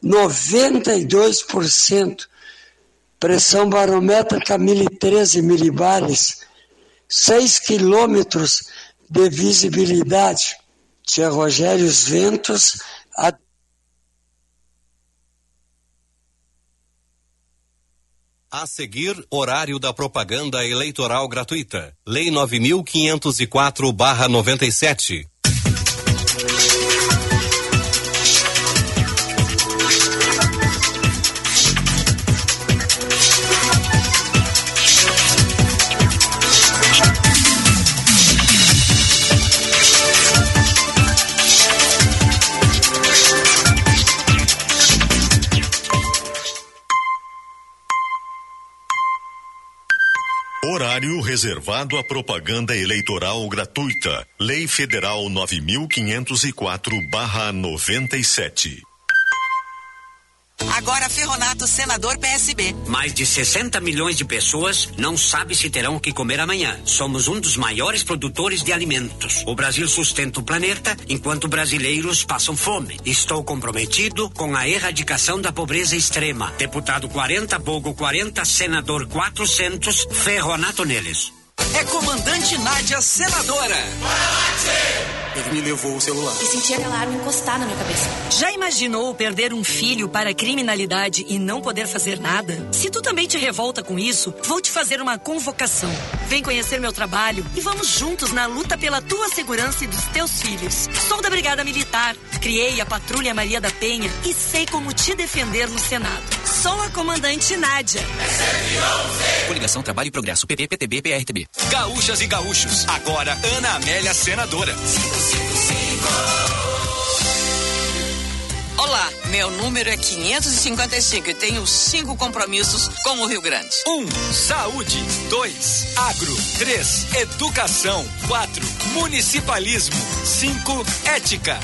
92%. Pressão barométrica 1013 milibares. 6 quilômetros de visibilidade. Tia Rogério, os ventos. A... A seguir, horário da propaganda eleitoral gratuita. Lei 9504-97. Horário reservado à propaganda eleitoral gratuita. Lei Federal 9504/97. Agora Ferronato Senador PSB. Mais de 60 milhões de pessoas não sabem se terão o que comer amanhã. Somos um dos maiores produtores de alimentos. O Brasil sustenta o planeta enquanto brasileiros passam fome. Estou comprometido com a erradicação da pobreza extrema. Deputado 40 Bogo 40, senador 400, Ferronato neles. É comandante Nádia Senadora. Ele me levou o celular. E senti aquela arma encostar na minha cabeça. Já imaginou perder um filho para a criminalidade e não poder fazer nada? Se tu também te revolta com isso, vou te fazer uma convocação. Vem conhecer meu trabalho e vamos juntos na luta pela tua segurança e dos teus filhos. Sou da Brigada Militar, criei a Patrulha Maria da Penha e sei como te defender no Senado. Sou a comandante Nádia. Coligação Trabalho e Progresso, PP, PTB, PRTB. Gaúchas e gaúchos. Agora, Ana Amélia Senadora. Olá, meu número é 555 e tenho cinco compromissos com o Rio Grande. 1. Um, saúde. 2. Agro. 3. Educação. 4. Municipalismo. 5. Ética.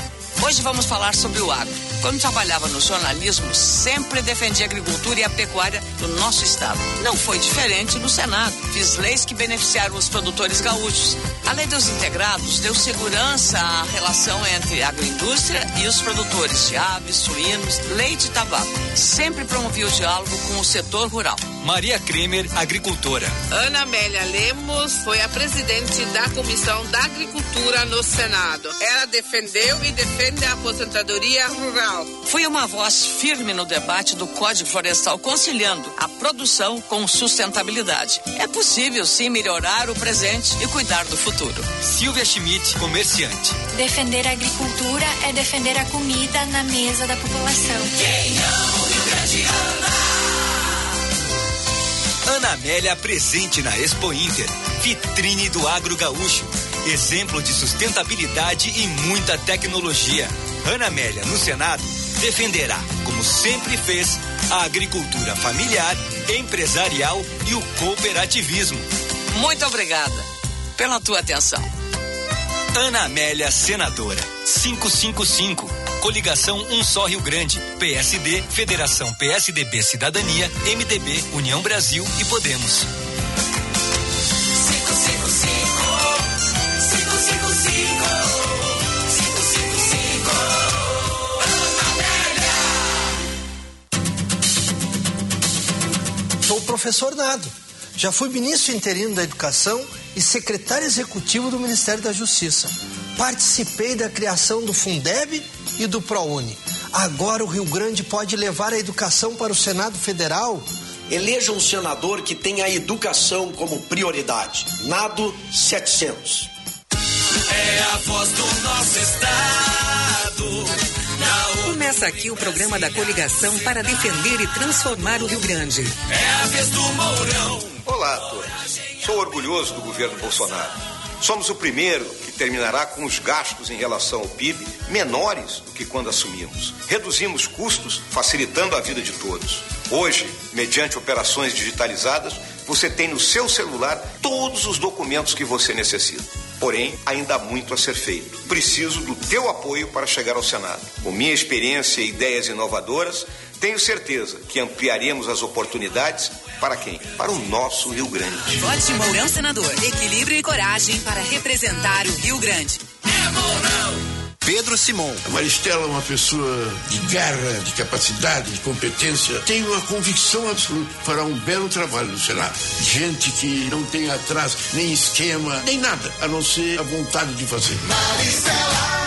Hoje vamos falar sobre o agro. Quando trabalhava no jornalismo, sempre defendi a agricultura e a pecuária do nosso estado. Não foi diferente no Senado. Fiz leis que beneficiaram os produtores gaúchos. A lei dos integrados deu segurança à relação entre a agroindústria e os produtores de aves, suínos, leite e tabaco. Sempre promovi o diálogo com o setor rural. Maria Kremer, agricultora. Ana Amélia Lemos foi a presidente da Comissão da Agricultura no Senado. Ela defendeu e defende a aposentadoria rural. Fui uma voz firme no debate do Código Florestal, conciliando a produção com sustentabilidade. É possível sim melhorar o presente e cuidar do futuro. Silvia Schmidt, comerciante. Defender a agricultura é defender a comida na mesa da população. Quem ama o Rio Grande ama. Ana Amélia presente na Expo Inter, vitrine do agro gaúcho, exemplo de sustentabilidade e muita tecnologia. Ana Amélia no Senado defenderá, como sempre fez, a agricultura familiar, empresarial e o cooperativismo. Muito obrigada pela tua atenção. Ana Amélia Senadora 555 Coligação Um Só Rio Grande, PSD, Federação PSDB Cidadania, MDB, União Brasil e Podemos. Sou o professor Nado. Já fui ministro interino da Educação e secretário executivo do Ministério da Justiça. Participei da criação do Fundeb e do ProUni. Agora o Rio Grande pode levar a educação para o Senado Federal? Eleja um senador que tenha a educação como prioridade. Nado 700. É a voz do nosso estado. Começa aqui o programa da coligação para defender e transformar o Rio Grande. É a vez do Mourão. Olá todos. Sou orgulhoso do governo Bolsonaro. Somos o primeiro que terminará com os gastos em relação ao PIB menores do que quando assumimos. Reduzimos custos, facilitando a vida de todos. Hoje, mediante operações digitalizadas, você tem no seu celular todos os documentos que você necessita. Porém, ainda há muito a ser feito. Preciso do teu apoio para chegar ao Senado. Com minha experiência e ideias inovadoras, tenho certeza que ampliaremos as oportunidades Para quem? Para o nosso Rio Grande. Vote Mourão Senador. Equilíbrio e coragem para representar o Rio Grande. É Mourão! Pedro Simon. A Maristela é uma pessoa de garra, de capacidade, de competência. Tem uma convicção absoluta. Fará um belo trabalho no Senado. Gente que não tem atrás nem esquema, nem nada, a não ser a vontade de fazer. Maristela.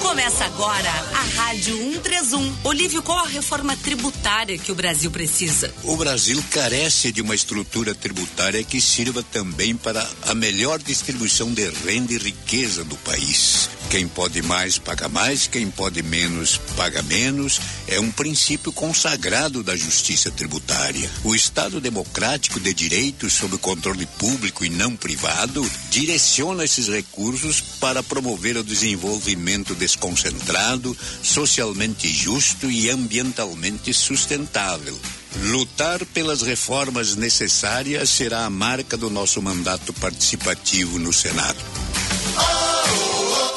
Começa agora a Rádio 131. Olívio, qual a reforma tributária que o Brasil precisa? O Brasil carece de uma estrutura tributária que sirva também para a melhor distribuição de renda e riqueza do país. Quem pode mais, paga mais, quem pode menos, paga menos. É um princípio consagrado da justiça tributária. O Estado democrático de direito, sob controle público e não privado, direciona esses recursos para promover o desenvolvimento desconcentrado, socialmente justo e ambientalmente sustentável. Lutar pelas reformas necessárias será a marca do nosso mandato participativo no Senado.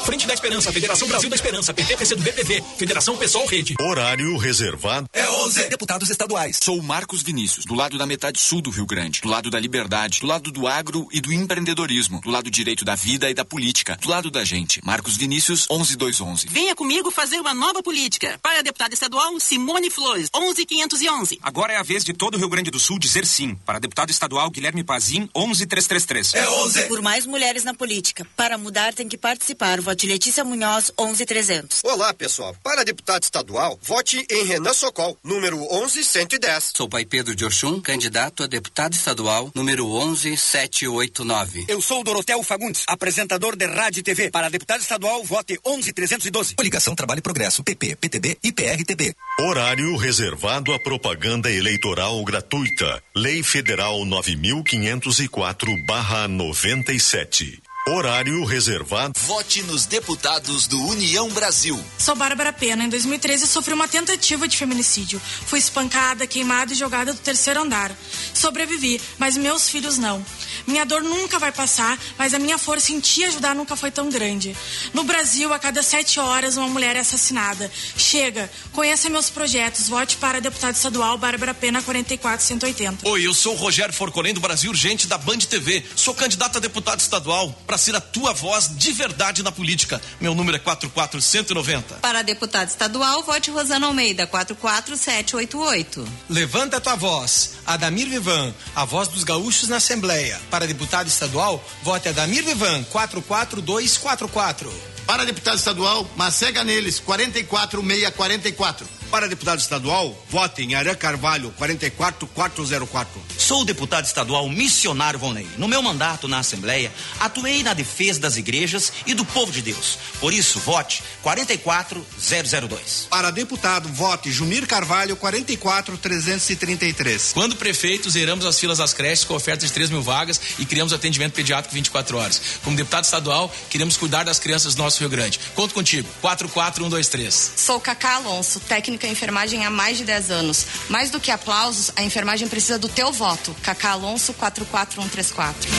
Frente da Esperança, Federação Brasil da Esperança, PTPC do BPV, Federação Pessoal Rede. Horário reservado. É 11. Deputados estaduais. Sou Marcos Vinícius, do lado da metade sul do Rio Grande, do lado da liberdade, do lado do agro e do empreendedorismo, do lado direito da vida e da política, do lado da gente. Marcos Vinícius, 11211. Venha comigo fazer uma nova política. Para a deputada estadual Simone Flores, 11511. Agora é a vez de todo o Rio Grande do Sul dizer sim. Para deputado estadual Guilherme Pazim, 11333. É 11. Por mais mulheres na política. Para mudar tem que participar. Vote Letícia Munhoz, 11300. Olá, pessoal. Para deputado estadual, vote em Renan Socol, número 11110. Sou pai Pedro de Orchum, candidato a deputado estadual, número 11789. Eu sou Dorotel Fagundes, apresentador de rádio e TV. Para deputado estadual, vote 11312. Coligação Trabalho e Progresso, PP, PTB e PRTB. Horário reservado à propaganda eleitoral gratuita. Lei Federal 9504/97. Horário reservado. Vote nos deputados do União Brasil. Sou Bárbara Pena. Em 2013 sofri uma tentativa de feminicídio. Fui espancada, queimada e jogada do terceiro andar. Sobrevivi, mas meus filhos não. Minha dor nunca vai passar, mas a minha força em te ajudar nunca foi tão grande. No Brasil, a cada sete horas, uma mulher é assassinada. Chega, conheça meus projetos. Vote para deputado estadual Bárbara Pena 44180. Oi, eu sou o Rogério Forcolém do Brasil Urgente da Band TV. Sou candidato a deputado estadual para ser a tua voz de verdade na política. Meu número é 44190. Para deputado estadual, vote Rosana Almeida, 44788. Levanta a tua voz. Adamir Vivan, a voz dos gaúchos na Assembleia. Para deputado estadual, vote Adamir Vivan, 44244. Para deputado estadual, Macega Neles, 44644. Para deputado estadual, vote em Arã Carvalho, 44404. Sou o deputado estadual missionário Volney. No meu mandato na Assembleia, atuei na defesa das igrejas e do povo de Deus. Por isso, vote 44002. Para deputado, vote Jumir Carvalho, 44333. Quando prefeito, zeramos as filas das creches com oferta de 3 mil vagas e criamos atendimento pediátrico 24 horas. Como deputado estadual, queremos cuidar das crianças do nosso Rio Grande. Conto contigo. 44123. Sou Cacá Alonso, técnica em enfermagem há mais de 10 anos. Mais do que aplausos, a enfermagem precisa do teu voto. Cacá Alonso 44134.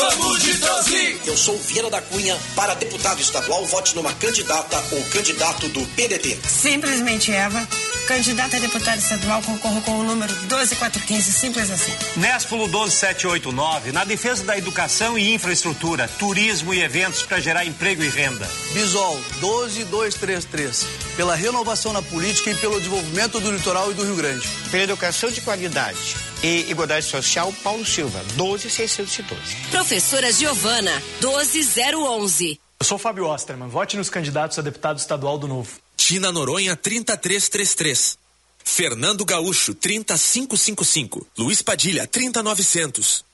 Vamos de 12! Eu sou Viana da Cunha. Para deputado estadual, vote numa candidata ou candidato do PDT. Simplesmente Eva. Candidata a deputada estadual, concorro com o número 12415, simples assim. Néspulo 12789, na defesa da educação e infraestrutura, turismo e eventos para gerar emprego e renda. Bisol 12233, pela renovação na política e pelo desenvolvimento do litoral e do Rio Grande. Pela educação de qualidade e igualdade social, Paulo Silva, 12612. Professora Giovana, 12011. Eu sou Fábio Osterman, vote nos candidatos a deputado estadual do Novo. Tina Noronha 30333. Fernando Gaúcho 30555. Luiz Padilha 30900.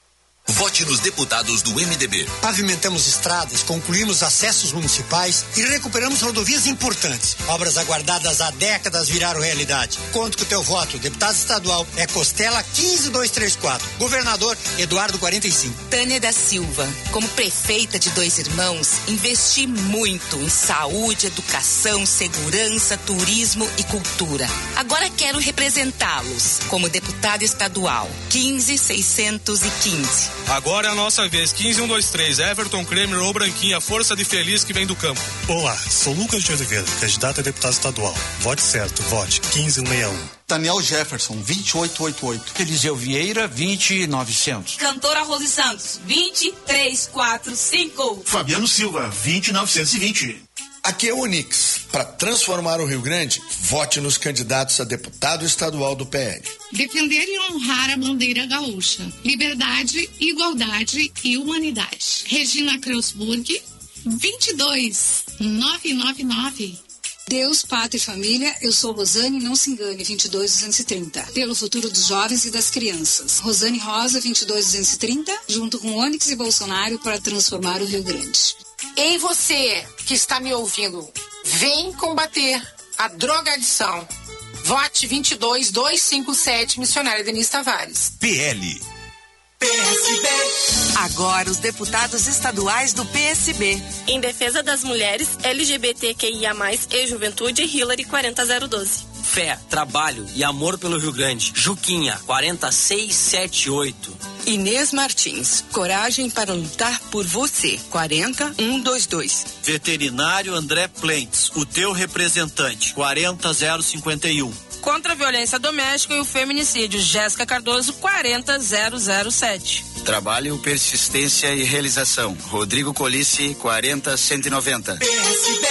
Vote nos deputados do MDB. Pavimentamos estradas, concluímos acessos municipais e recuperamos rodovias importantes. Obras aguardadas há décadas viraram realidade. Conto com o teu voto. Deputado estadual é Costela 15234. Governador Eduardo 45. Tânia da Silva. Como prefeita de Dois Irmãos, investi muito em saúde, educação, segurança, turismo e cultura. Agora quero representá-los como deputada estadual 15615. Agora é a nossa vez. 15 1 2 3. Everton Kremer ou Branquinha, força de feliz que vem do campo. Olá, sou Lucas de Oliveira, candidato a deputado estadual. Vote certo, vote 15161. Daniel Jefferson, 2888. Eliseu Vieira, 20900. Cantora Rose Santos, 20345. Fabiano Silva, 20920. Aqui é o Onix. Para transformar o Rio Grande, vote nos candidatos a deputado estadual do PL. Defender e honrar a bandeira gaúcha. Liberdade, igualdade e humanidade. Regina Kreuzburg, 22999. Deus, Pátria e Família, eu sou Rosane, não se engane, 22230. Pelo futuro dos jovens e das crianças. Rosane Rosa, 22230, junto com Onyx e Bolsonaro para transformar o Rio Grande. Ei você que está me ouvindo, vem combater a drogadição. Vote 22257, missionária Denise Tavares. PL. PSB. Agora os deputados estaduais do PSB. Em defesa das mulheres, LGBTQIA+, e juventude, Hillary 40012. Fé, trabalho e amor pelo Rio Grande. Juquinha 40678. Inês Martins, coragem para lutar por você. 40122. Veterinário André Plentes, o teu representante. 40051. Contra a violência doméstica e o feminicídio, Jéssica Cardoso 40007. Trabalho, persistência e realização. Rodrigo Colice 40190. PSB.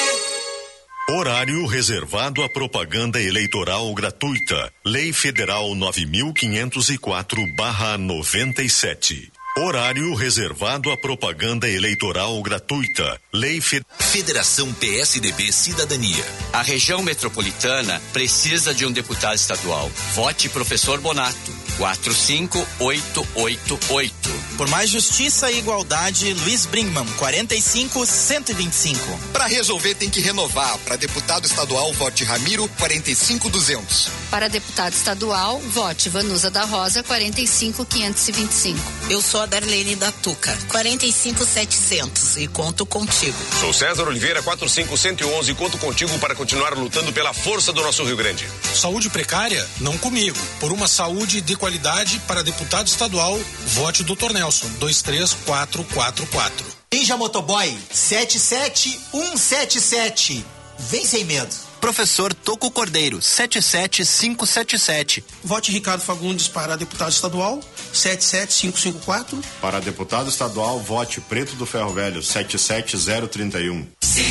Horário reservado à propaganda eleitoral gratuita. Lei Federal 9504/97. Horário reservado à propaganda eleitoral gratuita. Lei Fe... Federação PSDB Cidadania. A região metropolitana precisa de um deputado estadual. Vote professor Bonato. 45888. Por mais justiça e igualdade, Luiz Brinkman, 45125. Para resolver tem que renovar. Para deputado estadual, vote Ramiro, 45200. Para deputado estadual, vote Vanusa da Rosa, 45525. Eu sou Darlene da Tuca, 45700 e conto contigo. Sou César Oliveira, 45111 e conto contigo para continuar lutando pela força do nosso Rio Grande. Saúde precária? Não comigo. Por uma saúde de qualidade para deputado estadual, vote Dr. Nelson, 23444. Ninja Motoboy, 77177. Vem sem medo. Professor Toco Cordeiro, 77577. Vote Ricardo Fagundes para deputado estadual, 77554. Para deputado estadual, vote Preto do Ferro Velho, 77031. 50000,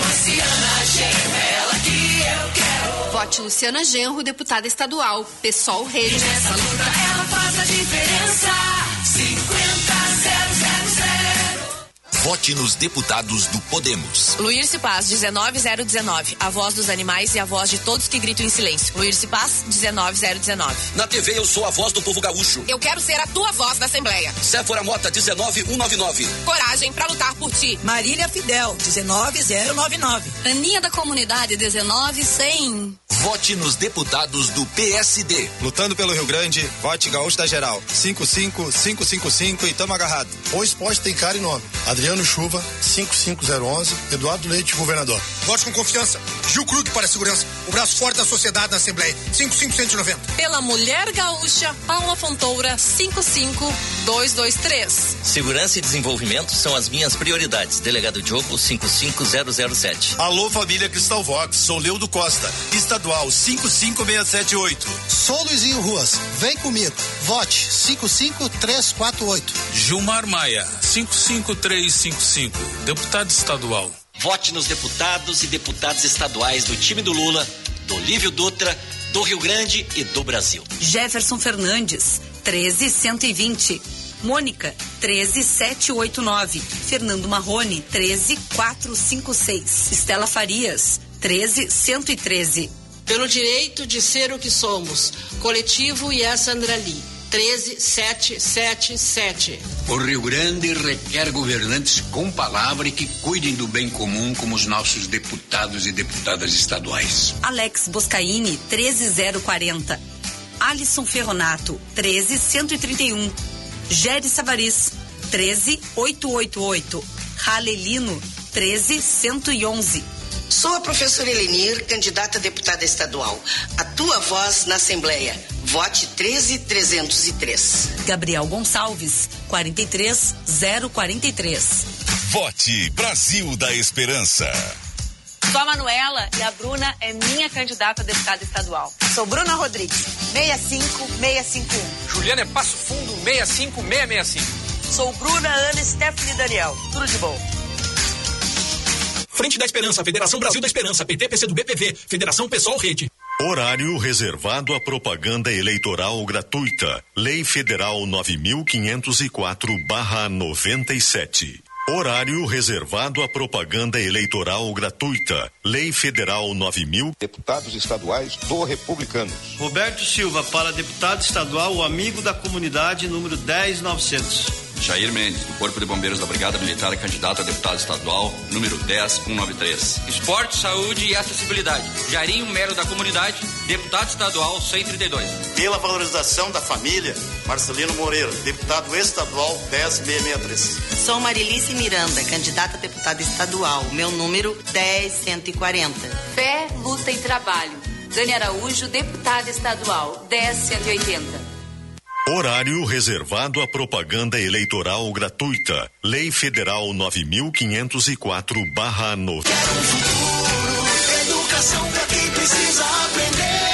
Marciana Gemela que eu quero. Vote Luciana Genro, deputada estadual, PSOL Rede. Nessa luta ela faz a diferença. 50000. Vote nos deputados do Podemos. Luiz Paz, 19019. A voz dos animais e a voz de todos que gritam em silêncio. Luiz Paz, 19019. Na TV eu sou a voz do povo gaúcho. Eu quero ser a tua voz na Assembleia. Séfora Mota, 19199. Coragem pra lutar por ti. Marília Fidel, 19099. Aninha da Comunidade, 19100. Vote nos deputados do PSD. Lutando pelo Rio Grande, vote Gaúcho da Geral. 55555 e tamo agarrado. O esporte tem cara e nome. Adriano Chuva, 55011. Eduardo Leite, governador. Vote com confiança. Gil Krug para a segurança. O braço forte da sociedade na Assembleia. 55190. Pela Mulher Gaúcha, Paula Fontoura, 55223. Segurança e desenvolvimento são as minhas prioridades. Delegado Diogo, 55007. Alô, família Cristal Vox. Sou Leudo Costa. Estadual 55678. Sou Luizinho Ruas. Vem comigo. Vote 55348. Gilmar Maia, 55355. Deputado estadual. Vote nos deputados e deputadas estaduais do time do Lula, do Olívio Dutra, do Rio Grande e do Brasil. Jefferson Fernandes, 13120. Mônica, 13789. Fernando Marrone, 13456. Estela Farias, 13113. Pelo direito de ser o que somos. Coletivo Yes Andrali. 13777. O Rio Grande requer governantes com palavra e que cuidem do bem comum como os nossos deputados e deputadas estaduais. Alex Boscaini, 13040. Alisson Ferronato, 13131. Gere Savaris, 13888. Ralelino, 13111. Sou a professora Elenir, candidata a deputada estadual. A tua voz na Assembleia. Vote 13303. Gabriel Gonçalves, 43043. Vote Brasil da Esperança. Sou a Manuela e a Bruna é minha candidata a deputada estadual. Sou Bruna Rodrigues, 65651. Juliana é Passo Fundo, 65665. Sou Bruna Ana Stephanie Daniel. Tudo de bom. Frente da Esperança, Federação Brasil da Esperança, PT, PC do BPV, Federação Pessoal Rede. Horário reservado à propaganda eleitoral gratuita. Lei Federal 9504/97. Horário reservado à propaganda eleitoral gratuita. Lei Federal 9000. Deputados estaduais do Republicanos. Roberto Silva para deputado estadual, o amigo da comunidade, número 10900. Jair Mendes, do Corpo de Bombeiros da Brigada Militar, candidato a deputado estadual, número 10193. Esporte, saúde e acessibilidade. Jairinho Melo da Comunidade, deputado estadual 132. Pela valorização da família, Marcelino Moreira, deputado estadual 10663. Sou Marilice Miranda, candidata a deputada estadual, meu número 10140. Fé, luta e trabalho. Dani Araújo, deputada estadual 10180. Horário reservado à propaganda eleitoral gratuita. Lei Federal 9504/9. Quero um futuro, educação para quem precisa aprender,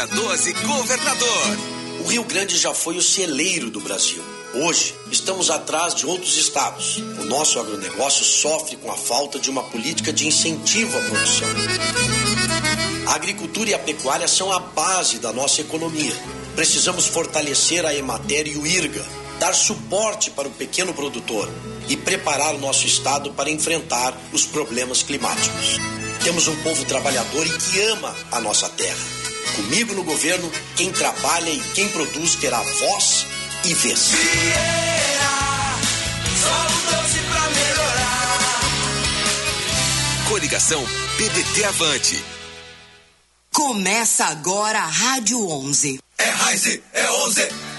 Vieira 12, governador. O Rio Grande já foi o celeiro do Brasil. Hoje, estamos atrás de outros estados. O nosso agronegócio sofre com a falta de uma política de incentivo à produção. A agricultura e a pecuária são a base da nossa economia. Precisamos fortalecer a Emater e o IRGA, dar suporte para o pequeno produtor e preparar o nosso estado para enfrentar os problemas climáticos. Temos um povo trabalhador e que ama a nossa terra. Comigo no governo, quem trabalha e quem produz terá voz e vez. Vieira, só o doce pra melhorar. Coligação PDT Avante. Começa agora a Rádio 11. É Raize, é 11.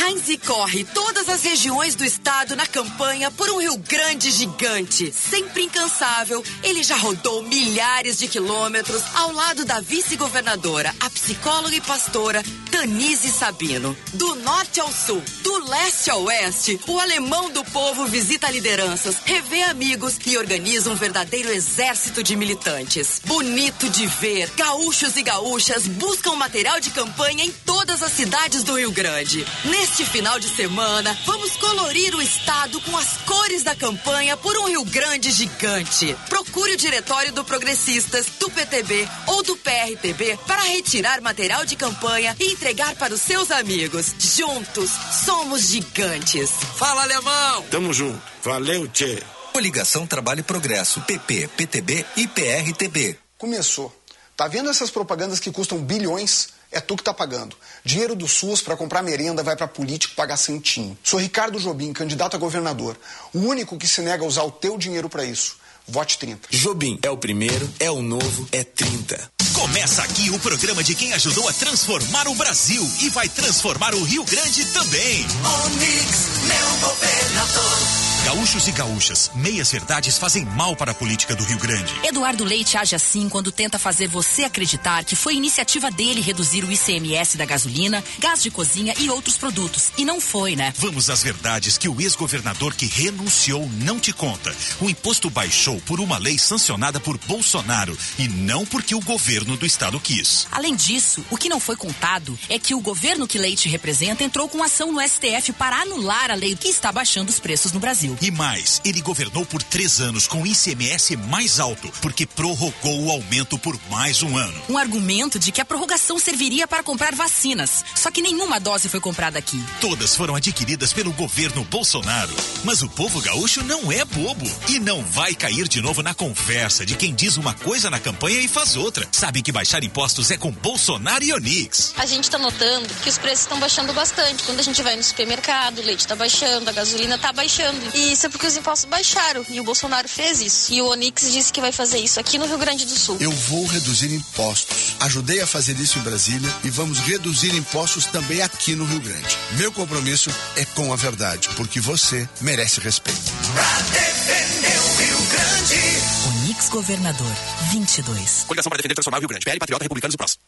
Heinz corre todas as regiões do estado na campanha por um Rio Grande gigante. Sempre incansável, ele já rodou milhares de quilômetros ao lado da vice-governadora, a psicóloga e pastora Tanise Sabino. Do norte ao sul, do leste ao oeste, o alemão do povo visita lideranças, revê amigos e organiza um verdadeiro exército de militantes. Bonito de ver, gaúchos e gaúchas buscam material de campanha em todas as cidades do Rio Grande. Neste final de semana, vamos colorir o estado com as cores da campanha por um Rio Grande gigante. Procure o diretório do Progressistas, do PTB ou do PRTB para retirar material de campanha e entregar para os seus amigos. Juntos, somos gigantes. Fala, alemão! Tamo junto. Valeu, tchê. Coligação Trabalho e Progresso, PP, PTB e PRTB. Começou. Tá vendo essas propagandas que custam bilhões? É tu que tá pagando. Dinheiro do SUS para comprar merenda vai para político pagar santinho. Sou Ricardo Jobim, candidato a governador. O único que se nega a usar o teu dinheiro para isso. Vote 30. Jobim é o primeiro, é o novo, é 30. Começa aqui o programa de quem ajudou a transformar o Brasil e vai transformar o Rio Grande também. Onix, meu governador. Gaúchos e gaúchas, meias verdades fazem mal para a política do Rio Grande. Eduardo Leite age assim quando tenta fazer você acreditar que foi iniciativa dele reduzir o ICMS da gasolina, gás de cozinha e outros produtos. E não foi, né? Vamos às verdades que o ex-governador que renunciou não te conta. O imposto baixou por uma lei sancionada por Bolsonaro e não porque o governo do estado quis. Além disso, o que não foi contado é que o governo que Leite representa entrou com ação no STF para anular a lei que está baixando os preços no Brasil. Brasil. E mais, ele governou por três anos com ICMS mais alto, porque prorrogou o aumento por mais um ano. Um argumento de que a prorrogação serviria para comprar vacinas. Só que nenhuma dose foi comprada aqui. Todas foram adquiridas pelo governo Bolsonaro. Mas o povo gaúcho não é bobo e não vai cair de novo na conversa de quem diz uma coisa na campanha e faz outra. Sabem que baixar impostos é com Bolsonaro e Onix. A gente está notando que os preços estão baixando bastante. Quando a gente vai no supermercado, o leite está baixando, a gasolina está baixando. E isso é porque os impostos baixaram e o Bolsonaro fez isso. E o Onix disse que vai fazer isso aqui no Rio Grande do Sul. Eu vou reduzir impostos. Ajudei a fazer isso em Brasília e vamos reduzir impostos também aqui no Rio Grande. Meu compromisso é com a verdade, porque você merece respeito. Pra defender o Rio Grande. Onix Governador 22. Coligação para defender transformar o Rio Grande. PL, Patriota, Republicanos e Prós.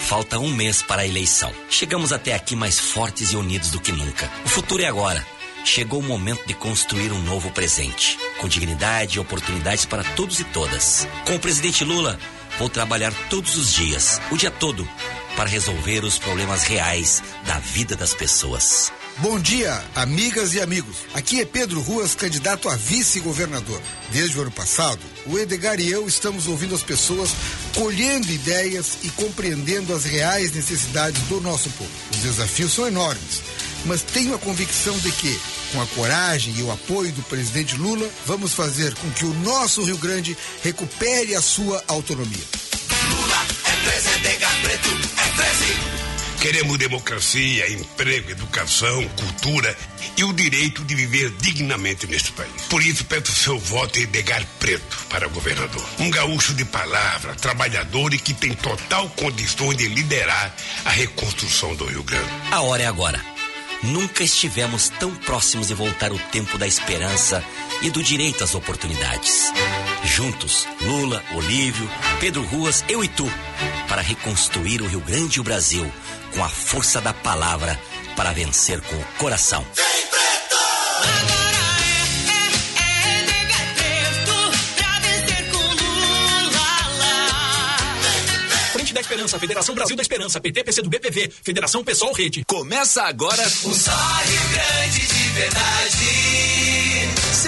Falta um mês para a eleição. Chegamos até aqui mais fortes e unidos do que nunca. O futuro é agora. Chegou o momento de construir um novo presente, com dignidade e oportunidades para todos e todas. Com o presidente Lula, vou trabalhar todos os dias, o dia todo, para resolver os problemas reais da vida das pessoas. Bom dia, amigas e amigos. Aqui é Pedro Ruas, candidato a vice-governador. Desde o ano passado, o Edgar e eu estamos ouvindo as pessoas, colhendo ideias e compreendendo as reais necessidades do nosso povo. Os desafios são enormes, mas tenho a convicção de que, com a coragem e o apoio do presidente Lula, vamos fazer com que o nosso Rio Grande recupere a sua autonomia. Lula é 13, Edgar Preto é 13. Queremos democracia, emprego, educação, cultura e o direito de viver dignamente neste país. Por isso, peço seu voto em Edgar Preto para governador. Um gaúcho de palavra, trabalhador e que tem total condições de liderar a reconstrução do Rio Grande. A hora é agora. Nunca estivemos tão próximos de voltar o tempo da esperança e do direito às oportunidades. Juntos, Lula, Olívio, Pedro Ruas, eu e tu, para reconstruir o Rio Grande e o Brasil com a força da palavra para vencer com o coração. Vem preto! Da Esperança, Federação Brasil da Esperança, PT, PC do BPV, Federação Pessoal Rede. Começa agora o Grande de verdade.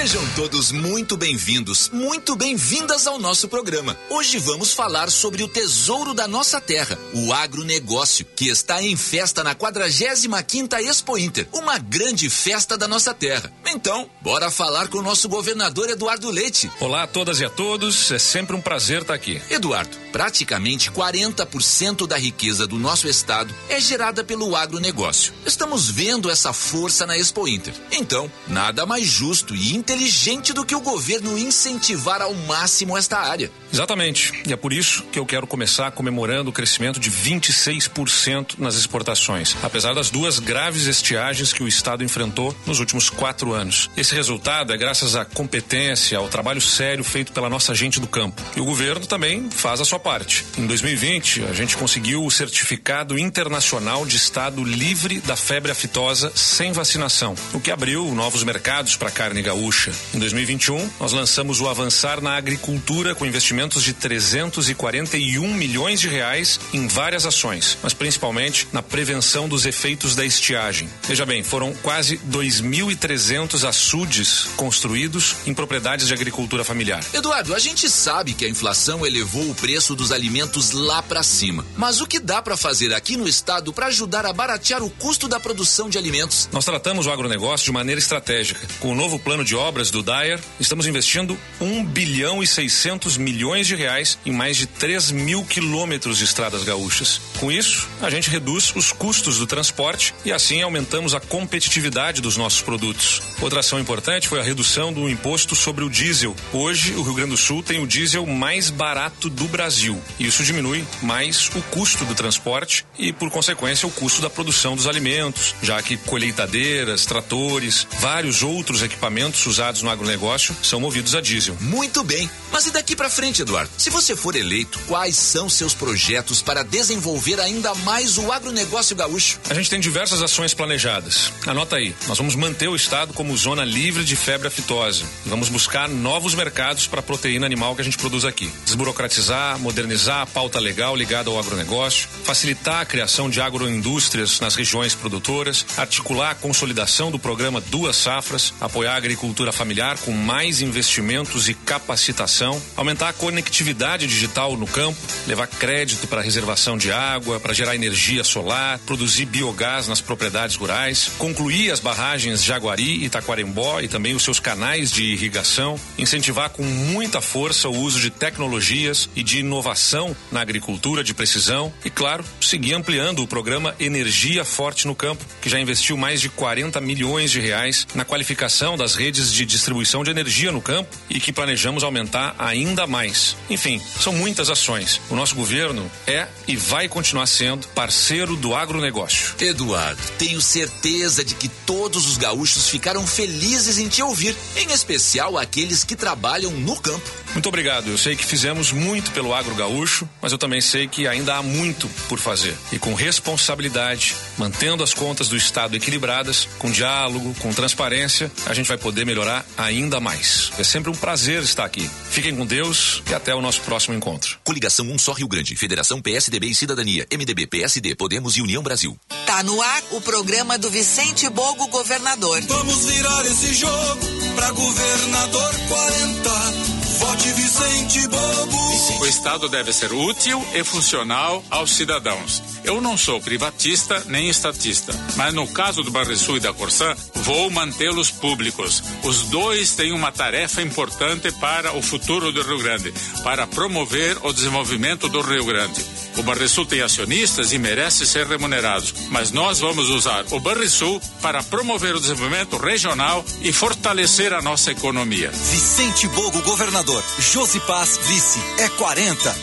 Sejam todos muito bem-vindos, muito bem-vindas ao nosso programa. Hoje vamos falar sobre o tesouro da nossa terra, o agronegócio, que está em festa na 45ª Expo Inter, uma grande festa da nossa terra. Então, bora falar com o nosso governador Eduardo Leite. Olá a todas e a todos, é sempre um prazer estar aqui. Eduardo, praticamente 40% da riqueza do nosso estado é gerada pelo agronegócio. Estamos vendo essa força na Expo Inter. Então, nada mais justo e inteligente do que o governo incentivar ao máximo esta área. Exatamente. E é por isso que eu quero começar comemorando o crescimento de 26% nas exportações, apesar das duas graves estiagens que o Estado enfrentou nos últimos quatro anos. Esse resultado é graças à competência, ao trabalho sério feito pela nossa gente do campo. E o governo também faz a sua parte. Em 2020, a gente conseguiu o certificado internacional de Estado livre da febre aftosa sem vacinação, o que abriu novos mercados para a carne gaúcha. Em 2021, nós lançamos o Avançar na Agricultura com investimentos de 341 milhões de reais em várias ações, mas principalmente na prevenção dos efeitos da estiagem. Veja bem, foram quase 2.300 açudes construídos em propriedades de agricultura familiar. Eduardo, a gente sabe que a inflação elevou o preço dos alimentos lá para cima, mas o que dá para fazer aqui no estado para ajudar a baratear o custo da produção de alimentos? Nós tratamos o agronegócio de maneira estratégica. Com o novo plano de obras do Dyer, estamos investindo 1 bilhão e 600 milhões de reais em mais de 3 mil quilômetros de estradas gaúchas. Com isso, a gente reduz os custos do transporte e assim aumentamos a competitividade dos nossos produtos. Outra ação importante foi a redução do imposto sobre o diesel. Hoje, o Rio Grande do Sul tem o diesel mais barato do Brasil. Isso diminui mais o custo do transporte e, por consequência, o custo da produção dos alimentos, já que colheitadeiras, tratores, vários outros equipamentos usados no agronegócio são movidos a diesel. Muito bem. Mas e daqui para frente, Eduardo. Se você for eleito, quais são seus projetos para desenvolver ainda mais o agronegócio gaúcho? A gente tem diversas ações planejadas. Anota aí. Nós vamos manter o estado como zona livre de febre aftosa. E vamos buscar novos mercados para a proteína animal que a gente produz aqui. Desburocratizar, modernizar a pauta legal ligada ao agronegócio, facilitar a criação de agroindústrias nas regiões produtoras, articular a consolidação do programa Duas Safras, apoiar a agricultura familiar com mais investimentos e capacitação, aumentar a conectividade digital no campo, levar crédito para reservação de água, para gerar energia solar, produzir biogás nas propriedades rurais, concluir as barragens Jaguari e Taquarembó e também os seus canais de irrigação, incentivar com muita força o uso de tecnologias e de inovação na agricultura de precisão e, claro, seguir ampliando o programa Energia Forte no Campo, que já investiu mais de 40 milhões de reais na qualificação das redes de distribuição de energia no campo e que planejamos aumentar ainda mais. Enfim, são muitas ações. O nosso governo é e vai continuar sendo parceiro do agronegócio. Eduardo, tenho certeza de que todos os gaúchos ficaram felizes em te ouvir, em especial aqueles que trabalham no campo. Muito obrigado. Eu sei que fizemos muito pelo agro gaúcho, mas eu também sei que ainda há muito por fazer. E com responsabilidade, mantendo as contas do Estado equilibradas, com diálogo, com transparência, a gente vai poder melhorar ainda mais. É sempre um prazer estar aqui. Fiquem com Deus e até o nosso próximo encontro. Coligação Um Só Rio Grande, Federação PSDB e Cidadania, MDB, PSD, Podemos e União Brasil. Tá no ar o programa do Vicente Bogo Governador. Vamos virar esse jogo pra governador 40. Vote Vicente Bobo. O Estado deve ser útil e funcional aos cidadãos. Eu não sou privatista nem estatista, mas no caso do Banrisul e da Corsã, vou mantê-los públicos. Os dois têm uma tarefa importante para o futuro do Rio Grande, para promover o desenvolvimento do Rio Grande. O Banrisul tem acionistas e merece ser remunerados, mas nós vamos usar o Banrisul para promover o desenvolvimento regional e fortalecer a nossa economia. Vicente Bogo, governador. Josi Paz, vice. É 40.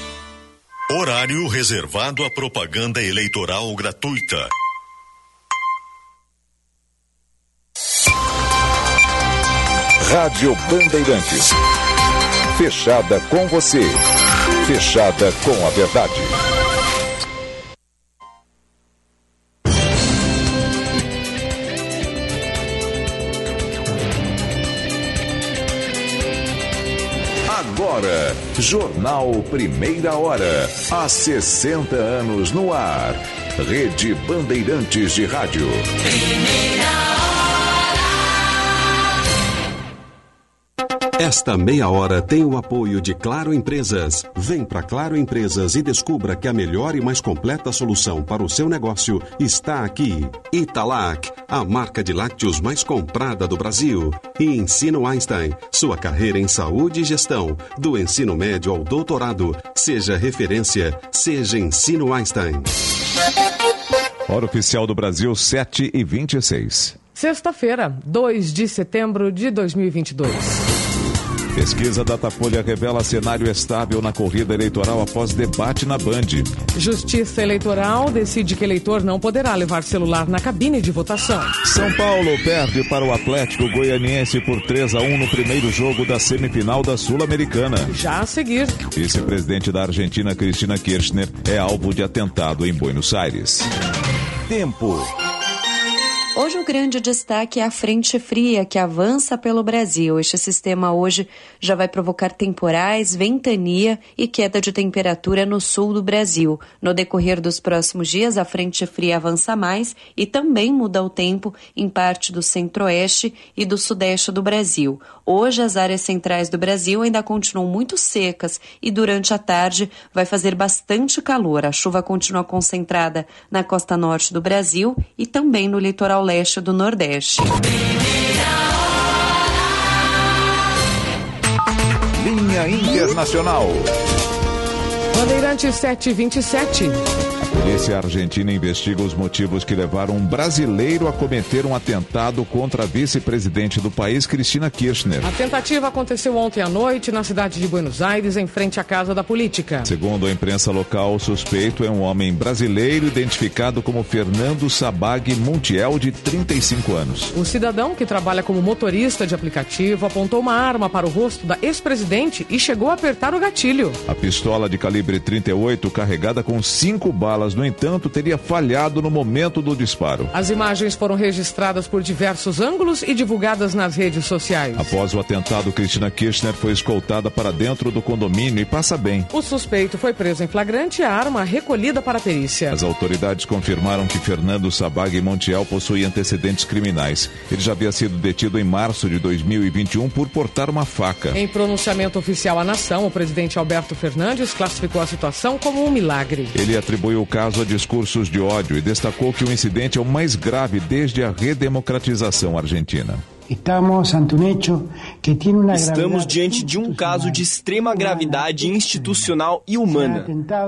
Horário reservado à propaganda eleitoral gratuita. Rádio Bandeirantes. Fechada com você. Fechada com a verdade. Jornal Primeira Hora. Há 60 anos no ar. Rede Bandeirantes de Rádio. Esta meia hora tem o apoio de Claro Empresas. Vem para Claro Empresas e descubra que a melhor e mais completa solução para o seu negócio está aqui. Italac, a marca de lácteos mais comprada do Brasil. E Ensino Einstein, sua carreira em saúde e gestão, do ensino médio ao doutorado. Seja referência, seja Ensino Einstein. Hora oficial do Brasil, 7 e 26. Sexta-feira, 2 de setembro de 2022. Pesquisa Datafolha revela cenário estável na corrida eleitoral após debate na Band. Justiça Eleitoral decide que eleitor não poderá levar celular na cabine de votação. São Paulo perde para o Atlético Goianiense por 3 a 1 no primeiro jogo da semifinal da Sul-Americana. Já a seguir. Vice-presidente da Argentina, Cristina Kirchner, é alvo de atentado em Buenos Aires. Tempo. Hoje o grande destaque é a frente fria que avança pelo Brasil. Este sistema hoje já vai provocar temporais, ventania e queda de temperatura no sul do Brasil. No decorrer dos próximos dias, a frente fria avança mais e também muda o tempo em parte do centro-oeste e do sudeste do Brasil. Hoje as áreas centrais do Brasil ainda continuam muito secas e durante a tarde vai fazer bastante calor. A chuva continua concentrada na costa norte do Brasil e também no litoral leste do Nordeste. Linha Internacional. Bandeirante 727. Polícia argentina investiga os motivos que levaram um brasileiro a cometer um atentado contra a vice-presidente do país, Cristina Kirchner. A tentativa aconteceu ontem à noite na cidade de Buenos Aires, em frente à Casa da Política. Segundo a imprensa local, o suspeito é um homem brasileiro identificado como Fernando Sabag Montiel, de 35 anos. O cidadão, que trabalha como motorista de aplicativo, apontou uma arma para o rosto da ex-presidente e chegou a apertar o gatilho. A pistola de calibre 38, carregada com cinco balas, no entanto, teria falhado no momento do disparo. As imagens foram registradas por diversos ângulos e divulgadas nas redes sociais. Após o atentado, Cristina Kirchner foi escoltada para dentro do condomínio e passa bem. O suspeito foi preso em flagrante e a arma recolhida para a perícia. As autoridades confirmaram que Fernando Sabag Montiel possui antecedentes criminais. Ele já havia sido detido em março de 2021 por portar uma faca. Em pronunciamento oficial à nação, o presidente Alberto Fernandes classificou a situação como um milagre. Ele atribuiu o caso a discursos de ódio e destacou que o incidente é o mais grave desde a redemocratização argentina. Estamos diante de um caso de extrema gravidade institucional e humana.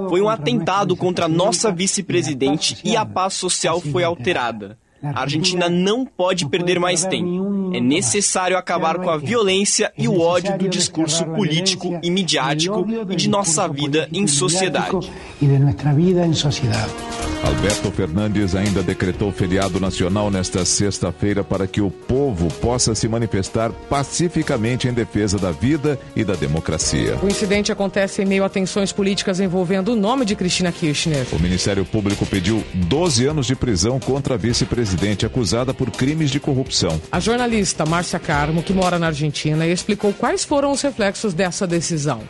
Foi um atentado contra nossa vice-presidente e a paz social foi alterada. A Argentina não pode perder mais tempo. É necessário acabar com a violência e o ódio do discurso político e midiático e de nossa vida em sociedade. Alberto Fernandes ainda decretou feriado nacional nesta sexta-feira para que o povo possa se manifestar pacificamente em defesa da vida e da democracia. O incidente acontece em meio a tensões políticas envolvendo o nome de Cristina Kirchner. O Ministério Público pediu 12 anos de prisão contra a vice-presidente acusada por crimes de corrupção. A jornalista Márcia Carmo, que mora na Argentina, explicou quais foram os reflexos dessa decisão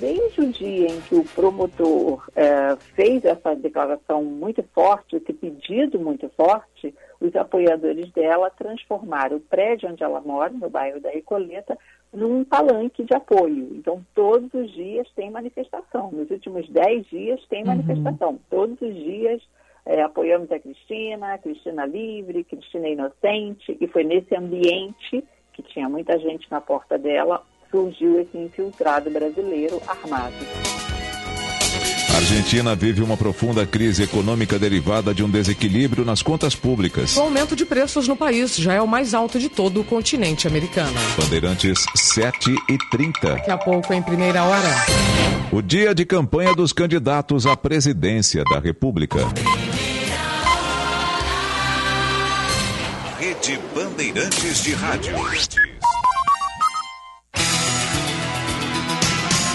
desde o dia em que o promotor eh, fez essa declaração muito forte, esse pedido muito forte, os apoiadores dela transformaram o prédio onde ela mora, no bairro da Recoleta, num palanque de apoio. Então, todos os dias tem manifestação. Nos últimos dez dias tem manifestação. Uhum. Todos os dias eh, apoiamos a Cristina, a Cristina livre, Cristina inocente, e foi nesse ambiente que tinha muita gente na porta dela, surgiu esse infiltrado brasileiro armado. A Argentina vive uma profunda crise econômica derivada de um desequilíbrio nas contas públicas. O aumento de preços no país já é o mais alto de todo o continente americano. Bandeirantes 7 e 30. Daqui a pouco em primeira hora. O dia de campanha dos candidatos à presidência da República. Rede Bandeirantes de Rádio.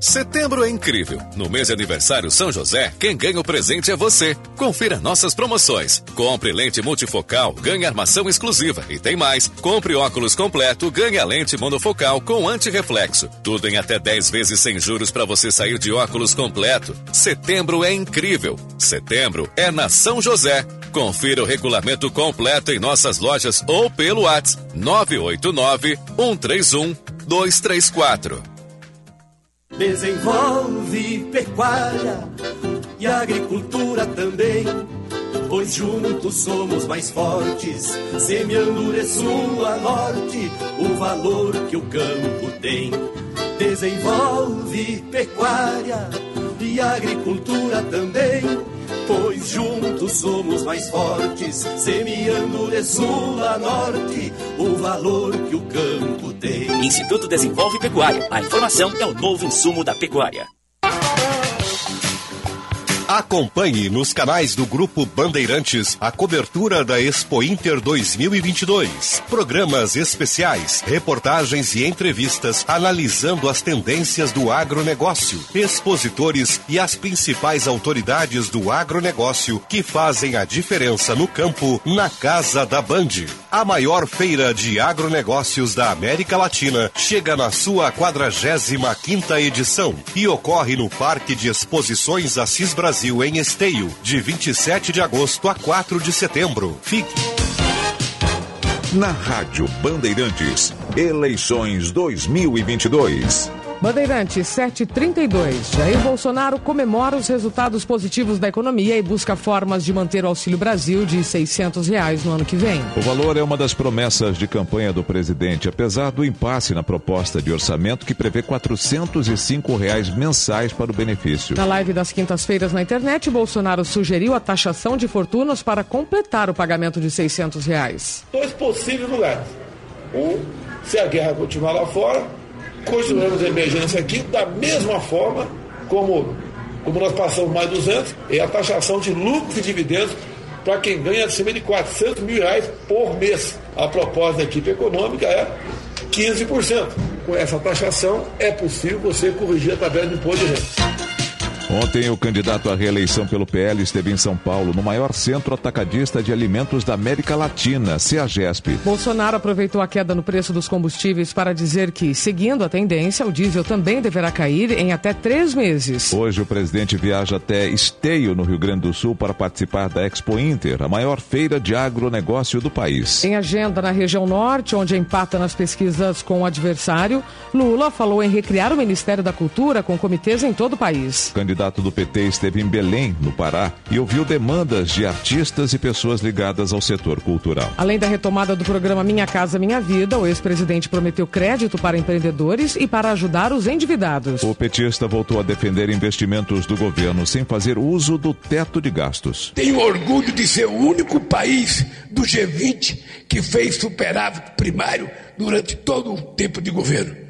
Setembro é incrível. No mês de aniversário São José, quem ganha o presente é você. Confira nossas promoções. Compre lente multifocal, ganhe armação exclusiva. E tem mais. Compre óculos completo, ganhe a lente monofocal com antirreflexo. Tudo em até 10 vezes sem juros para você sair de óculos completo. Setembro é incrível. Setembro é na São José. Confira o regulamento completo em nossas lojas ou pelo WhatsApp 989 131 234. Desenvolve pecuária e agricultura também, pois juntos somos mais fortes, semeando de sul a norte o valor que o campo tem. Desenvolve pecuária e agricultura também, pois juntos somos mais fortes, semeando de sul a norte o valor que o campo tem. Instituto Desenvolve Pecuária. A informação é o novo insumo da pecuária. Acompanhe nos canais do Grupo Bandeirantes a cobertura da Expo Inter 2022. Programas especiais, reportagens e entrevistas analisando as tendências do agronegócio, expositores e as principais autoridades do agronegócio que fazem a diferença no campo na Casa da Band. A maior feira de agronegócios da América Latina chega na sua 45 quinta edição e ocorre no Parque de Exposições Assis Brasil Brasil em Esteio, de 27 de agosto a 4 de setembro. Fique. Na Rádio Bandeirantes, eleições 2022. Bandeirantes 732. Jair Bolsonaro comemora os resultados positivos da economia e busca formas de manter o Auxílio Brasil de 600 reais no ano que vem. O valor é uma das promessas de campanha do presidente, apesar do impasse na proposta de orçamento que prevê 405 reais mensais para o benefício. Na live das quintas-feiras na internet, Bolsonaro sugeriu a taxação de fortunas para completar o pagamento de 600 reais. Dois possíveis lugares. Um, se a guerra continuar lá fora, continuamos a emergência aqui da mesma forma como, como nós passamos mais 200, é a taxação de lucros e dividendos para quem ganha acima de 400 mil reais por mês. A proposta da equipe econômica é 15%. Com essa taxação é possível você corrigir a tabela de imposto de renda. Ontem, o candidato à reeleição pelo PL esteve em São Paulo, no maior centro atacadista de alimentos da América Latina, CEAGESP. Bolsonaro aproveitou a queda no preço dos combustíveis para dizer que, seguindo a tendência, o diesel também deverá cair em até três meses. Hoje, o presidente viaja até Esteio, no Rio Grande do Sul, para participar da Expo Inter, a maior feira de agronegócio do país. Em agenda na região norte, onde empata nas pesquisas com o adversário, Lula falou em recriar o Ministério da Cultura com comitês em todo o país. O candidato do PT esteve em Belém, no Pará, e ouviu demandas de artistas e pessoas ligadas ao setor cultural. Além da retomada do programa Minha Casa Minha Vida, o ex-presidente prometeu crédito para empreendedores e para ajudar os endividados. O petista voltou a defender investimentos do governo sem fazer uso do teto de gastos. Tenho orgulho de ser o único país do G20 que fez superávit primário durante todo o tempo de governo.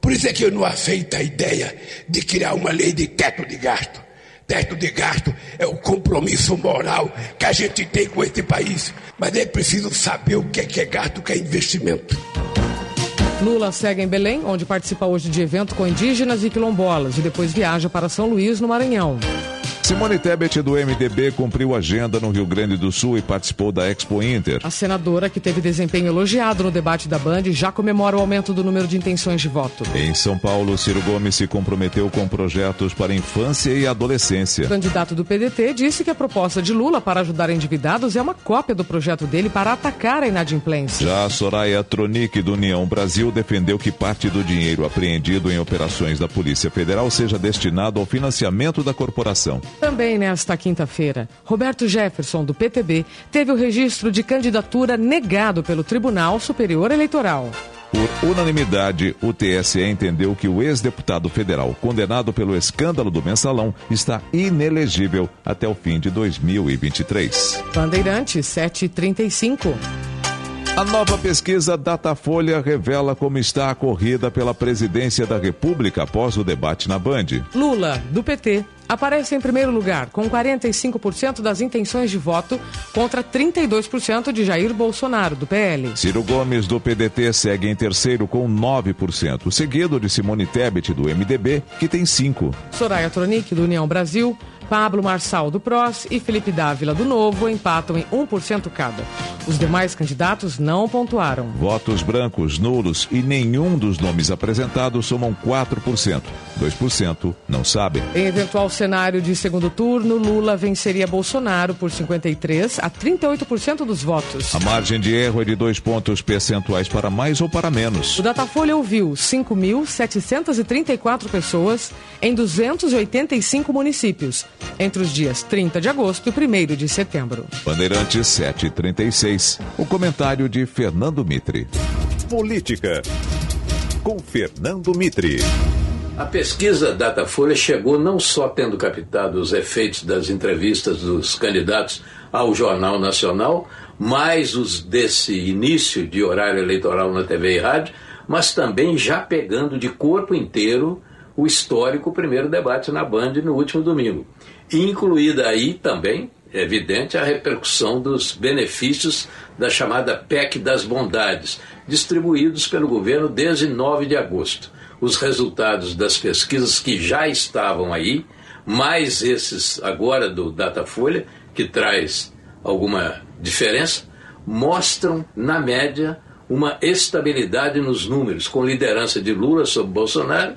Por isso é que eu não aceito a ideia de criar uma lei de teto de gasto. Teto de gasto é o compromisso moral que a gente tem com esse país. Mas é preciso saber o que é, que é gasto, o que é investimento. Lula segue em Belém, onde participa hoje de evento com indígenas e quilombolas, e depois viaja para São Luís, no Maranhão. Simone Tebet, do MDB, cumpriu agenda no Rio Grande do Sul e participou da Expo Inter. A senadora, que teve desempenho elogiado no debate da Band, já comemora o aumento do número de intenções de voto. Em São Paulo, Ciro Gomes se comprometeu com projetos para infância e adolescência. O candidato do PDT disse que a proposta de Lula para ajudar endividados é uma cópia do projeto dele para atacar a inadimplência. Já Soraya Tronic, do União Brasil, defendeu que parte do dinheiro apreendido em operações da Polícia Federal seja destinado ao financiamento da corporação. Também nesta quinta-feira, Roberto Jefferson, do PTB, teve o registro de candidatura negado pelo Tribunal Superior Eleitoral. Por unanimidade, o TSE entendeu que o ex-deputado federal condenado pelo escândalo do mensalão está inelegível até o fim de 2023. Bandeirante 735. A nova pesquisa Datafolha revela como está a corrida pela presidência da República após o debate na Band. Lula, do PT, aparece em primeiro lugar, com 45% das intenções de voto contra 32% de Jair Bolsonaro, do PL. Ciro Gomes, do PDT, segue em terceiro com 9%, seguido de Simone Tebet, do MDB, que tem 5%. Soraya Tronic, do União Brasil, Pablo Marçal do PROS e Felipe Dávila do Novo empatam em 1% cada. Os demais candidatos não pontuaram. Votos brancos, nulos e nenhum dos nomes apresentados somam 4%. 2% não sabem. Em eventual cenário de segundo turno, Lula venceria Bolsonaro por 53 a 38% dos votos. A margem de erro é de dois pontos percentuais para mais ou para menos. O Datafolha ouviu 5.734 pessoas em 285 municípios entre os dias 30 de agosto e 1 de setembro. Bandeirantes 736. O comentário de Fernando Mitre. Política. Com Fernando Mitre. A pesquisa Datafolha chegou não só tendo captado os efeitos das entrevistas dos candidatos ao Jornal Nacional, mais os desse início de horário eleitoral na TV e rádio, mas também já pegando de corpo inteiro o histórico primeiro debate na Band no último domingo. Incluída aí também, é evidente, a repercussão dos benefícios da chamada PEC das Bondades, distribuídos pelo governo desde 9 de agosto. Os resultados das pesquisas que já estavam aí, mais esses agora do Datafolha, que traz alguma diferença, mostram, na média, uma estabilidade nos números, com liderança de Lula sobre Bolsonaro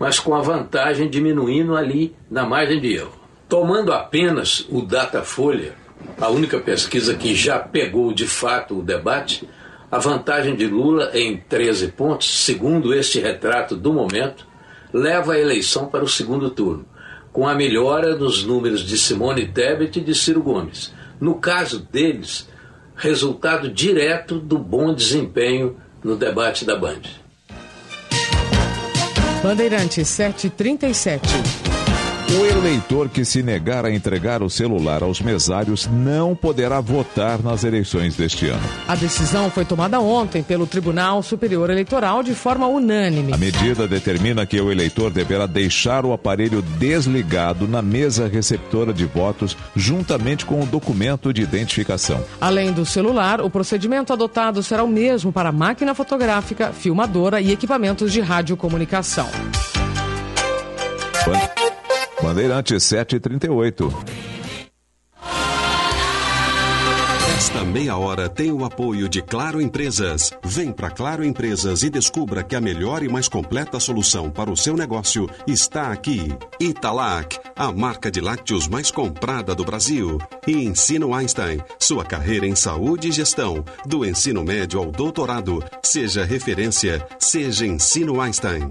mas com a vantagem diminuindo ali na margem de erro. Tomando apenas o Datafolha, a única pesquisa que já pegou de fato o debate, a vantagem de Lula em 13 pontos, segundo este retrato do momento, leva a eleição para o segundo turno, com a melhora nos números de Simone Tebet e de Ciro Gomes. No caso deles, resultado direto do bom desempenho no debate da Band. Bandeirante 737. O eleitor que se negar a entregar o celular aos mesários não poderá votar nas eleições deste ano. A decisão foi tomada ontem pelo Tribunal Superior Eleitoral de forma unânime. A medida determina que o eleitor deverá deixar o aparelho desligado na mesa receptora de votos, juntamente com o documento de identificação. Além do celular, o procedimento adotado será o mesmo para máquina fotográfica, filmadora e equipamentos de radiocomunicação. Bandeirante 738. Esta meia hora tem o apoio de Claro Empresas. Vem para Claro Empresas e descubra que a melhor e mais completa solução para o seu negócio está aqui. Italac, a marca de lácteos mais comprada do Brasil. E Ensino Einstein, sua carreira em saúde e gestão, do ensino médio ao doutorado. Seja referência, seja Ensino Einstein.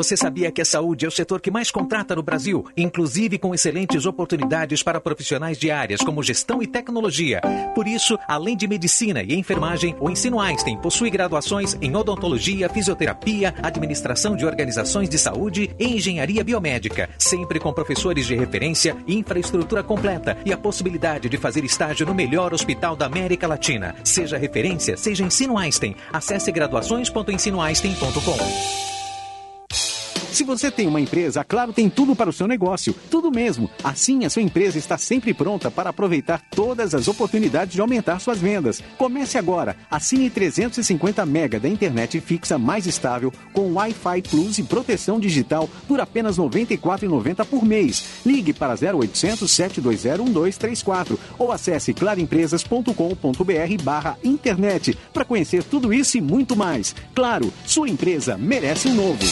Você sabia que a saúde é o setor que mais contrata no Brasil, inclusive com excelentes oportunidades para profissionais de áreas como gestão e tecnologia. Por isso, além de medicina e enfermagem, o Ensino Einstein possui graduações em odontologia, fisioterapia, administração de organizações de saúde e engenharia biomédica, sempre com professores de referência, infraestrutura completa e a possibilidade de fazer estágio no melhor hospital da América Latina. Seja referência, seja Ensino Einstein. Acesse graduações.ensinoeinstein.com. Se você tem uma empresa, a Claro tem tudo para o seu negócio. Tudo mesmo. Assim, a sua empresa está sempre pronta para aproveitar todas as oportunidades de aumentar suas vendas. Comece agora. Assine 350 mega da internet fixa mais estável com Wi-Fi Plus e proteção digital por apenas R$ 94,90 por mês. Ligue para 0800 720 1234 ou acesse claroempresas.com.br barra internet para conhecer tudo isso e muito mais. Claro, sua empresa merece um novo.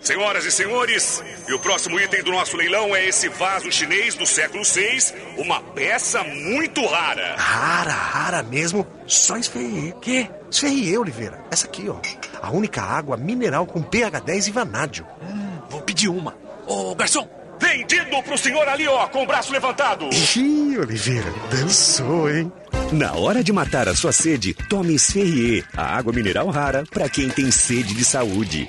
Senhoras e senhores, e o próximo item do nosso leilão é esse vaso chinês do século VI, uma peça muito rara. Rara, rara mesmo? Só esferriei. Quê? Esferriei, Oliveira. Essa aqui, ó. A única água mineral com pH 10 e vanádio. Hum, vou pedir uma. Ô, garçom, vendido pro senhor ali, ó, com o braço levantado. Ih, Oliveira, dançou, hein? Na hora de matar a sua sede, tome Esferrier, a água mineral rara para quem tem sede de saúde.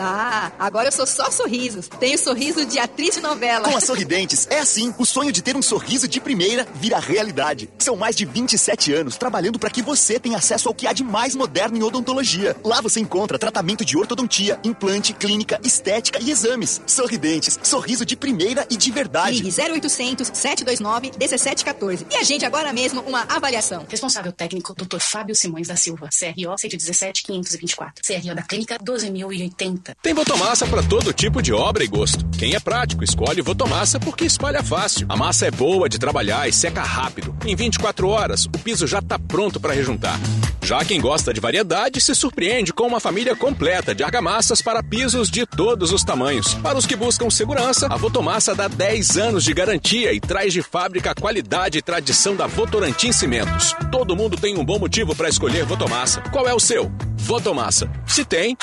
Ah, agora eu sou só sorrisos. Tenho sorriso de atriz de novela. Com a Sorridentes, é assim. O sonho de ter um sorriso de primeira vira realidade. São mais de 27 anos trabalhando para que você tenha acesso ao que há de mais moderno em odontologia. Lá você encontra tratamento de ortodontia, implante, clínica, estética e exames. Sorridentes, sorriso de primeira e de verdade. Ligue 0800 729 1714 e agende agora mesmo uma avaliação. Responsável técnico, Dr. Fábio Simões da Silva, CRO 117 524. CRO da clínica 12080. 40. Tem Votomassa para todo tipo de obra e gosto. Quem é prático, escolhe Votomassa porque espalha fácil. A massa é boa de trabalhar e seca rápido. Em 24 horas, o piso já está pronto para rejuntar. Já quem gosta de variedade se surpreende com uma família completa de argamassas para pisos de todos os tamanhos. Para os que buscam segurança, a Votomassa dá 10 anos de garantia e traz de fábrica a qualidade e tradição da Votorantim Cimentos. Todo mundo tem um bom motivo para escolher Votomassa. Qual é o seu? Votomassa. Se tem,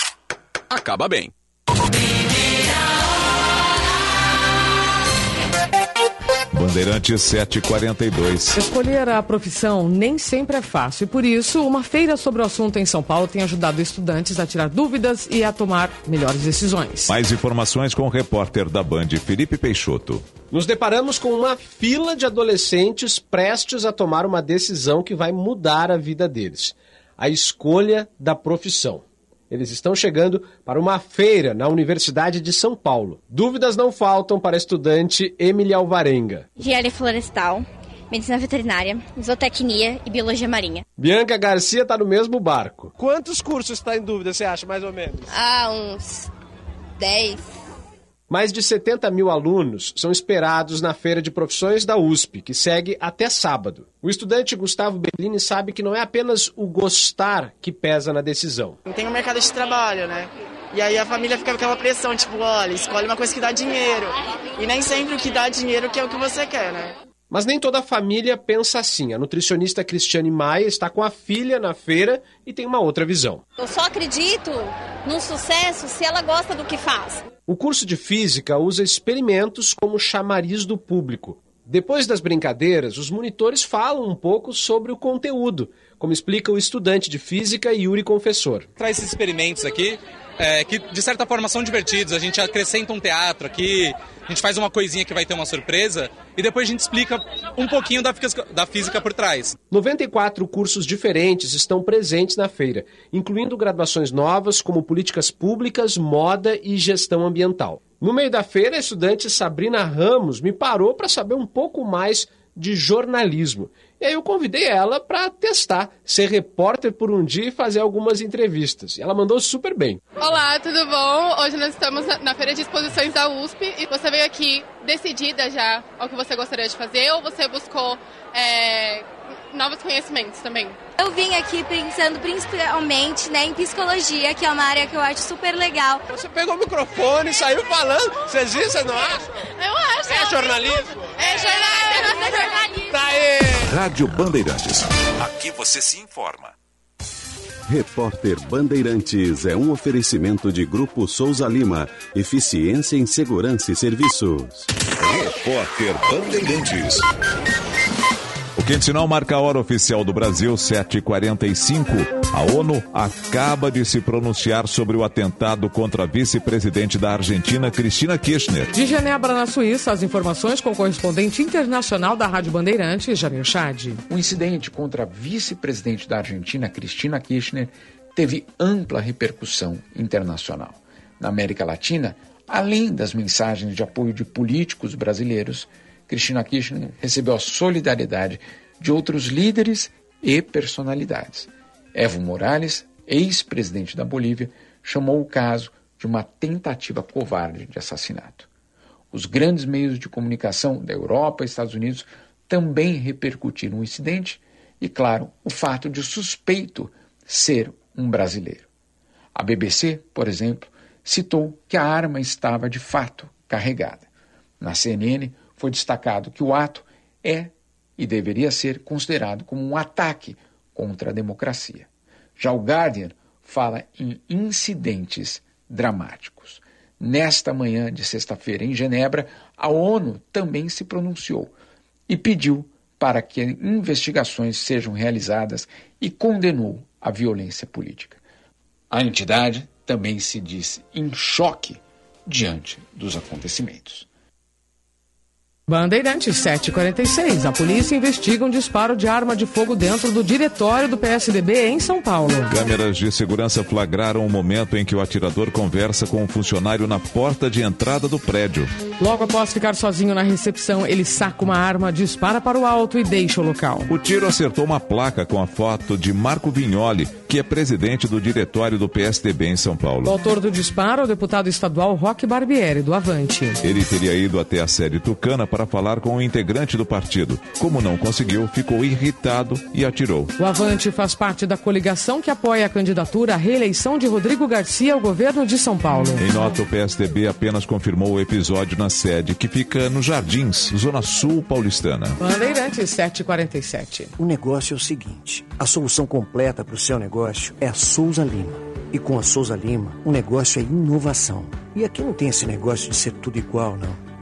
acaba bem. Bandeirantes 742. Escolher a profissão nem sempre é fácil e por isso uma feira sobre o assunto em São Paulo tem ajudado estudantes a tirar dúvidas e a tomar melhores decisões. Mais informações com o repórter da Band, Felipe Peixoto. Nos deparamos com uma fila de adolescentes prestes a tomar uma decisão que vai mudar a vida deles: a escolha da profissão. Eles estão chegando para uma feira na Universidade de São Paulo. Dúvidas não faltam para a estudante Emily Alvarenga. Engenharia florestal, medicina veterinária, zootecnia e biologia marinha. Bianca Garcia está no mesmo barco. Quantos cursos está em dúvida, você acha, mais ou menos? Ah, uns 10. Mais de 70 mil alunos são esperados na Feira de Profissões da USP, que segue até sábado. O estudante Gustavo Bellini sabe que não é apenas o gostar que pesa na decisão. Tem o um mercado de trabalho, né? E aí a família fica com aquela pressão, tipo, olha, escolhe uma coisa que dá dinheiro. E nem sempre o que dá dinheiro que é o que você quer, né? Mas nem toda a família pensa assim. A nutricionista Cristiane Maia está com a filha na feira e tem uma outra visão. Eu só acredito no sucesso se ela gosta do que faz. O curso de física usa experimentos como chamariz do público. Depois das brincadeiras, os monitores falam um pouco sobre o conteúdo, como explica o estudante de física Yuri Confessor. Traz esses experimentos aqui, é, que de certa forma são divertidos. A gente acrescenta um teatro aqui, a gente faz uma coisinha que vai ter uma surpresa e depois a gente explica um pouquinho da física, da física por trás. 94 cursos diferentes estão presentes na feira, incluindo graduações novas como políticas públicas, moda e gestão ambiental. No meio da feira, a estudante Sabrina Ramos me parou para saber um pouco mais de jornalismo. E aí eu convidei ela para testar, ser repórter por um dia e fazer algumas entrevistas. E ela mandou super bem. Olá, tudo bom? Hoje nós estamos na Feira de Exposições da USP e você veio aqui decidida já ao que você gostaria de fazer ou você buscou é, novos conhecimentos também? Eu vim aqui pensando principalmente né, em psicologia, que é uma área que eu acho super legal. Você pegou o microfone e saiu falando. Vocês viram, você não acha? Eu acho. É jornalismo? É jornalismo. É jornalismo. Tá aí. Rádio Bandeirantes. Aqui você se informa. Repórter Bandeirantes é um oferecimento de Grupo Souza Lima. Eficiência em Segurança e Serviços. Repórter Bandeirantes. Sinal marca a hora oficial do Brasil, 7h45. A ONU acaba de se pronunciar sobre o atentado contra a vice-presidente da Argentina, Cristina Kirchner. De Genebra, na Suíça, as informações com o correspondente internacional da Rádio Bandeirantes, Jamil Chad. O incidente contra a vice-presidente da Argentina, Cristina Kirchner, teve ampla repercussão internacional. Na América Latina, além das mensagens de apoio de políticos brasileiros, Cristina Kirchner recebeu a solidariedade de outros líderes e personalidades. Evo Morales, ex-presidente da Bolívia, chamou o caso de uma tentativa covarde de assassinato. Os grandes meios de comunicação da Europa e Estados Unidos também repercutiram o incidente e, claro, o fato de o suspeito ser um brasileiro. A BBC, por exemplo, citou que a arma estava de fato carregada. Na CNN, foi destacado que o ato é e deveria ser considerado como um ataque contra a democracia. Já o Guardian fala em incidentes dramáticos. Nesta manhã de sexta-feira, em Genebra, a ONU também se pronunciou e pediu para que investigações sejam realizadas e condenou a violência política. A entidade também se diz em choque diante dos acontecimentos. Bandeirantes 746. A polícia investiga um disparo de arma de fogo dentro do diretório do PSDB em São Paulo. Câmeras de segurança flagraram o momento em que o atirador conversa com um funcionário na porta de entrada do prédio. Logo após ficar sozinho na recepção, ele saca uma arma, dispara para o alto e deixa o local. O tiro acertou uma placa com a foto de Marco Vignoli, que é presidente do diretório do PSDB em São O Paulo. autor do disparo é o deputado estadual Roque Barbieri, do Avante. Ele teria ido até a sede Tucana para falar com um integrante do partido. Como não conseguiu, ficou irritado e atirou. O Avante faz parte da coligação que apoia a candidatura à reeleição de Rodrigo Garcia ao governo de São Paulo. Em nota, o PSDB apenas confirmou o episódio na sede, que fica nos Jardins, Zona Sul paulistana. Bandeirantes 747. O negócio é o seguinte: a solução completa para o seu negócio é a Souza Lima. E com a Souza Lima, o negócio é inovação. E aqui não tem esse negócio de ser tudo igual, não.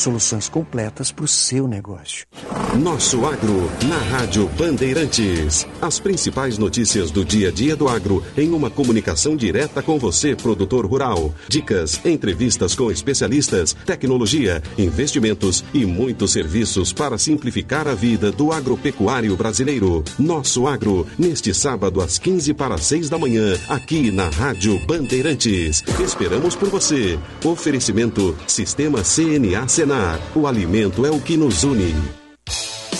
Soluções completas para o seu negócio. Nosso Agro, na Rádio Bandeirantes. As principais notícias do dia a dia do agro em uma comunicação direta com você, produtor rural. Dicas, entrevistas com especialistas, tecnologia, investimentos e muitos serviços para simplificar a vida do agropecuário brasileiro. Nosso Agro, neste sábado às 15 para 6 da manhã, aqui na Rádio Bandeirantes. Esperamos por você. Oferecimento Sistema CNA Senar. O alimento é o que nos une.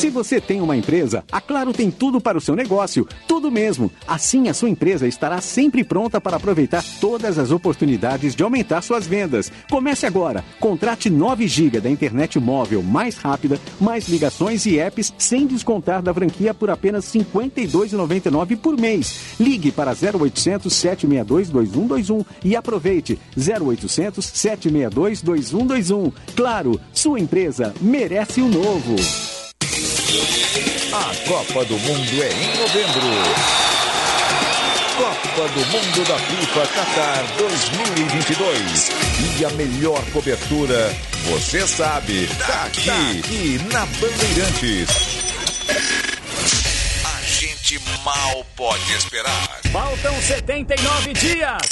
Se você tem uma empresa, a Claro tem tudo para o seu negócio, tudo mesmo. Assim, a sua empresa estará sempre pronta para aproveitar todas as oportunidades de aumentar suas vendas. Comece agora. Contrate 9 GB da internet móvel mais rápida, mais ligações e apps sem descontar da franquia por apenas R$ 52,99 por mês. Ligue para 0800 762 2121 e aproveite 0800 762 2121. Claro, sua empresa merece o novo. A Copa do Mundo é em novembro. Copa do Mundo da FIFA Qatar 2022. E a melhor cobertura, você sabe, tá aqui, aqui na Bandeirantes. A gente mal pode esperar. Faltam 79 dias.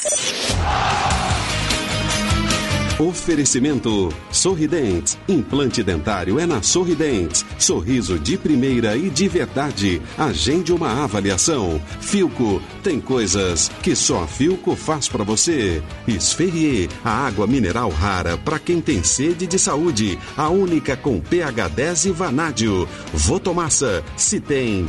Oferecimento Sorridentes. Implante dentário é na Sorridentes. Sorriso de primeira e de verdade. Agende uma avaliação. Filco. Tem coisas que só a Filco faz pra você. Esferrier. A água mineral rara para quem tem sede de saúde. A única com pH 10 e vanádio. Votomassa. Se tem.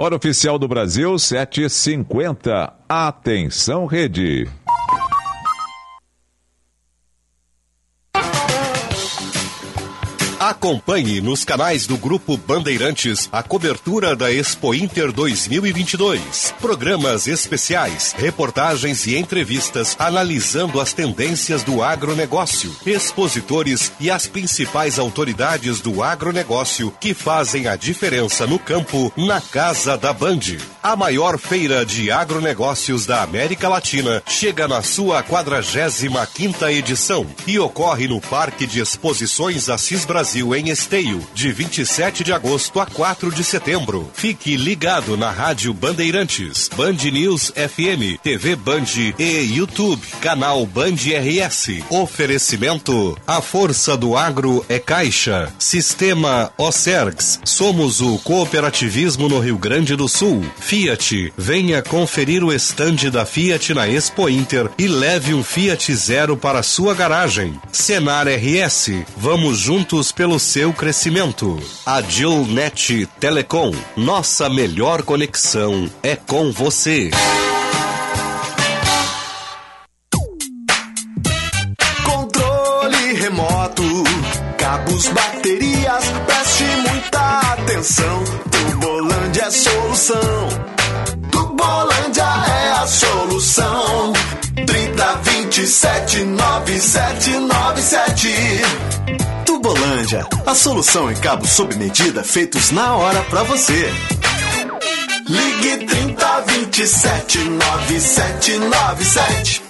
Hora oficial do Brasil, 7h50. Atenção, rede. Acompanhe nos canais do Grupo Bandeirantes a cobertura da Expo Inter 2022. Programas especiais, reportagens e entrevistas analisando as tendências do agronegócio, expositores e as principais autoridades do agronegócio que fazem a diferença no campo na Casa da Band. A maior feira de agronegócios da América Latina chega na sua 45 quinta edição e ocorre no Parque de Exposições Assis Brasil em Esteio, de 27 de agosto a 4 de setembro. Fique ligado na Rádio Bandeirantes, Band News FM, TV Band e YouTube, canal Band RS. Oferecimento: A força do agro é Caixa. Sistema Ocergs. Somos o cooperativismo no Rio Grande do Sul. Fiat. Venha conferir o estande da Fiat na Expo Inter e leve um Fiat Zero para sua garagem. Senar RS. Vamos juntos pelo seu crescimento. Agilnet Telecom. Nossa melhor conexão é com você. Controle remoto moto, cabos, baterias, preste muita atenção. Tubolândia é solução. Tubolândia é a solução. 30 27 9797. Tubolândia, a solução em cabos sob medida feitos na hora pra você. Ligue 30 27 9797.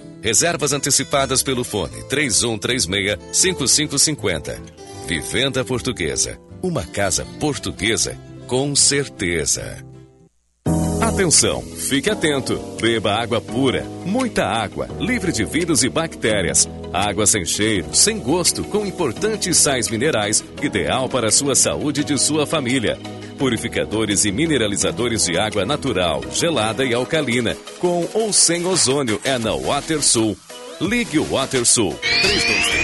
Reservas antecipadas pelo fone 3136-5550. Vivenda Portuguesa. Uma casa portuguesa com certeza. Atenção, fique atento. Beba água pura, muita água, livre de vírus e bactérias. Água sem cheiro, sem gosto, com importantes sais minerais, ideal para a sua saúde e de sua família. Purificadores e mineralizadores de água natural, gelada e alcalina, com ou sem ozônio é na WaterSul. Ligue o WaterSul. 323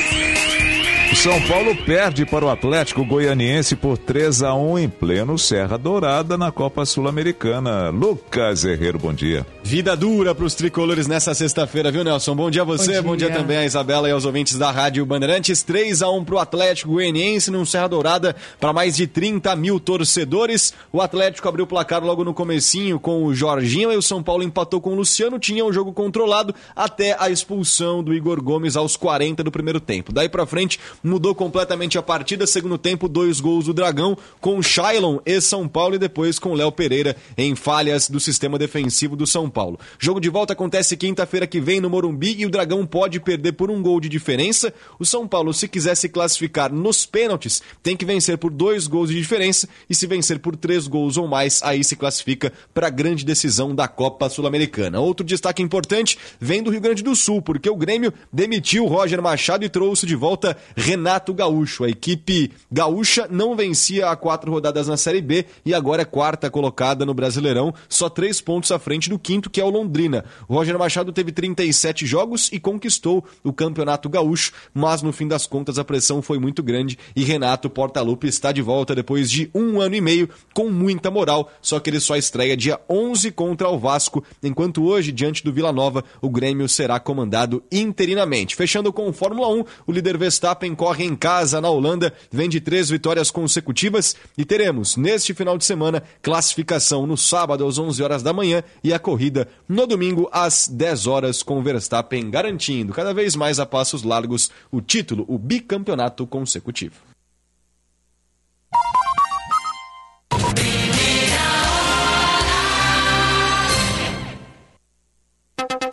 O São Paulo perde para o Atlético Goianiense por 3 a 1 em pleno Serra Dourada na Copa Sul-Americana. Lucas Herrero, bom dia. Vida dura para os tricolores nessa sexta-feira, viu, Nelson? Bom dia a você, bom dia. bom dia. também a Isabela e aos ouvintes da Rádio Bandeirantes. 3 a 1 para o Atlético Goianiense num Serra Dourada para mais de 30 mil torcedores. O Atlético abriu o placar logo no comecinho com o Jorginho e o São Paulo empatou com o Luciano. Tinha o um jogo controlado até a expulsão do Igor Gomes aos 40 do primeiro tempo. Daí para frente, mudou completamente a partida. Segundo tempo, dois gols do Dragão com Shailon e São Paulo e depois com Léo Pereira em falhas do sistema defensivo do São Paulo. Jogo de volta acontece quinta-feira que vem no Morumbi e o Dragão pode perder por um gol de diferença. O São Paulo, se quiser se classificar nos pênaltis, tem que vencer por dois gols de diferença e se vencer por três gols ou mais, aí se classifica para a grande decisão da Copa Sul-Americana. Outro destaque importante vem do Rio Grande do Sul, porque o Grêmio demitiu Roger Machado e trouxe de volta Renato Gaúcho. A equipe gaúcha não vencia há quatro rodadas na Série B e agora é quarta colocada no Brasileirão, só três pontos à frente do quinto, que é o Londrina. O Roger Machado teve 37 jogos e conquistou o Campeonato Gaúcho, mas no fim das contas a pressão foi muito grande e Renato Portaluppi está de volta depois de um ano e meio com muita moral, só que ele só estreia dia 11 contra o Vasco, enquanto hoje, diante do Vila Nova, o Grêmio será comandado interinamente. Fechando com o Fórmula 1, o líder Verstappen corre em casa na Holanda, vem de três vitórias consecutivas e teremos, neste final de semana, classificação no sábado às 11 horas da manhã e a corrida no domingo às 10 horas, com Verstappen garantindo cada vez mais a passos largos o título, o bicampeonato consecutivo.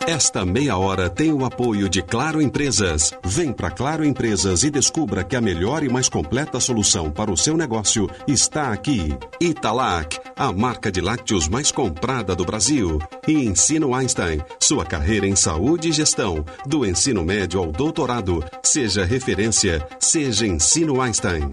Esta meia hora tem o apoio de Claro Empresas. Vem para Claro Empresas e descubra que a melhor e mais completa solução para o seu negócio está aqui. Italac, a marca de lácteos mais comprada do Brasil. E Ensino Einstein, sua carreira em saúde e gestão, do ensino médio ao doutorado. Seja referência, seja Ensino Einstein.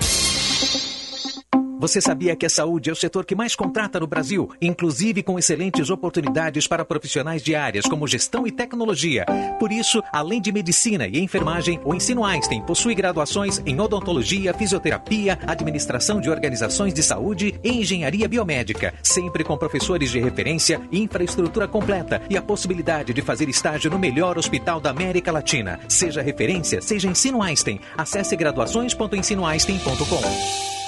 Você sabia que a saúde é o setor que mais contrata no Brasil, inclusive com excelentes oportunidades para profissionais de áreas como gestão e tecnologia? Por isso, além de medicina e enfermagem, o Ensino Einstein possui graduações em odontologia, fisioterapia, administração de organizações de saúde e engenharia biomédica, sempre com professores de referência, infraestrutura completa e a possibilidade de fazer estágio no melhor hospital da América Latina. Seja referência, seja Ensino Einstein. Acesse graduações.ensinoeinstein.com.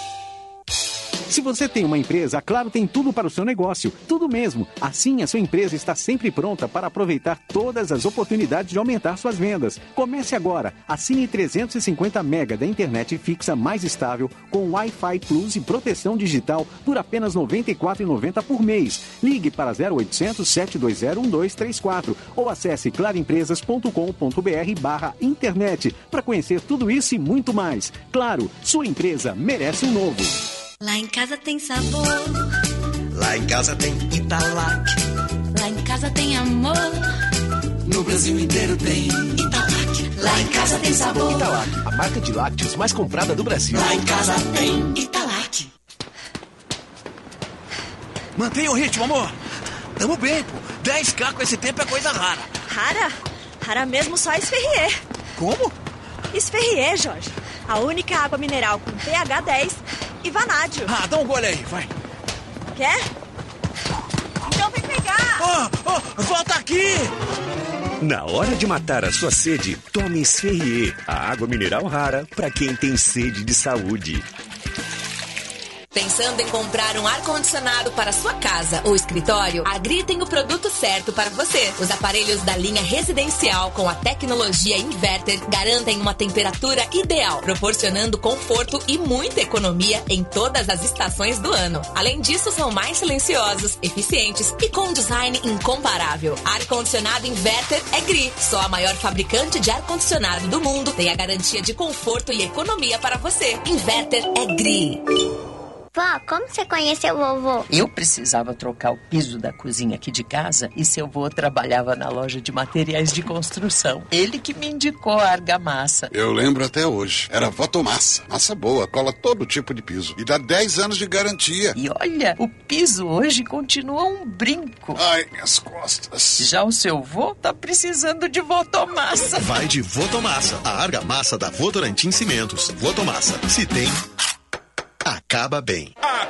Se você tem uma empresa, a Claro tem tudo para o seu negócio, tudo mesmo. Assim, a sua empresa está sempre pronta para aproveitar todas as oportunidades de aumentar suas vendas. Comece agora. Assine 350 mega da internet fixa mais estável com Wi-Fi Plus e proteção digital por apenas R$ 94,90 por mês. Ligue para 0800 720 1234 ou acesse claroempresas.com.br barra internet para conhecer tudo isso e muito mais. Claro, sua empresa merece um novo. Lá em casa tem sabor. Lá em casa tem Italac. Lá em casa tem amor. No Brasil inteiro tem Italac. Lá em casa tem sabor. Italac, a marca de lácteos mais comprada do Brasil. Lá em casa tem Italac. Mantenha o ritmo, amor. Tamo bem, pô. 10k com esse tempo é coisa rara. Rara? Rara mesmo só Esferrier. Como? Esferrier, Jorge. A única água mineral com pH 10 e vanádio. Ah, dá um gole aí, vai. Quer? Então vem pegar. Oh, oh, volta aqui! Na hora de matar a sua sede, tome Esferrier, a água mineral rara para quem tem sede de saúde. Pensando em comprar um ar-condicionado para sua casa ou escritório? A Gri tem o produto certo para você. Os aparelhos da linha residencial com a tecnologia inverter garantem uma temperatura ideal, proporcionando conforto e muita economia em todas as estações do ano. Além disso, são mais silenciosos, eficientes e com design incomparável. Ar-condicionado inverter é Gri, só a maior fabricante de ar-condicionado do mundo. Tem a garantia de conforto e economia para você. Inverter é Gri. Vó, como você conheceu o vovô? Eu precisava trocar o piso da cozinha aqui de casa e seu avô trabalhava na loja de materiais de construção. Ele que me indicou a argamassa. Eu lembro até hoje. Era Votomassa. Massa boa, cola todo tipo de piso. E dá 10 anos de garantia. E olha, o piso hoje continua um brinco. Ai, minhas costas. Já o seu avô tá precisando de Votomassa. Vai de Votomassa, a argamassa da Votorantim Cimentos. Votomassa, se tem, acaba bem.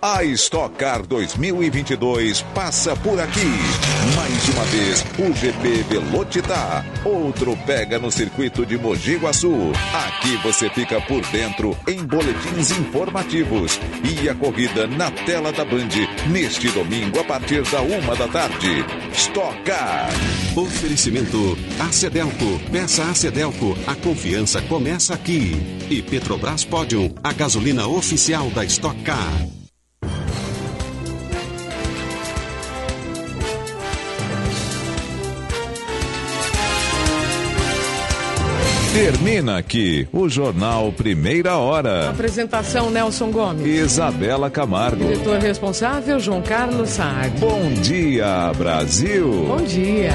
A Stock Car 2022 passa por aqui. Mais uma vez, o GP Velocitar. Outro pega no circuito de Mogi Guaçu. Aqui você fica por dentro em boletins informativos. E a corrida na tela da Band neste domingo a partir da uma da tarde. Stock Car. Oferecimento Acedelco. Peça Acedelco. A confiança começa aqui. E Petrobras Podium, a gasolina oficial da Stock Car. Termina aqui o Jornal Primeira Hora. Apresentação Nelson Gomes. Isabela Camargo. Diretor responsável João Carlos Saad. Bom dia, Brasil. Bom dia.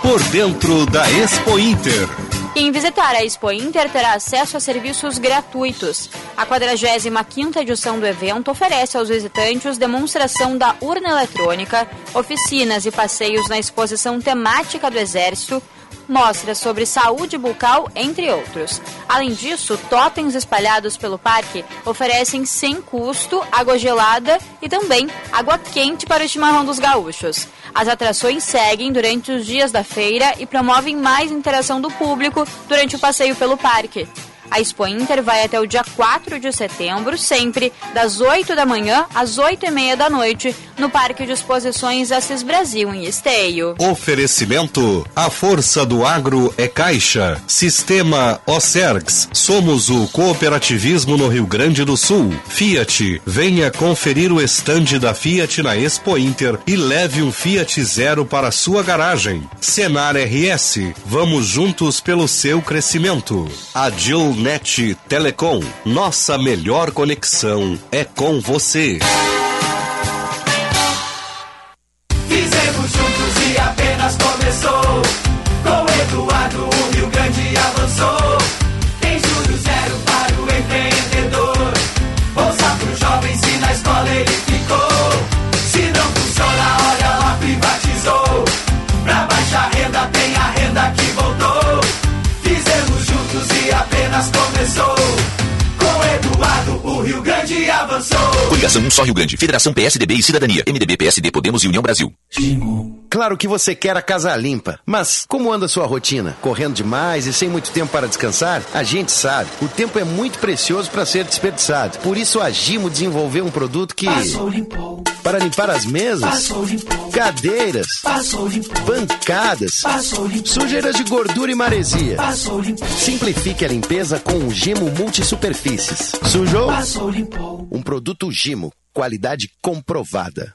Por dentro da Expo Inter. Quem visitar a Expo Inter terá acesso a serviços gratuitos. A 45ª edição do evento oferece aos visitantes demonstração da urna eletrônica, oficinas e passeios na exposição temática do Exército, mostras sobre saúde bucal, entre outros. Além disso, totens espalhados pelo parque oferecem sem custo água gelada e também água quente para o chimarrão dos gaúchos. As atrações seguem durante os dias da feira e promovem mais interação do público durante o passeio pelo parque. A Expo Inter vai até o dia 4 de setembro, sempre das 8 da manhã às 8 e meia da noite, no Parque de Exposições Assis Brasil, em Esteio. Oferecimento: A força do agro é Caixa. Sistema Ocergs. Somos o cooperativismo no Rio Grande do Sul. Fiat. Venha conferir o estande da Fiat na Expo Inter e leve um Fiat Zero para sua garagem. Senar RS. Vamos juntos pelo seu crescimento. Adil Net Telecom. Nossa melhor conexão é com você. Coligação 1 só Rio Grande. Federação PSDB e Cidadania. MDB, PSD, Podemos e União Brasil. Claro que você quer a casa limpa, mas como anda a sua rotina? Correndo demais e sem muito tempo para descansar? A gente sabe, o tempo é muito precioso para ser desperdiçado. Por isso a Gimo desenvolveu um produto que Passou, limpou. para limpar as mesas, Passou, limpou. cadeiras, Passou, limpou. bancadas, Passou, limpou. sujeiras de gordura e maresia. Passou, limpou. Simplifique a limpeza com o Gimo Multisuperfícies. Sujou? Passou, limpou. Um produto Gimo, qualidade comprovada.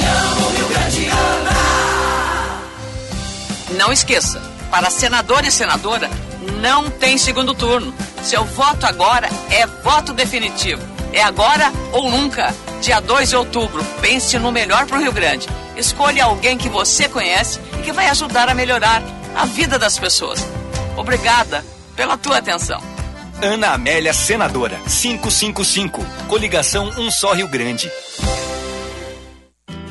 Não esqueça, para senador e senadora, não tem segundo turno. Seu voto agora é voto definitivo. É agora ou nunca. Dia 2 de outubro, pense no melhor para o Rio Grande. Escolha alguém que você conhece e que vai ajudar a melhorar a vida das pessoas. Obrigada pela tua atenção. Ana Amélia Senadora, 555. Coligação Um Só Rio Grande.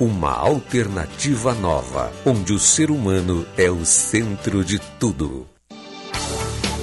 Uma alternativa nova, onde o ser humano é o centro de tudo.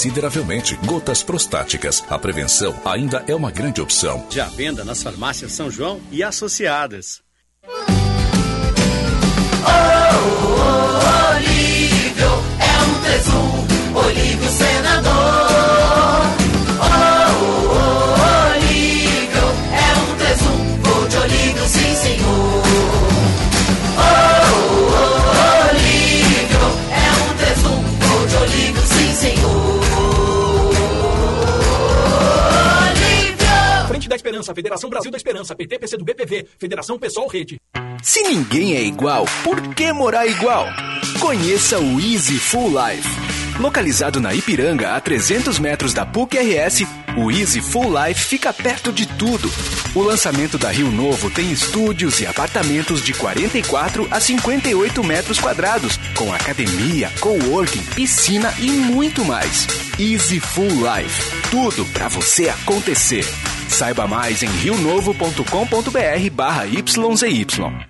consideravelmente. Gotas prostáticas. A prevenção ainda é uma grande opção. Já venda nas farmácias São João e associadas. Olívio Esperança, Federação Brasil da Esperança, PT, PC do BPV, Federação Pessoal Rede. Se ninguém é igual, por que morar igual? Conheça o Easy Full Life. Localizado na Ipiranga, a 300 metros da PUC-RS, o Easy Full Life fica perto de tudo. O lançamento da Rio Novo tem estúdios e apartamentos de 44 a 58 metros quadrados, com academia, coworking, piscina e muito mais. Easy Full Life. Tudo para você acontecer. Saiba mais em rionovo.com.br barra YZY.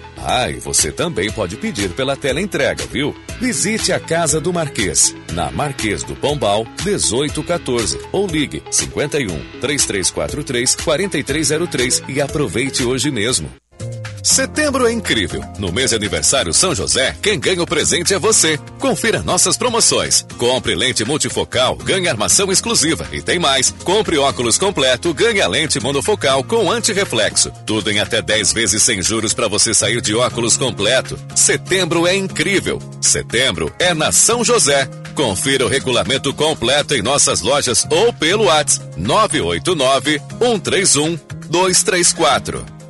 Ah, e você também pode pedir pela tela entrega, viu? Visite a Casa do Marquês, na Marquês do Pombal, 1814, ou ligue 51 3343 4303 e aproveite hoje mesmo. Setembro é incrível. No mês de aniversário São José, quem ganha o presente é você. Confira nossas promoções. Compre lente multifocal, ganhe armação exclusiva. E tem mais. Compre óculos completo, ganhe lente monofocal com antirreflexo. Tudo em até 10 vezes sem juros para você sair de óculos completo. Setembro é incrível. Setembro é na São José. Confira o regulamento completo em nossas lojas ou pelo WhatsApp 989 131 234.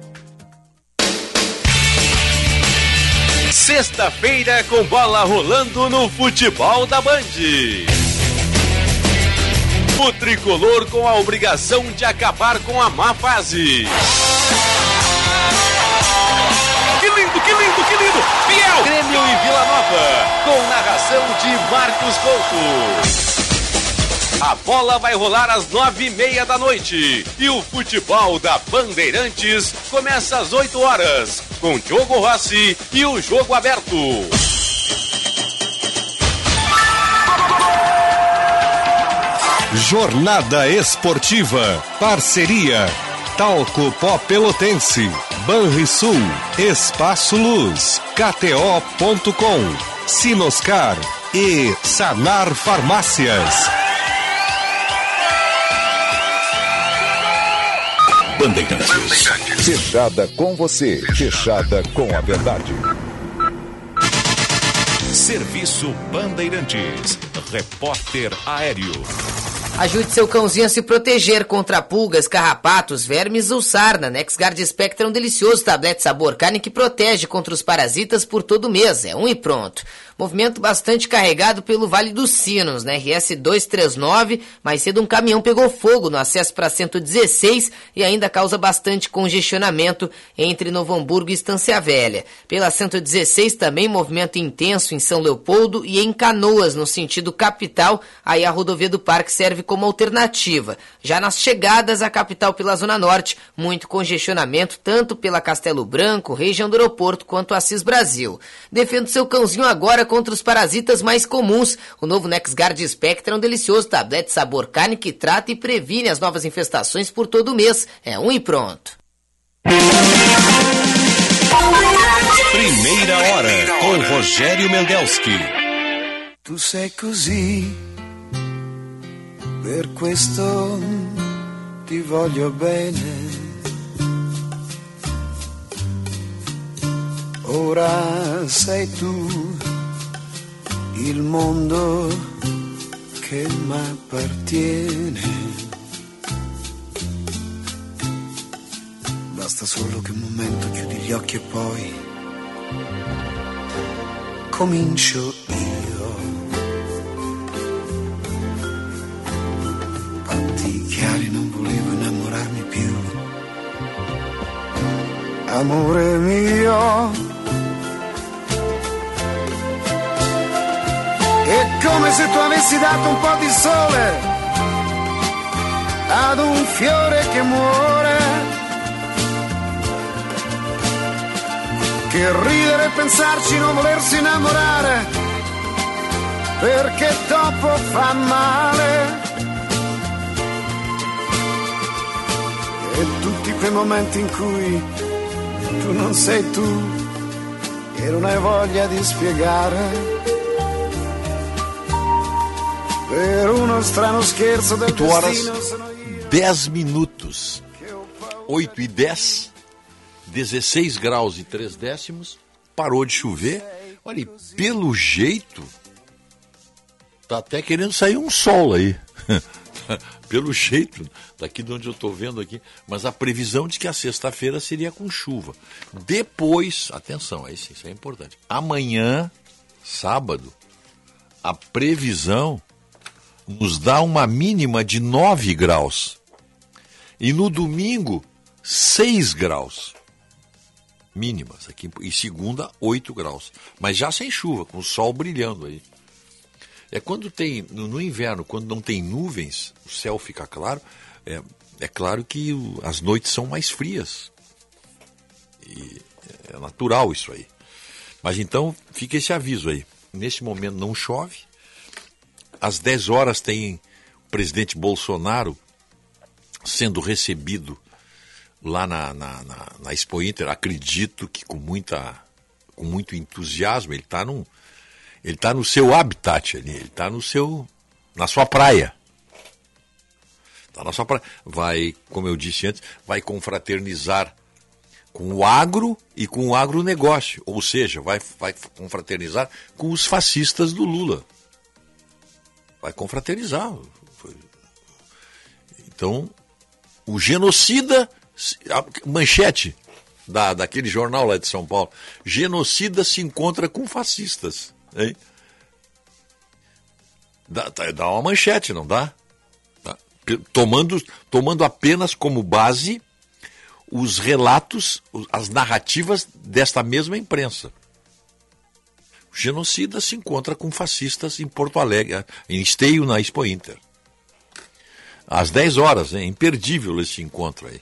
Sexta-feira com bola rolando no futebol da Band. O tricolor com a obrigação de acabar com a má fase. Que lindo, que lindo, que lindo! Fiel! Grêmio e Vila Nova, com narração de Marcos Couto. A bola vai rolar às nove e meia da noite. E o futebol da Bandeirantes começa às oito horas, com Diogo Rossi e o jogo aberto. Jornada Esportiva. Parceria. Talco Pó Pelotense. Banrisul. Espaço Luz. KTO.com. Sinoscar. E Sanar Farmácias. Bandeirantes. Fechada com você, fechada com a verdade. Serviço Bandeirantes. Repórter Aéreo. Ajude seu cãozinho a se proteger contra pulgas, carrapatos, vermes ou sarna. NexGard Spectra é um delicioso tablete sabor carne que protege contra os parasitas por todo mês. É um e pronto. Movimento bastante carregado pelo Vale dos Sinos, né? RS 239, mais cedo um caminhão pegou fogo no acesso para 116 e ainda causa bastante congestionamento entre Novo Hamburgo e Estância Velha. Pela 116 também movimento intenso em São Leopoldo e em Canoas, no sentido capital, aí a rodovia do Parque serve como alternativa. Já nas chegadas à capital pela Zona Norte, muito congestionamento tanto pela Castelo Branco, região do aeroporto, quanto Assis Brasil. Defenda seu cãozinho agora contra os parasitas mais comuns. O novo NexGard Spectra é um delicioso tablete sabor carne que trata e previne as novas infestações por todo o mês. É um e pronto. Primeira hora com Rogério Mendelski. Tu sei così, per questo ti voglio bene. Ora sei tu il mondo che mi appartiene. Basta solo che un momento chiudi gli occhi e poi comincio io. Patti chiari non volevo innamorarmi più. Amore mio. È come se tu avessi dato un po' di sole ad un fiore che muore. Che ridere e pensarci, non volersi innamorare, perché dopo fa male. E tutti quei momenti in cui tu non sei tu e non hai voglia di spiegare. 8 horas, destino sono io. 10 minutos. 8 e 10, 16 graus e 3 décimos. Parou de chover. Olha, pelo jeito, tá até querendo sair um sol aí. pelo jeito, daqui de onde eu estou vendo aqui. Mas a previsão de que a sexta-feira seria com chuva. Depois, atenção, aí sim, isso é importante. Amanhã, sábado, a previsão nos dá uma mínima de 9 graus. E no domingo, 6 graus. Mínimas aqui. E segunda, 8 graus. Mas já sem chuva, com o sol brilhando aí. É quando tem, no, no inverno, quando não tem nuvens, o céu fica claro. É, é claro que as noites são mais frias. E é natural isso aí. Mas então fica esse aviso aí. Neste momento não chove. Às 10 horas tem o presidente Bolsonaro sendo recebido lá na, na, na, na Expo Inter. Acredito que com, muita, com muito entusiasmo. Ele está ele tá no seu habitat ali, ele está no seu, na sua praia. Tá na sua praia. Vai, como eu disse antes, vai confraternizar com o agro e com o agronegócio. Ou seja, vai, vai confraternizar com os fascistas do Lula. Vai confraternizar. Então, o genocida, manchete, da, daquele jornal lá de São Paulo. Genocida se encontra com fascistas. Hein? Dá, tá- dá uma manchete, não dá? Tá. Tomando, tomando apenas como base os relatos, os- as narrativas desta mesma imprensa. Genocida se encontra com fascistas em Porto Alegre, em Esteio, na Expo Inter. Às 10 horas, é imperdível esse encontro aí.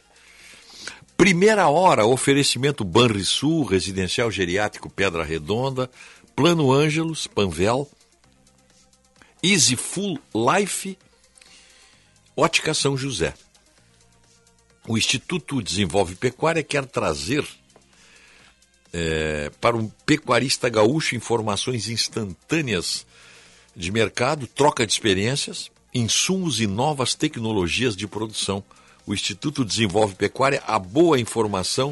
Primeira hora, oferecimento Banrisul, Residencial Geriátrico Pedra Redonda, Plano Ângelos, Panvel, Easy Full Life, Ótica São José. O Instituto Desenvolve Pecuária quer trazer eh, para um pecuarista gaúcho informações instantâneas de mercado, troca de experiências, insumos e novas tecnologias de produção. O Instituto Desenvolve Pecuária, a boa informação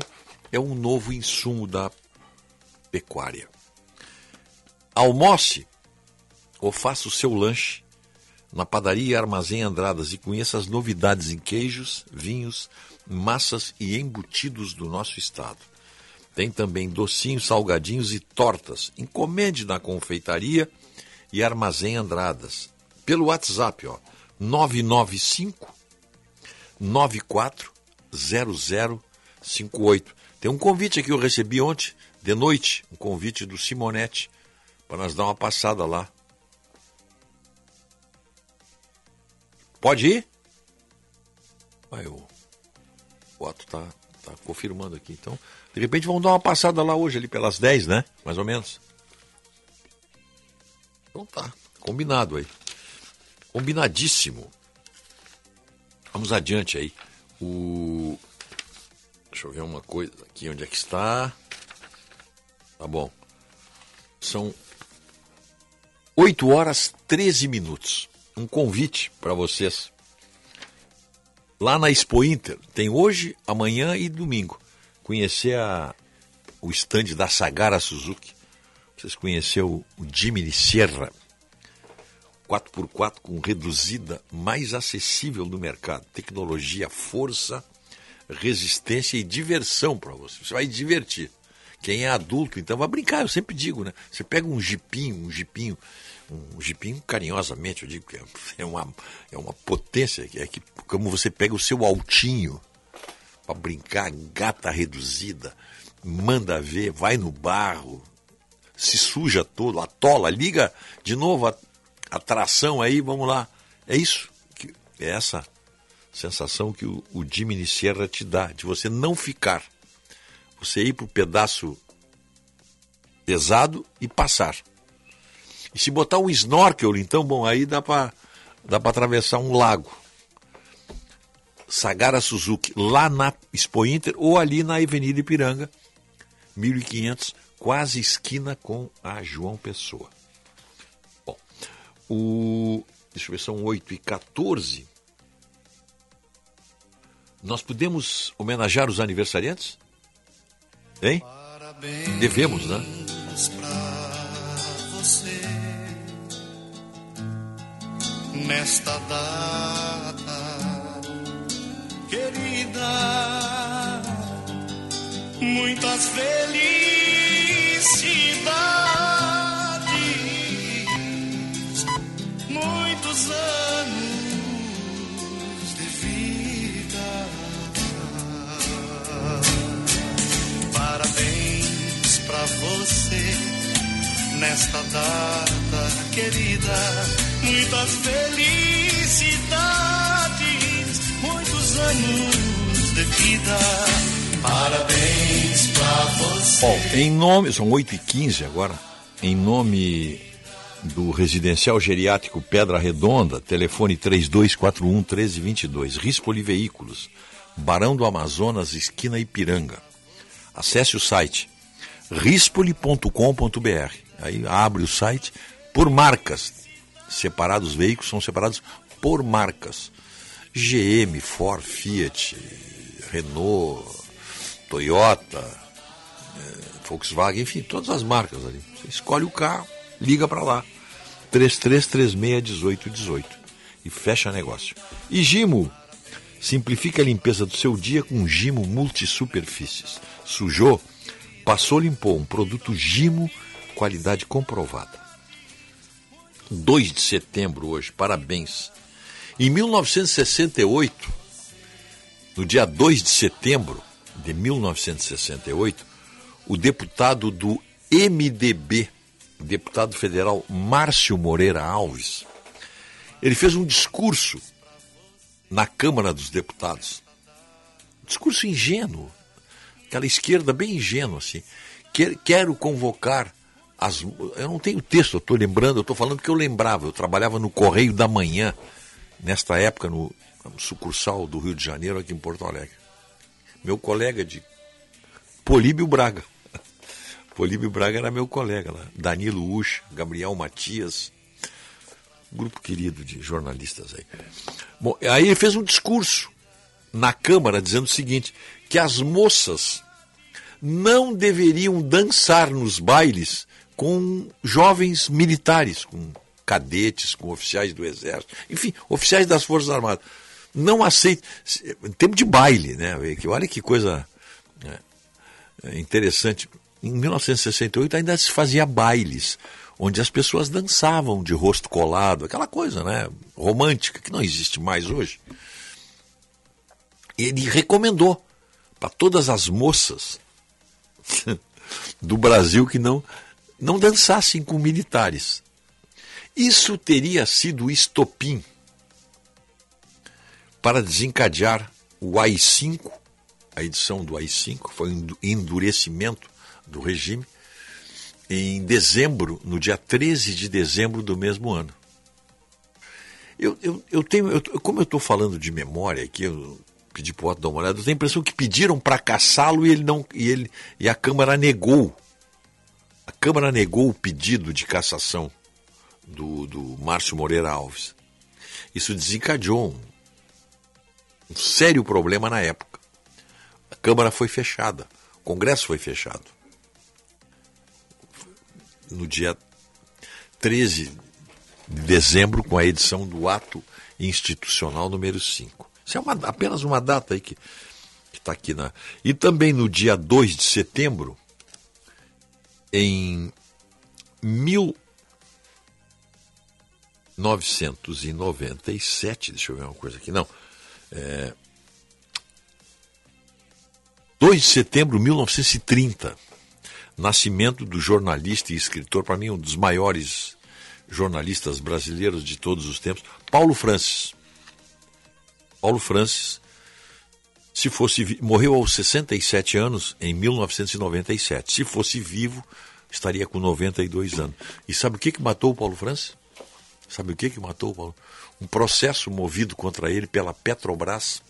é um novo insumo da pecuária. Almoce ou faça o seu lanche na padaria e Armazém Andradas e conheça as novidades em queijos, vinhos, massas e embutidos do nosso estado. Tem também docinhos, salgadinhos e tortas. Encomende na confeitaria e Armazém Andradas. Pelo WhatsApp, ó, 995 940058. Tem um convite aqui eu recebi ontem, de noite, um convite do Simonetti, para nós dar uma passada lá. Pode ir? Aí o o Otto tá, tá confirmando aqui. Então, de repente vamos dar uma passada lá hoje, ali pelas 10, né? Mais ou menos. Então tá, combinado aí. Combinadíssimo. Vamos adiante aí. O. Deixa eu ver uma coisa aqui, onde é que está? Tá bom. São 8 horas 13 minutos. Um convite para vocês. Lá na Expo Inter, tem hoje, amanhã e domingo. Conhecer a, o stand da Sagara Suzuki. Vocês conheceram o Jimny Sierra. 4x4 com reduzida, mais acessível no mercado. Tecnologia, força, resistência e diversão para você. Você vai divertir. Quem é adulto, então vai brincar, eu sempre digo, né? Você pega um jipinho, um jipinho, um jipinho carinhosamente, eu digo que é uma, é uma potência, é que como você pega o seu altinho para brincar, gata reduzida, manda ver, vai no barro, se suja todo, atola, liga de novo a, a tração aí, vamos lá. É isso, que, é essa sensação que o, o Jimmy Sierra te dá, de você não ficar. Você ir para o pedaço pesado e passar. E se botar um snorkel, então, bom, aí dá para dá atravessar um lago. Sagara Suzuki, lá na Expo Inter ou ali na Avenida Ipiranga, 1500, quase esquina com a João Pessoa. Bom, o, deixa eu ver, são 8 e 14 Nós podemos homenagear os aniversariantes? Hein? Devemos, né? nesta data muitas felicidades muitos anos de vida parabéns pra você nesta data querida. Muitas felicidades, muitos anos de vida. Parabéns pra você. Bom, em nome, são 8 e 15 agora, em nome do Residencial Geriátrico Pedra Redonda, telefone 3241 1322, Rispoli Veículos, Barão do Amazonas, esquina Ipiranga. Acesse o site rispoli.com.br. Aí abre o site por marcas. Separados, os veículos são separados por marcas. GM, Ford, Fiat, Renault, Toyota, eh, Volkswagen, enfim, todas as marcas ali. Você escolhe o carro, liga para lá. 33361818 e fecha negócio. E Gimo, Simplifique a limpeza do seu dia com Gimo Multisuperfícies. Sujou? Passou, limpou. Um produto Gimo, qualidade comprovada. 2 de setembro hoje, parabéns. Em 1968, no dia 2 de setembro de 1968, o deputado do MDB, deputado federal Márcio Moreira Alves, ele fez um discurso na Câmara dos Deputados. Discurso ingênuo, aquela esquerda bem ingênua assim. Quero convocar as. Eu não tenho texto, eu estou lembrando, eu estou falando que eu lembrava. Eu trabalhava no Correio da Manhã, nesta época, no, sucursal do Rio de Janeiro, aqui em Porto Alegre. Meu colega de Políbio Braga. Políbio Braga era meu colega lá. Danilo Ucha, Gabriel Matias, grupo querido de jornalistas aí. Bom, aí ele fez um discurso na Câmara dizendo o seguinte: que as moças não deveriam dançar nos bailes com jovens militares, com cadetes, com oficiais do Exército, enfim, oficiais das Forças Armadas. Não aceita. Em tempo de baile, né? Olha que coisa né, interessante. Em 1968 ainda se fazia bailes onde as pessoas dançavam de rosto colado, aquela coisa, né, romântica que não existe mais hoje. Ele recomendou para todas as moças do Brasil que não não dançassem com militares. Isso teria sido estopim para desencadear o AI-5, a edição do AI-5, foi um endurecimento do regime, em dezembro, no dia 13 de dezembro do mesmo ano. Eu, eu, eu tenho, eu, como eu estou falando de memória aqui, eu pedi para o Otto dar uma olhada, eu tenho a impressão que pediram para caçá-lo e ele não e ele e a Câmara negou. A Câmara negou o pedido de cassação do, do Márcio Moreira Alves. Isso desencadeou um, sério problema na época. A Câmara foi fechada, o Congresso foi fechado no dia 13 de dezembro, com a edição do Ato Institucional número 5. Isso é uma, apenas uma data aí que está aqui na. E também no dia 2 de setembro, em 1997, deixa eu ver uma coisa aqui, não. É, 2 de setembro de 1930 nascimento do jornalista e escritor, para mim, um dos maiores jornalistas brasileiros de todos os tempos, Paulo Francis. Paulo Francis, se fosse morreu aos 67 anos em 1997. Se fosse vivo, estaria com 92 anos. E sabe o que, que matou o Paulo Francis? Sabe o que, que matou o Paulo? Um processo movido contra ele pela Petrobras,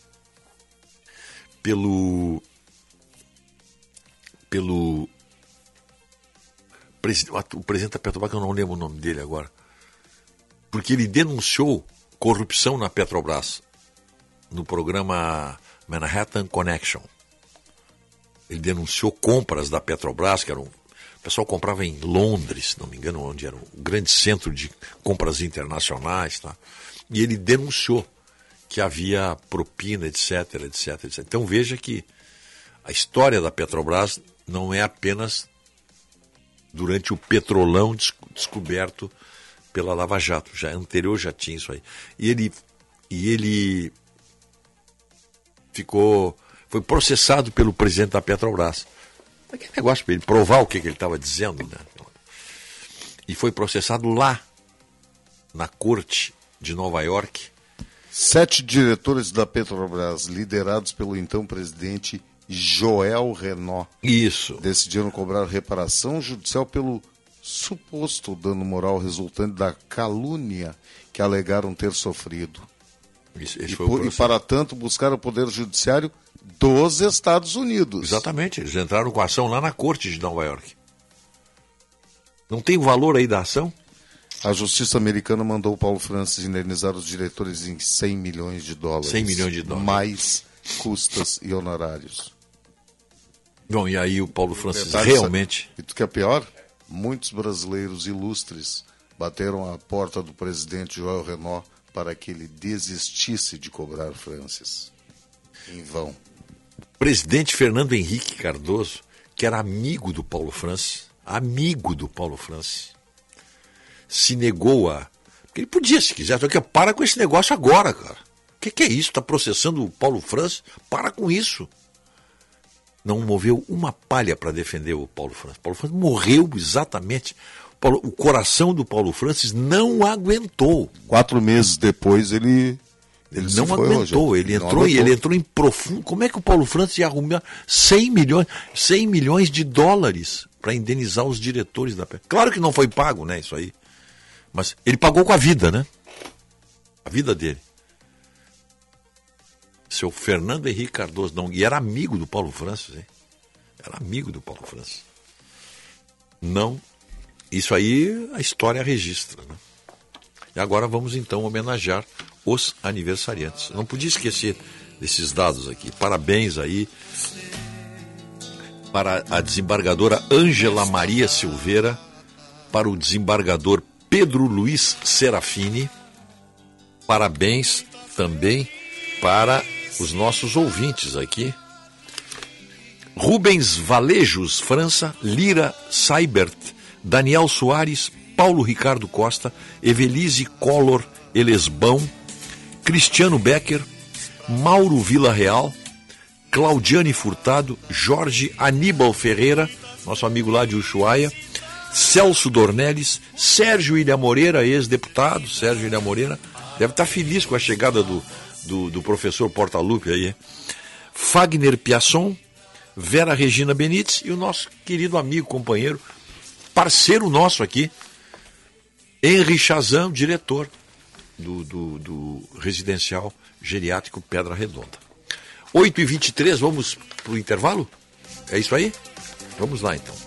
pelo pelo o presidente da Petrobras, que eu não lembro o nome dele agora, porque ele denunciou corrupção na Petrobras, no programa Manhattan Connection. Ele denunciou compras da Petrobras, que eram. O pessoal comprava em Londres, não me engano, onde era um grande centro de compras internacionais. Tá? E ele denunciou que havia propina, etc, etc, etc. Então veja que a história da Petrobras não é apenas durante o petrolão descoberto pela Lava Jato. Já anterior já tinha isso aí. E ele, e ele ficou. Foi processado pelo presidente da Petrobras. Aquele negócio para ele provar o que, que ele estava dizendo, né? E foi processado lá, na corte de Nova York. Sete diretores da Petrobras, liderados pelo então presidente Joel Renault. Isso. Decidiram cobrar reparação judicial pelo suposto dano moral resultante da calúnia que alegaram ter sofrido. Isso, e, por, e, para tanto buscar o Poder Judiciário dos Estados Unidos. Exatamente, eles entraram com a ação lá na Corte de Nova York. Não tem valor aí da ação? A Justiça Americana mandou o Paulo Francis indenizar os diretores em 100 milhões de dólares. 100 milhões de dólares. Mais custas e honorários. Bom, e aí o Paulo Francis realmente. E tu que é pior? Muitos brasileiros ilustres bateram à porta do presidente Joel Renault para que ele desistisse de cobrar Francis. Em vão. Presidente Fernando Henrique Cardoso, que era amigo do Paulo Francis, amigo do Paulo Francis, se negou a. Porque ele podia, se quiser, só que para com esse negócio agora, cara. O que, que é isso? Está processando o Paulo Francis? Para com isso. Não moveu uma palha para defender o Paulo Francis. Paulo Francis morreu exatamente. Paulo- o coração do Paulo Francis não aguentou. Quatro meses depois ele. ele não aguentou, ele entrou e ele aguentou. entrou em profundo. Como é que o Paulo Francis ia arrumar 100 milhões, 100 milhões de dólares para indenizar os diretores da Claro que não foi pago, né, isso aí. Mas ele pagou com a vida, né? A vida dele. Seu Fernando Henrique Cardoso, não, e era amigo do Paulo Francis, hein? Era amigo do Paulo Francis. Não, isso aí a história registra, né? E agora vamos então homenagear os aniversariantes. Não podia esquecer desses dados aqui. Parabéns aí para a desembargadora Ângela Maria Silveira, para o desembargador Pedro Luiz Serafini. Parabéns também para os nossos ouvintes aqui. Rubens Valejos, França, Lira Seibert, Daniel Soares, Paulo Ricardo Costa, Evelise Collor Elesbão, Cristiano Becker, Mauro Vila Real, Claudiane Furtado, Jorge Aníbal Ferreira, nosso amigo lá de Ushuaia, Celso Dornelles, Sérgio Ilha Moreira, ex-deputado, Sérgio Ilha Moreira, deve estar feliz com a chegada do, do, do professor Portaluppi aí. Fagner Piasson, Vera Regina Benites e o nosso querido amigo, companheiro, parceiro nosso aqui, Henri Chazan, diretor do, do, do residencial geriátrico Pedra Redonda. 8h23, vamos para o intervalo? É isso aí? Vamos lá então.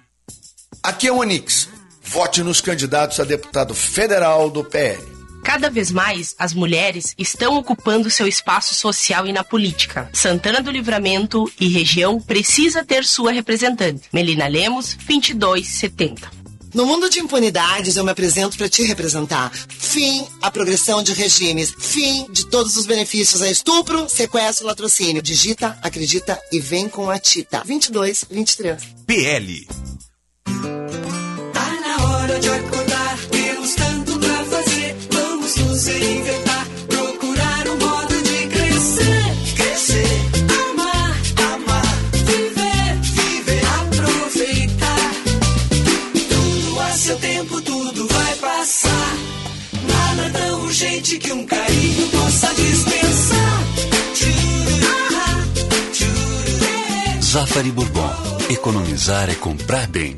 Aqui é o Onix. Vote nos candidatos a deputado federal do PL. Cada vez mais, as mulheres estão ocupando seu espaço social e na política. Santana do Livramento e região precisa ter sua representante. Melina Lemos, 2270. No mundo de impunidades, eu me apresento para te representar. Fim à progressão de regimes. Fim de todos os benefícios a estupro, sequestro e latrocínio. Digita, acredita e vem com a Tita. 22, 23. PL. Tão urgente que um carinho possa dispensar. Zafari Bourbon. Economizar é comprar bem.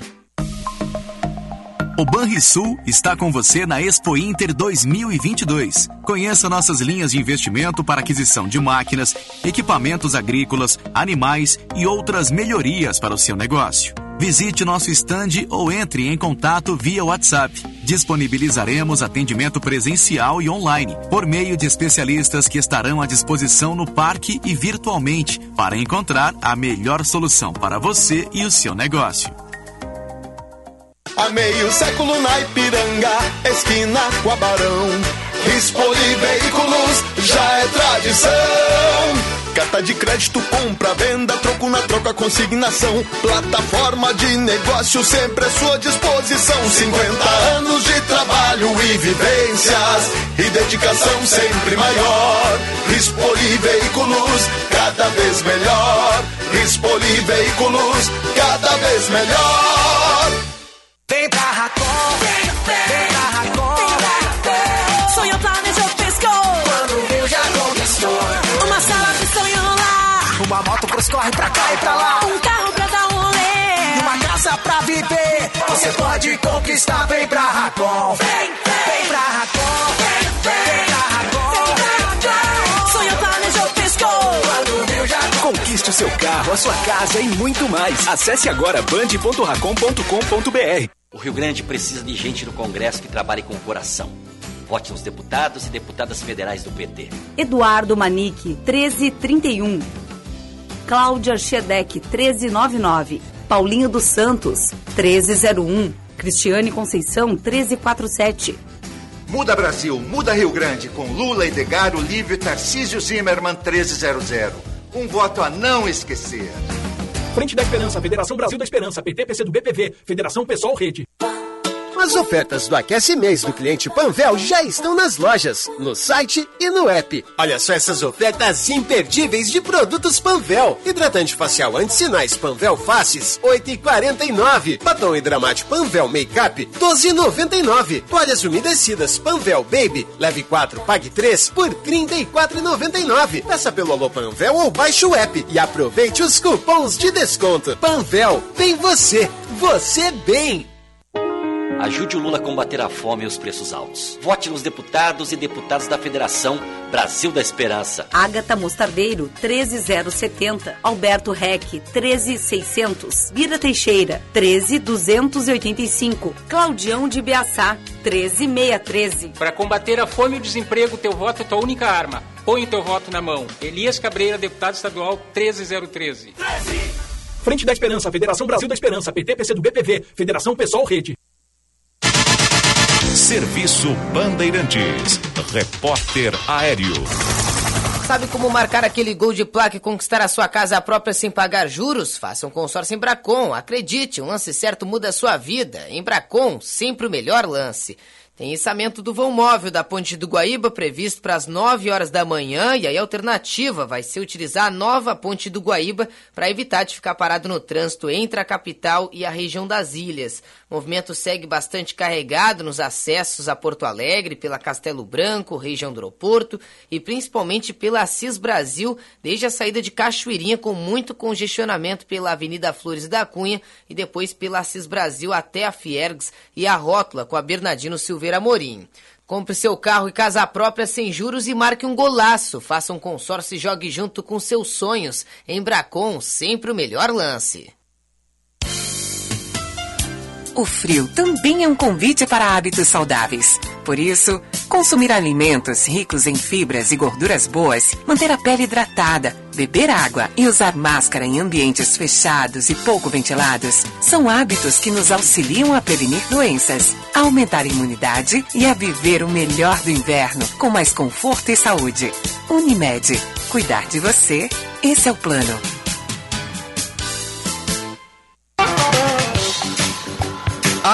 O Banrisul está com você na Expo Inter 2022. Conheça nossas linhas de investimento para aquisição de máquinas, equipamentos agrícolas, animais e outras melhorias para o seu negócio. Visite nosso estande ou entre em contato via WhatsApp. Disponibilizaremos atendimento presencial e online, por meio de especialistas que estarão à disposição no parque e virtualmente, para encontrar a melhor solução para você e o seu negócio. Há meio século na Ipiranga, esquina com a Barão. Veículos já é tradição. Carta de crédito, compra, venda, troco na troca, consignação. Plataforma de negócio sempre à sua disposição. 50 anos de trabalho e vivências e dedicação sempre maior. Rispoli Veículos, cada vez melhor. Rispoli Veículos, cada vez melhor. Vem pra Racon, vem pra Racon. Sonho planejou, piscou. Quando viu, já conquistou. Uma moto pros corre pra cá e pra lá. Um carro pra dar um rolê. E uma casa pra viver. Você pode conquistar, vem pra Racon. Vem, vem, Vem pra Racon. vem, vem pra Racon. o seu carro, a sua casa e muito mais. Acesse agora band.racom.com.br. O Rio Grande precisa de gente no Congresso que trabalhe com o coração. Vote nos deputados e deputadas federais do PT. Eduardo Manique, 1331. Cláudia Schedec, 1399. Paulinho dos Santos, 1301. Cristiane Conceição, 1347. Muda Brasil, muda Rio Grande, com Lula, Edgar, Olívio e Tarcísio Zimmermann 1300. Um voto a não esquecer. Frente da Esperança, Federação Brasil da Esperança, PT, PC do BPV, Federação Pessoal Rede. As ofertas do Aquece Mês do cliente Panvel já estão nas lojas, no site e no app. Olha só essas ofertas imperdíveis de produtos Panvel. Hidratante facial anti-sinais Panvel Faces, 8,49. Batom hidramático Panvel Makeup, 12,99. Toalhas umedecidas Panvel Baby, leve 4, pague 3 por 34,99. Peça pelo Alô Panvel ou baixe o app e aproveite os cupons de desconto. Panvel, bem você, você bem. Ajude o Lula a combater a fome e os preços altos. Vote nos deputados e deputadas da Federação Brasil da Esperança. Agatha Mostardeiro, 13070. Alberto Reck, 13600. Bira Teixeira, 13285. Claudião de Beaçá, 13613. Para combater a fome e o desemprego, teu voto é tua única arma. Põe o teu voto na mão. Elias Cabreira, deputado estadual 13013. Frente da Esperança, Federação Brasil da Esperança, PT, PC do BPV, Federação Pessoal Rede. Serviço Bandeirantes. Repórter Aéreo. Sabe como marcar aquele gol de placa e conquistar a sua casa própria sem pagar juros? Faça um consórcio em Bracon. Acredite, um lance certo muda a sua vida. Em Bracon, sempre o melhor lance. Tem içamento do vão móvel da Ponte do Guaíba previsto para as 9 horas da manhã e aí a alternativa vai ser utilizar a nova Ponte do Guaíba para evitar de ficar parado no trânsito entre a capital e a região das ilhas. O movimento segue bastante carregado nos acessos a Porto Alegre, pela Castelo Branco, região do aeroporto e principalmente pela Assis Brasil, desde a saída de Cachoeirinha com muito congestionamento pela Avenida Flores da Cunha e depois pela Assis Brasil até a Fiergs e a Rótula com a Bernardino Silveira Amorim. Compre seu carro e casa própria sem juros e marque um golaço. Faça um consórcio e jogue junto com seus sonhos. Em Bracon, sempre o melhor lance. O frio também é um convite para hábitos saudáveis. Por isso, consumir alimentos ricos em fibras e gorduras boas, manter a pele hidratada, beber água e usar máscara em ambientes fechados e pouco ventilados são hábitos que nos auxiliam a prevenir doenças, a aumentar a imunidade e a viver o melhor do inverno com mais conforto e saúde. Unimed. Cuidar de você. Esse é o plano.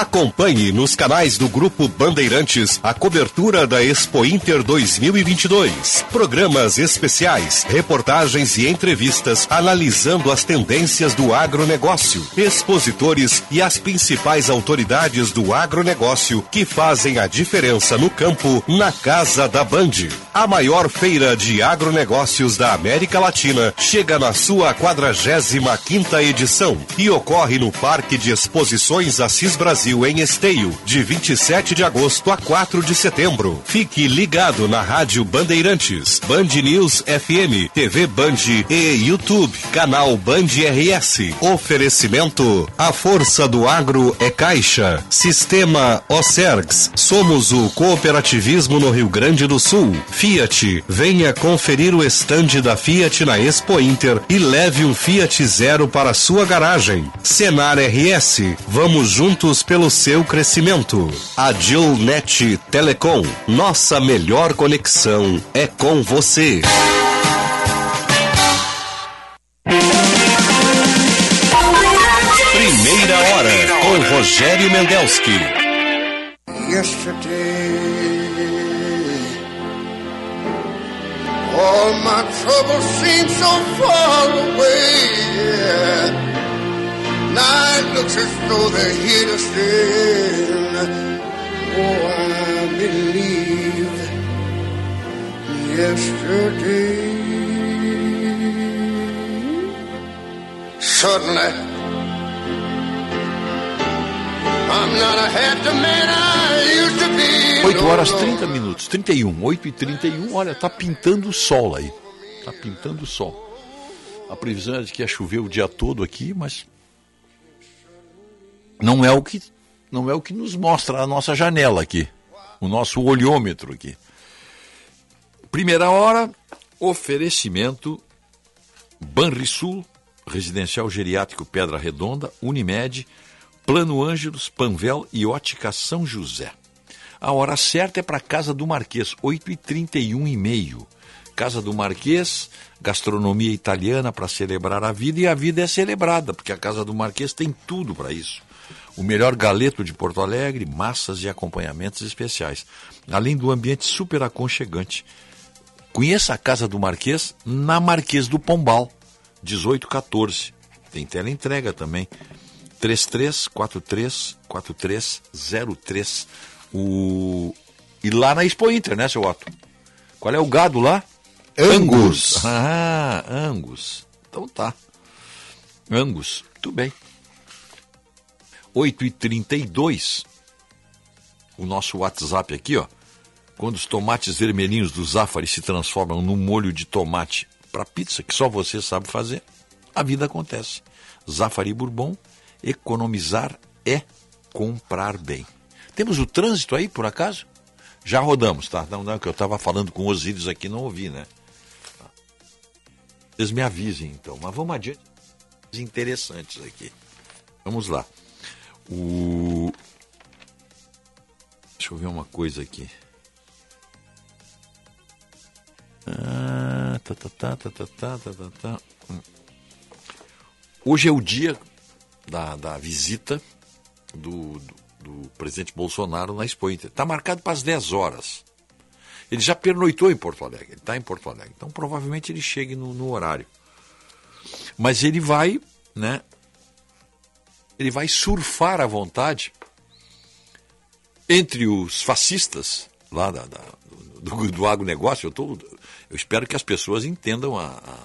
Acompanhe nos canais do Grupo Bandeirantes a cobertura da Expo Inter 2022. Programas especiais, reportagens e entrevistas analisando as tendências do agronegócio, expositores e as principais autoridades do agronegócio que fazem a diferença no campo na Casa da Band. A maior feira de agronegócios da América Latina chega na sua 45 quinta edição e ocorre no Parque de Exposições Assis Brasil em Esteio, de 27 de agosto a 4 de setembro. Fique ligado na Rádio Bandeirantes, Band News FM, TV Band e YouTube, canal Band RS. Oferecimento: A força do agro é Caixa. Sistema Ocergs. Somos o cooperativismo no Rio Grande do Sul. Fiat. Venha conferir o estande da Fiat na Expo Inter e leve um Fiat Zero para sua garagem. Senar RS. Vamos juntos pelo seu crescimento. Agilnet Telecom. Nossa melhor conexão é com você. Primeira hora com Rogério Mendelski. Yesterday, all my troubles seem so far away. Yeah. It looks as though they're here to stay. Oh, I believe yesterday. Suddenly, I'm not a half the man I used to be. 8 no horas more. 30 minutos, 31, 8 e 31, olha, tá pintando o sol aí. Tá pintando o sol. A previsão é de que ia chover o dia todo aqui, mas não é o que não é o que nos mostra a nossa janela aqui, o nosso olhômetro aqui. Primeira hora, oferecimento Banrisul, Residencial Geriátrico Pedra Redonda, Unimed, Plano Ângelos, Panvel e Ótica São José. A hora certa é para Casa do Marquês, 8h31 e meio. Casa do Marquês, gastronomia italiana para celebrar a vida e a vida é celebrada, porque a Casa do Marquês tem tudo para isso. O melhor galeto de Porto Alegre, massas e acompanhamentos especiais, além do ambiente super aconchegante. Conheça a Casa do Marquês na Marquês do Pombal, 1814. Tem tela entrega também. 33434303. O... E lá na Expo Inter, né, seu Otto? Qual é o gado lá? Angus. Ah, Angus. Então tá. Angus. Muito bem. 8h32. O nosso WhatsApp aqui, ó. Quando os tomates vermelhinhos do Zafari se transformam num molho de tomate para pizza, que só você sabe fazer, a vida acontece. Zafari Bourbon, economizar é comprar bem. Temos o trânsito aí, por acaso? Já rodamos, tá? Não, não, que eu estava falando com os Osíris aqui, não ouvi, né? Vocês me avisem, então. Mas vamos adiante. Interessantes aqui. Vamos lá. O... Deixa eu ver uma coisa aqui. Ah, tá, tá, tá, tá, tá, tá, tá, tá, tá. Hoje é o dia da, da visita do, do, do presidente Bolsonaro na Expo Inter. Está marcado para as 10 horas. Ele já pernoitou em Porto Alegre, ele está em Porto Alegre. Então provavelmente ele chegue no, no horário. Mas ele vai, né? Ele vai surfar à vontade entre os fascistas lá da, da, do, do agronegócio. Eu, tô, eu espero que as pessoas entendam a, a,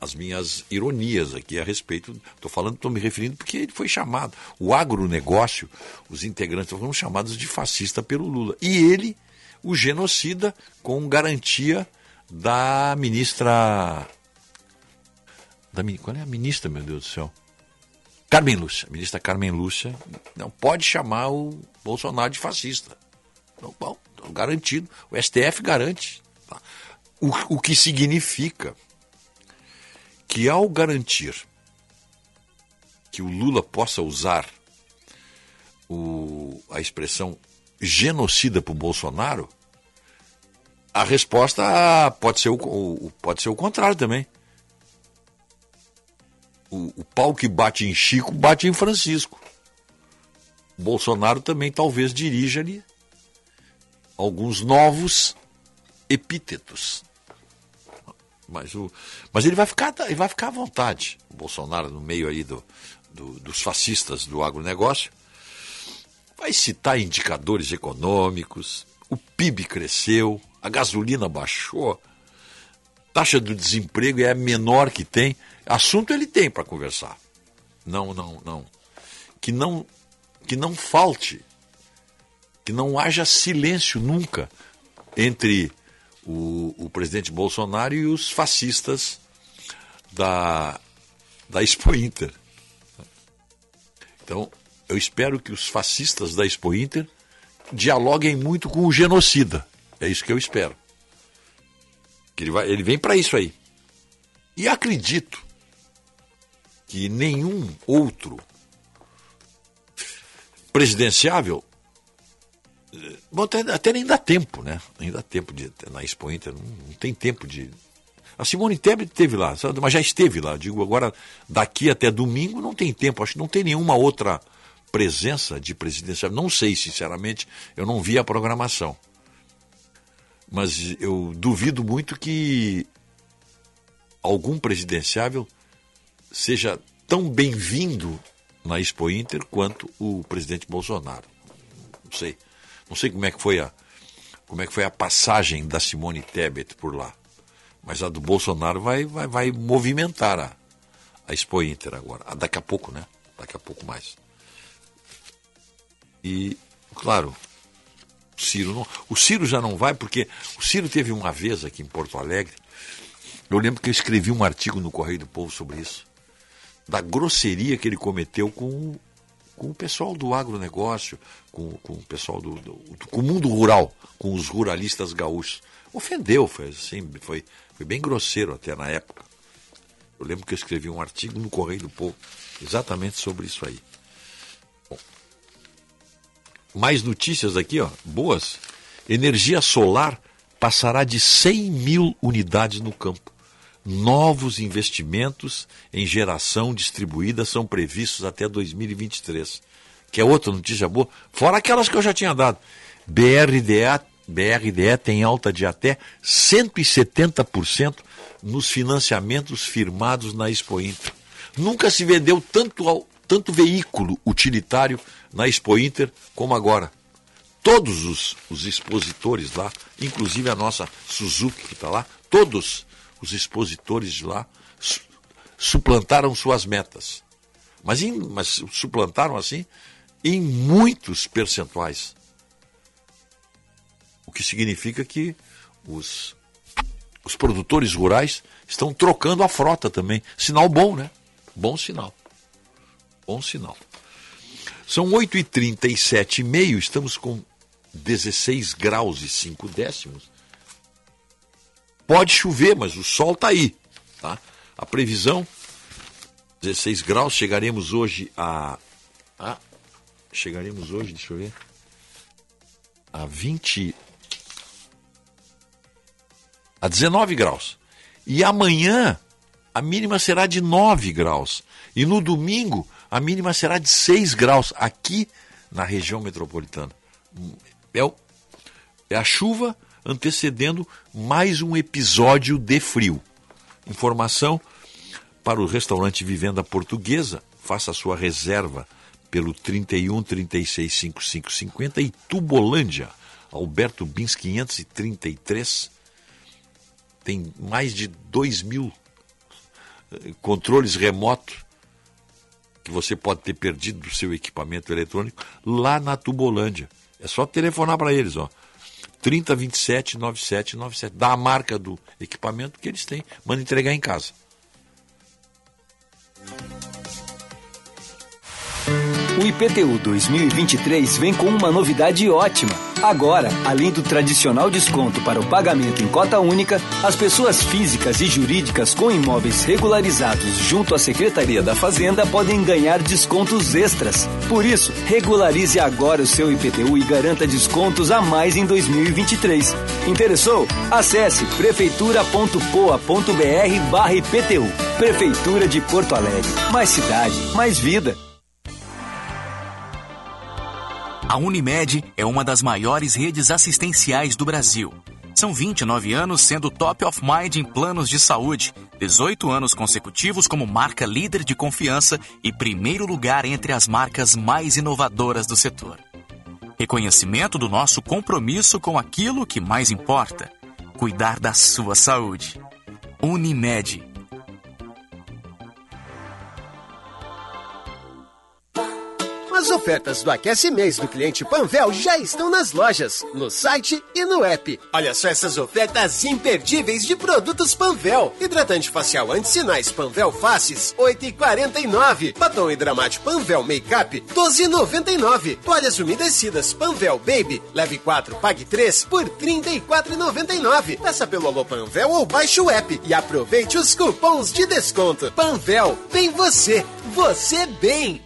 as minhas ironias aqui a respeito. Estou falando, estou me referindo porque ele foi chamado. O agronegócio, os integrantes foram chamados de fascista pelo Lula. E ele, o genocida, com garantia da ministra. Da, qual é a ministra, meu Deus do céu? Carmen Lúcia. A ministra Carmen Lúcia não pode chamar o Bolsonaro de fascista. Bom, então, garantido. O STF garante. Tá? O, o que significa que ao garantir que o Lula possa usar o, a expressão genocida para o Bolsonaro, a resposta pode ser o, pode ser o contrário também. O, o pau que bate em Chico bate em Francisco. Bolsonaro também talvez dirija ali alguns novos epítetos. Mas, o, mas ele, vai ficar, ele vai ficar à vontade, o Bolsonaro, no meio aí do, do, dos fascistas do agronegócio. Vai citar indicadores econômicos, o PIB cresceu, a gasolina baixou, taxa do desemprego é a menor que tem. Assunto ele tem para conversar. Não, não, não. Que não que não falte, que não haja silêncio nunca entre o, o presidente Bolsonaro e os fascistas da, da Expo Inter. Então, eu espero que os fascistas da Expo Inter dialoguem muito com o genocida. É isso que eu espero. Que ele, vai, ele vem para isso aí. E acredito que nenhum outro presidenciável Bom, até, até, nem dá tempo, né? Nem dá tempo de na Expo Inter, não, não tem tempo de. A Simone Tebet esteve lá, mas já esteve lá. Digo, agora, daqui até domingo não tem tempo. Acho que não tem nenhuma outra presença de presidencial. Não sei, sinceramente, eu não vi a programação. Mas eu duvido muito que algum presidenciável seja tão bem-vindo na Expo Inter quanto o presidente Bolsonaro. Não sei. Não sei como é que foi a, como é que foi a passagem da Simone Tebet por lá. Mas a do Bolsonaro vai, vai, vai movimentar a, a Expo Inter agora. Ah, daqui a pouco, né? Daqui a pouco mais. E, claro, Ciro não. O Ciro já não vai, porque o Ciro teve uma vez aqui em Porto Alegre Eu lembro que eu escrevi um artigo no Correio do Povo sobre isso. Da grosseria que ele cometeu com, com o pessoal do agronegócio, com, com o pessoal do, do, com o mundo rural, com os ruralistas gaúchos. Ofendeu, foi assim, foi, foi bem grosseiro até na época. Eu lembro que eu escrevi um artigo no Correio do Povo exatamente sobre isso aí. Bom, mais notícias aqui, ó, boas. Energia solar passará de 100 mil unidades no campo. Novos investimentos em geração distribuída são previstos até 2023. Que é outra notícia boa, fora aquelas que eu já tinha dado. BRDA, BRDE tem alta de até 170% nos financiamentos firmados na Expo Inter. Nunca se vendeu tanto, tanto veículo utilitário na Expo Inter como agora. Todos os, os expositores lá, inclusive a nossa Suzuki que está lá, todos os expositores de lá su- suplantaram suas metas. Mas, em- mas suplantaram assim em muitos percentuais. O que significa que os, os produtores rurais estão trocando a frota também. Sinal bom, né? Bom sinal. Bom sinal. São 8h37 e meio, estamos com 16 graus e 5 décimos. Pode chover, mas o sol está aí. Tá? A previsão, 16 graus, chegaremos hoje a... a chegaremos hoje, deixa eu ver, a 20... a 19 graus. E amanhã a mínima será de 9 graus. E no domingo a mínima será de 6 graus aqui na região metropolitana. É, o- é a chuva antecedendo mais um episódio de frio. Informação para o restaurante Vivenda Portuguesa. Faça sua reserva pelo 31 36 55 50 e Tubolândia, Alberto Bins 533. Tem mais de 2 mil eh, controles remotos que você pode ter perdido do seu equipamento eletrônico lá na Tubolândia. É só telefonar para eles, ó. 3027 9797. Dá a marca do equipamento que eles têm. Manda entregar em casa. O IPTU 2023 vem com uma novidade ótima. Agora, além do tradicional desconto para o pagamento em cota única, as pessoas físicas e jurídicas com imóveis regularizados junto à Secretaria da Fazenda podem ganhar descontos extras. Por isso, regularize agora o seu IPTU e garanta descontos a mais em 2023. Interessou? Acesse prefeitura.poa.br barra IPTU. Prefeitura de Porto Alegre. Mais cidade, mais vida. A Unimed é uma das maiores redes assistenciais do Brasil. São 29 anos sendo top of mind em planos de saúde, 18 anos consecutivos como marca líder de confiança e primeiro lugar entre as marcas mais inovadoras do setor. Reconhecimento do nosso compromisso com aquilo que mais importa: cuidar da sua saúde. Unimed. As ofertas do Aquece Mês do cliente Panvel já estão nas lojas, no site e no app. Olha só essas ofertas imperdíveis de produtos Panvel. Hidratante facial anti-sinais Panvel Faces, 8,49. Batom hidramático Panvel Makeup, 12,99. Toalhas umedecidas Panvel Baby, leve 4, pague 3 por 34,99. Peça pelo Alô Panvel ou baixe o app e aproveite os cupons de desconto. Panvel, bem você, você bem.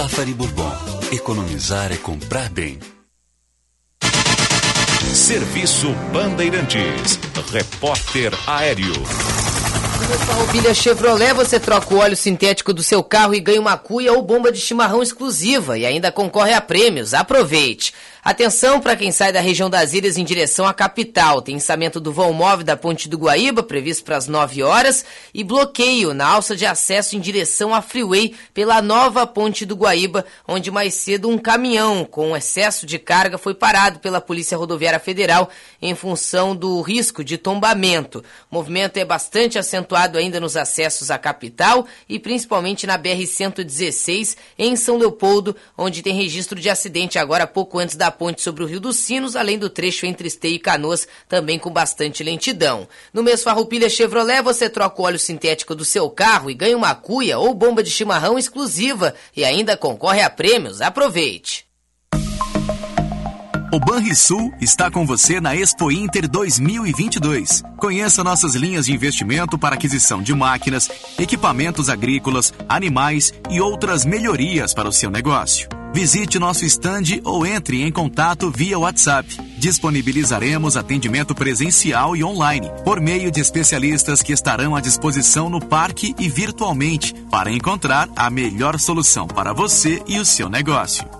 Safari Bourbon. Economizar é comprar bem. Serviço Bandeirantes. Repórter Aéreo. No Farroupilha Chevrolet, você troca o óleo sintético do seu carro e ganha uma cuia ou bomba de chimarrão exclusiva e ainda concorre a prêmios. Aproveite! Atenção para quem sai da região das ilhas em direção à capital. Tem ensamento do vão móvel da Ponte do Guaíba, previsto para as 9 horas, e bloqueio na alça de acesso em direção à Freeway pela nova Ponte do Guaíba, onde mais cedo um caminhão com excesso de carga foi parado pela Polícia Rodoviária Federal em função do risco de tombamento. O movimento é bastante acentuado ainda nos acessos à capital e principalmente na BR-116 em São Leopoldo, onde tem registro de acidente agora pouco antes da ponte sobre o Rio dos Sinos, além do trecho entre Esteio e Canoas, também com bastante lentidão. No mês Farroupilha Chevrolet, você troca o óleo sintético do seu carro e ganha uma cuia ou bomba de chimarrão exclusiva e ainda concorre a prêmios. Aproveite! O Banrisul está com você na Expo Inter 2022. Conheça nossas linhas de investimento para aquisição de máquinas, equipamentos agrícolas, animais e outras melhorias para o seu negócio. Visite nosso estande ou entre em contato via WhatsApp. Disponibilizaremos atendimento presencial e online, por meio de especialistas que estarão à disposição no parque e virtualmente, para encontrar a melhor solução para você e o seu negócio.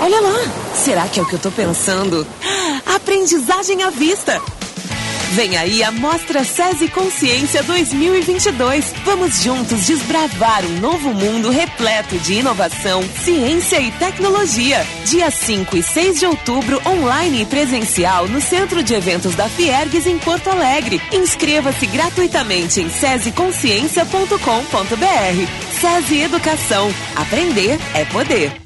Olha lá, será que é o que eu tô pensando? Aprendizagem à vista. Vem aí a Mostra SESI Consciência 2022. Vamos juntos desbravar um novo mundo repleto de inovação, ciência e tecnologia. Dia 5 e 6 de outubro, online e presencial no Centro de Eventos da Fiergues em Porto Alegre. Inscreva-se gratuitamente em sesiconsciência.com.br. SESI Educação. Aprender é poder.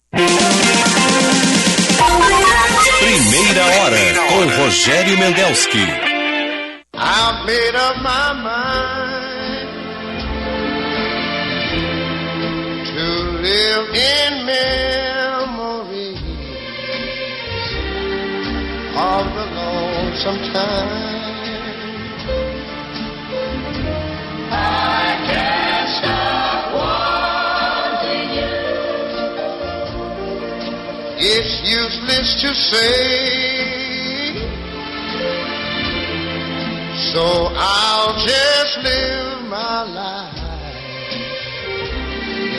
Primeira hora com Rogério Mendelski. Of the lonesome time. It's useless to say. So I'll just live my life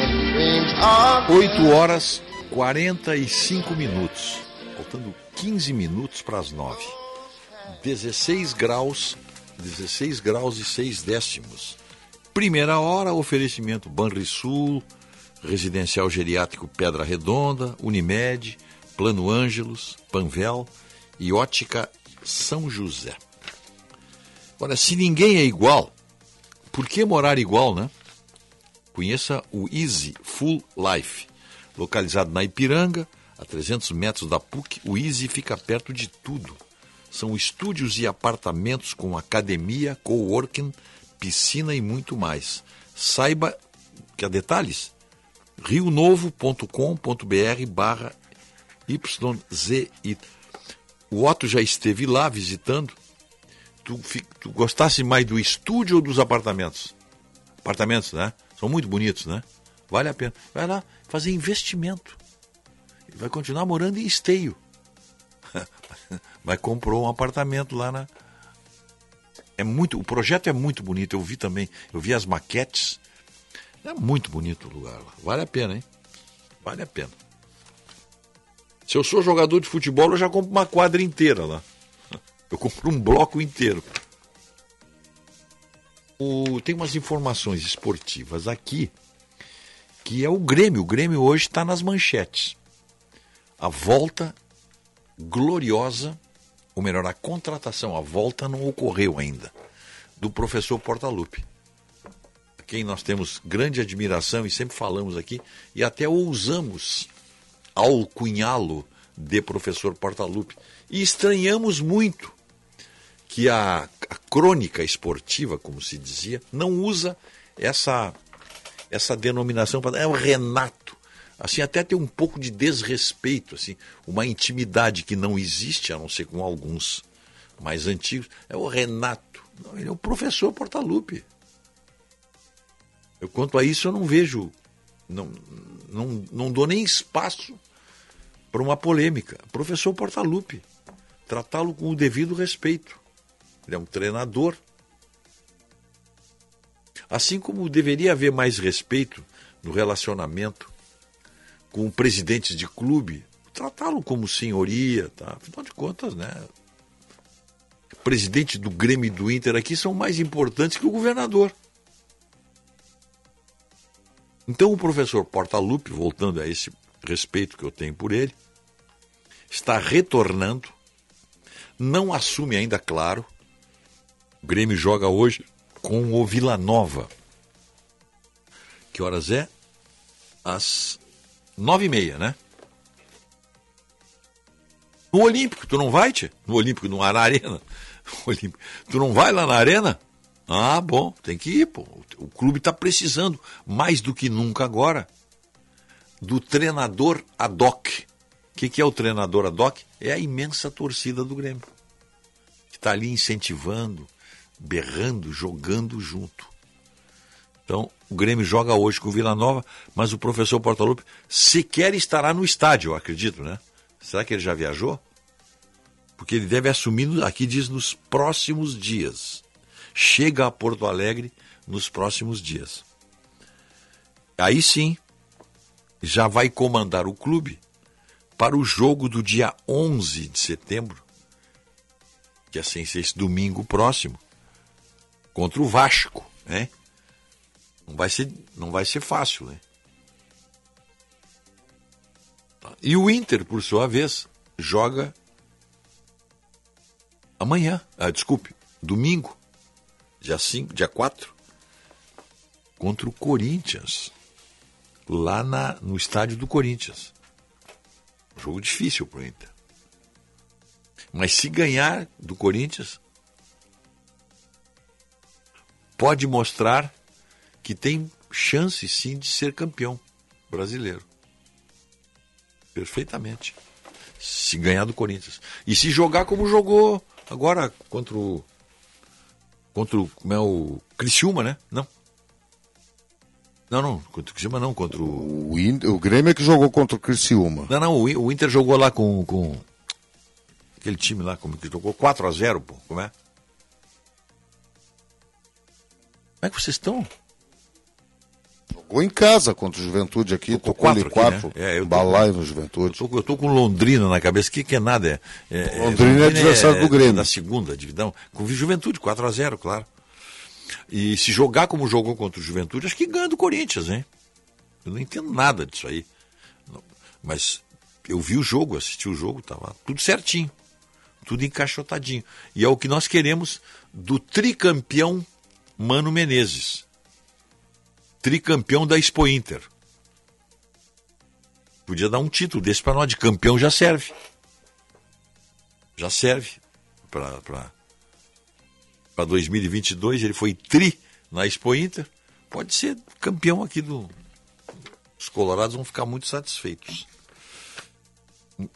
in dreams of 8 horas 45 minutos. Faltando 15 minutos para as 9. 16 graus, 16 graus e 6 décimos. Primeira hora, oferecimento Banrisul, Residencial Geriátrico Pedra Redonda, Unimed, Plano Ângelos, Panvel e Ótica São José. Olha, se ninguém é igual, por que morar igual, né? Conheça o Easy Full Life. Localizado na Ipiranga, a 300 metros da PUC, o Easy fica perto de tudo. São estúdios e apartamentos com academia, coworking, piscina e muito mais. Saiba que há detalhes rionovo.com.br barra YZI. O Otto já esteve lá visitando. Tu, tu gostasse mais do estúdio ou dos apartamentos? Apartamentos, né? São muito bonitos, né? Vale a pena. Vai lá fazer investimento. E vai continuar morando em esteio. Mas comprou um apartamento lá na. É muito, o projeto é muito bonito. Eu vi também, eu vi as maquetes. É muito bonito o lugar lá. Vale a pena, hein? Vale a pena. Se eu sou jogador de futebol, eu já compro uma quadra inteira lá. Eu compro um bloco inteiro. O- tem umas informações esportivas aqui que é o Grêmio. O Grêmio hoje está nas manchetes. A volta gloriosa, ou melhor, a contratação, a volta não ocorreu ainda, do professor Portaluppi. Quem nós temos grande admiração e sempre falamos aqui, e até ousamos alcunhá-lo de professor Portaluppi. E estranhamos muito que a, a crônica esportiva, como se dizia, não usa essa essa denominação para é o Renato. Assim até tem um pouco de desrespeito, assim, uma intimidade que não existe, a não ser com alguns mais antigos. É o Renato. Não, ele é o professor Portaluppi. Eu quanto a isso eu não vejo não não, não dou nem espaço para uma polêmica. Professor Portaluppi, tratá-lo com o devido respeito. Ele é um treinador. Assim como deveria haver mais respeito no relacionamento com presidentes de clube, tratá-lo como senhoria, tá? Afinal de contas, né? Presidente do Grêmio e do Inter aqui são mais importantes que o governador. Então o professor Portaluppi, voltando a esse respeito que eu tenho por ele, está retornando, não assume ainda, claro. O Grêmio joga hoje com o Vila Nova. Que horas é? Às nove e meia, né? No Olímpico, tu não vai, tia? No Olímpico, no na Arena. Olímpico. Tu não vai lá na Arena? Ah, bom, tem que ir, pô. O clube está precisando, mais do que nunca agora, do treinador ad hoc. O que, que é o treinador ad hoc? É a imensa torcida do Grêmio. Que está ali incentivando, berrando, jogando junto. Então, o Grêmio joga hoje com o Vila Nova, mas o professor Portaluppi sequer estará no estádio, acredito, né? Será que ele já viajou? Porque ele deve assumir, aqui diz, nos próximos dias. Chega a Porto Alegre nos próximos dias. Aí sim, já vai comandar o clube para o jogo do dia 11 de setembro, que é sem ser esse domingo próximo, contra o Vasco, né? Não vai ser, não vai ser fácil, né? E o Inter, por sua vez, joga amanhã, ah, desculpe, domingo, dia 5, dia 4, contra o Corinthians, lá na, no estádio do Corinthians. Jogo difícil para o Inter. Mas se ganhar do Corinthians, pode mostrar que tem chance sim de ser campeão brasileiro. Perfeitamente. Se ganhar do Corinthians. E se jogar como jogou agora contra o. Contra o. Como é o. Criciúma, né? Não. Não, não. Contra o Criciúma não. Contra o. O, In- o Grêmio é que jogou contra o Criciúma. Não, não. O, In- o Inter jogou lá com. com aquele time lá, como que jogou 4 a 0 pô. Como é? Como é que vocês estão? Jogou em casa contra o Juventude aqui, tocou quatro ali aqui, quatro, né? É, balaio no Juventude. Eu tô, eu tô com Londrina na cabeça. O que, que é nada? É, é- Londrina é adversário do Grêmio. Da segunda dividão. Com o Juventude, 4 a 0 claro. E se jogar como jogou contra o Juventude, acho que ganha do Corinthians, hein? Eu não entendo nada disso aí. Mas eu vi o jogo, assisti o jogo, tava tudo certinho. Tudo encaixotadinho. E é o que nós queremos do tricampeão Mano Menezes. Tricampeão da Expo Inter. Podia dar um título desse para nós, de campeão já serve. Já serve para para 2022. Ele foi tri na Expo Inter. Pode ser campeão aqui do. Os Colorados vão ficar muito satisfeitos.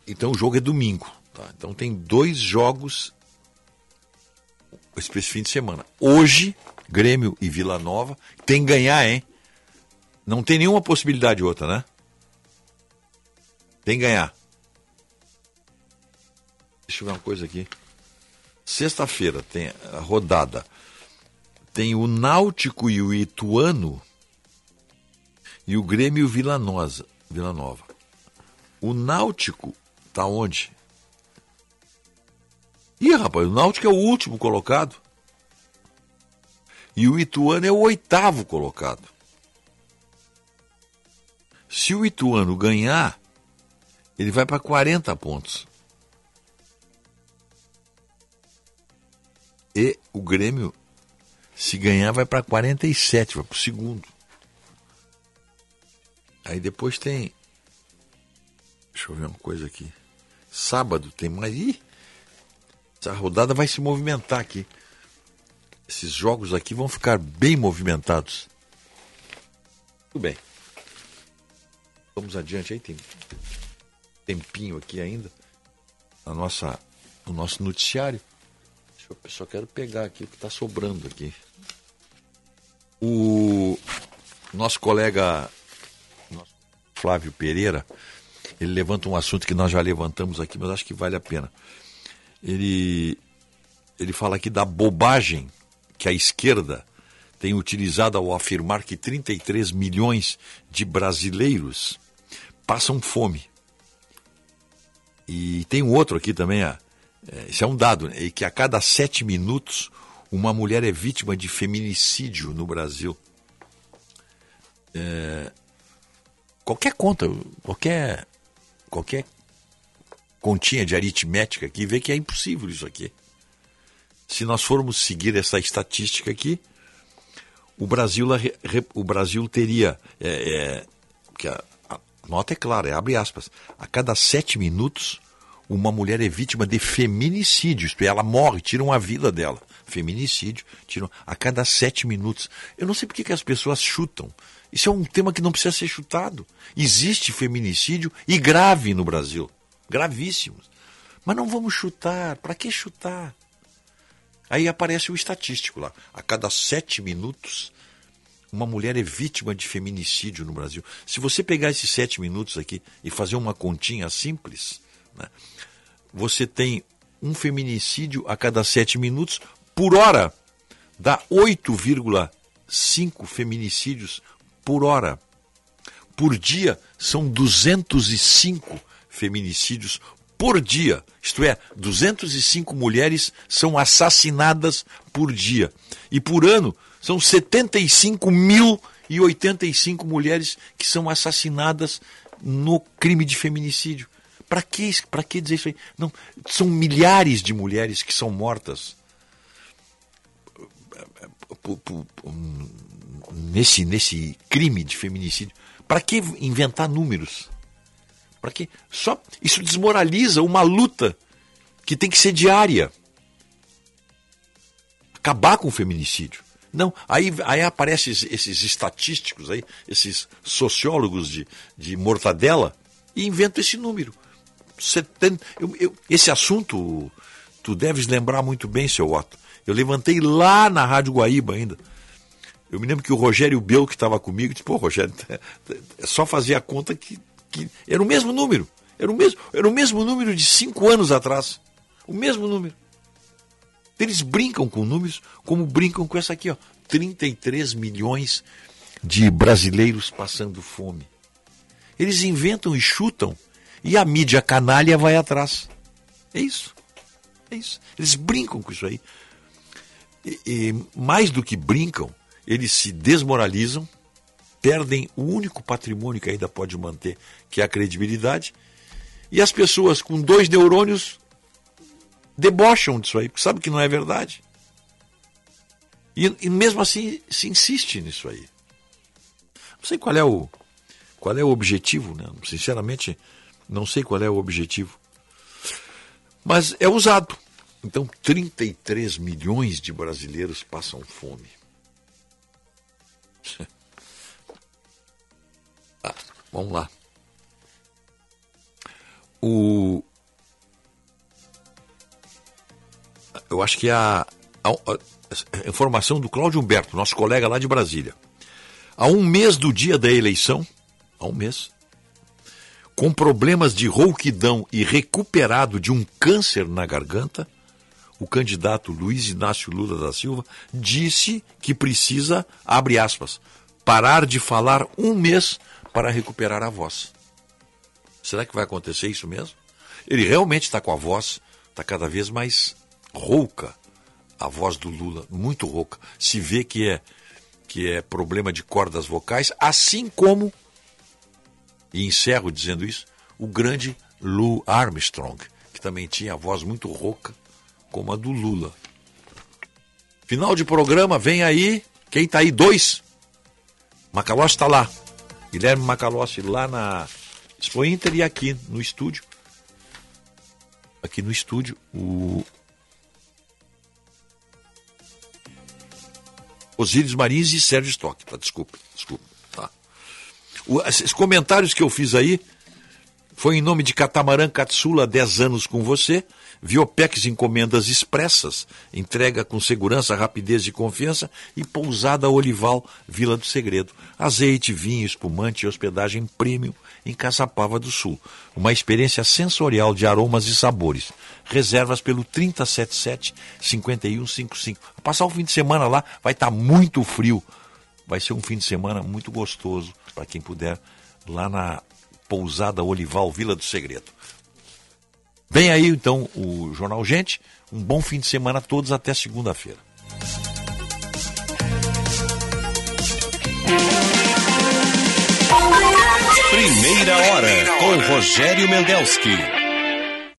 Então o jogo é domingo. Tá? Então tem dois jogos esse fim de semana. Hoje, Grêmio e Vila Nova. Tem que ganhar, hein? Não tem nenhuma possibilidade outra, né? Tem que ganhar. Deixa eu ver uma coisa aqui. Sexta-feira tem a rodada. Tem o Náutico e o Ituano E o Grêmio Vila, Nosa, Vila Nova. O Náutico tá onde? Ih, rapaz, o Náutico é o último colocado. E o Ituano é o oitavo colocado. Se o Ituano ganhar, ele vai para 40 pontos. E o Grêmio, se ganhar, vai para 47, vai para o segundo. Aí depois tem. Deixa eu ver uma coisa aqui. Sábado tem mais. Ih, essa rodada vai se movimentar aqui. Esses jogos aqui vão ficar bem movimentados. Tudo bem. Vamos adiante aí, tem tempinho aqui ainda. Na nossa, no nosso noticiário. Eu só quero pegar aqui o que está sobrando aqui. O nosso colega Flávio Pereira, ele levanta um assunto que nós já levantamos aqui, mas acho que vale a pena. Ele, ele fala aqui da bobagem que a esquerda tem utilizado ao afirmar que 33 milhões de brasileiros passam fome. E tem um outro aqui também, é, isso é um dado, né, que a cada sete minutos uma mulher é vítima de feminicídio no Brasil. É, qualquer conta, qualquer, qualquer continha de aritmética aqui vê que é impossível isso aqui. Se nós formos seguir essa estatística aqui, o Brasil, o Brasil teria. É, é, que a nota é clara, é, abre aspas. A cada sete minutos, uma mulher é vítima de feminicídio, isto é, ela morre, tiram a vida dela. Feminicídio, tiram a cada sete minutos. Eu não sei por que, as pessoas chutam. Isso é um tema que não precisa ser chutado. Existe feminicídio e grave no Brasil. Gravíssimos. Mas não vamos chutar. Para que chutar? Aí aparece o estatístico lá. A cada sete minutos, uma mulher é vítima de feminicídio no Brasil. Se você pegar esses sete minutos aqui e fazer uma continha simples, né, você tem um feminicídio a cada sete minutos por hora. Dá 8,5 feminicídios por hora. Por dia são 205 feminicídios por dia. Isto é, 205 mulheres são assassinadas por dia. E por ano são 75.085 mulheres que são assassinadas no crime de feminicídio. Para que, que dizer isso aí? Não, são milhares de mulheres que são mortas nesse, nesse crime de feminicídio. Para que inventar números? Para quê? Só isso desmoraliza uma luta que tem que ser diária. Acabar com o feminicídio. Não, aí, aí aparecem esses, esses estatísticos aí, esses sociólogos de, de mortadela, e inventam esse número. 70, eu, eu, esse assunto, tu deves lembrar muito bem, seu Otto. Eu levantei lá na Rádio Guaíba ainda. Eu me lembro que o Rogério Bel, que estava comigo, disse, pô, Rogério, é só fazer a conta que que era o mesmo número. Era o mesmo, era o mesmo número de cinco anos atrás. O mesmo número. Eles brincam com números como brincam com essa aqui, ó. 33 milhões de brasileiros passando fome. Eles inventam e chutam e a mídia canalha vai atrás. É isso. É isso. Eles brincam com isso aí. E, e, mais do que brincam, eles se desmoralizam perdem o único patrimônio que ainda pode manter, que é a credibilidade. E as pessoas com dois neurônios debocham disso aí, porque sabem que não é verdade. E, e, mesmo assim se insiste nisso aí. Não sei qual é o qual é o objetivo, né? Sinceramente, não sei qual é o objetivo. Mas é usado. Então, 33 milhões de brasileiros passam fome. Vamos lá. O... Eu acho que a, a, a informação do Cláudio Humberto, nosso colega lá de Brasília. Há um mês do dia da eleição, há um mês, com problemas de rouquidão e recuperado de um câncer na garganta, o candidato Luiz Inácio Lula da Silva disse que precisa, abre aspas, parar de falar um mês para recuperar a voz. Será que vai acontecer isso mesmo? Ele realmente está com a voz, está cada vez mais rouca. A voz do Lula, muito rouca. Se vê que é, que é problema de cordas vocais, assim como, e encerro dizendo isso, o grande Lou Armstrong, que também tinha a voz muito rouca, como a do Lula. Final de programa, vem aí. Quem está aí? Dois. Macalossi está lá. Guilherme Macalossi lá na Expo Inter e aqui no estúdio. Aqui no estúdio, o Osíris Marins e Sérgio Stock, tá? Desculpe, desculpe. Tá. O, esses comentários que eu fiz aí foi em nome de Catamarã Katsula, 10 anos com você. Viopex Encomendas Expressas, entrega com segurança, rapidez e confiança. E Pousada Olival, Vila do Segredo. Azeite, vinho, espumante e hospedagem premium em Caçapava do Sul. Uma experiência sensorial de aromas e sabores. Reservas pelo 3077-5155. Passar o fim de semana lá, vai estar muito frio. Vai ser um fim de semana muito gostoso para quem puder lá na Pousada Olival, Vila do Segredo. Vem aí então o Jornal Gente. Um bom fim de semana a todos até segunda-feira. Primeira hora com Rogério Mendelski.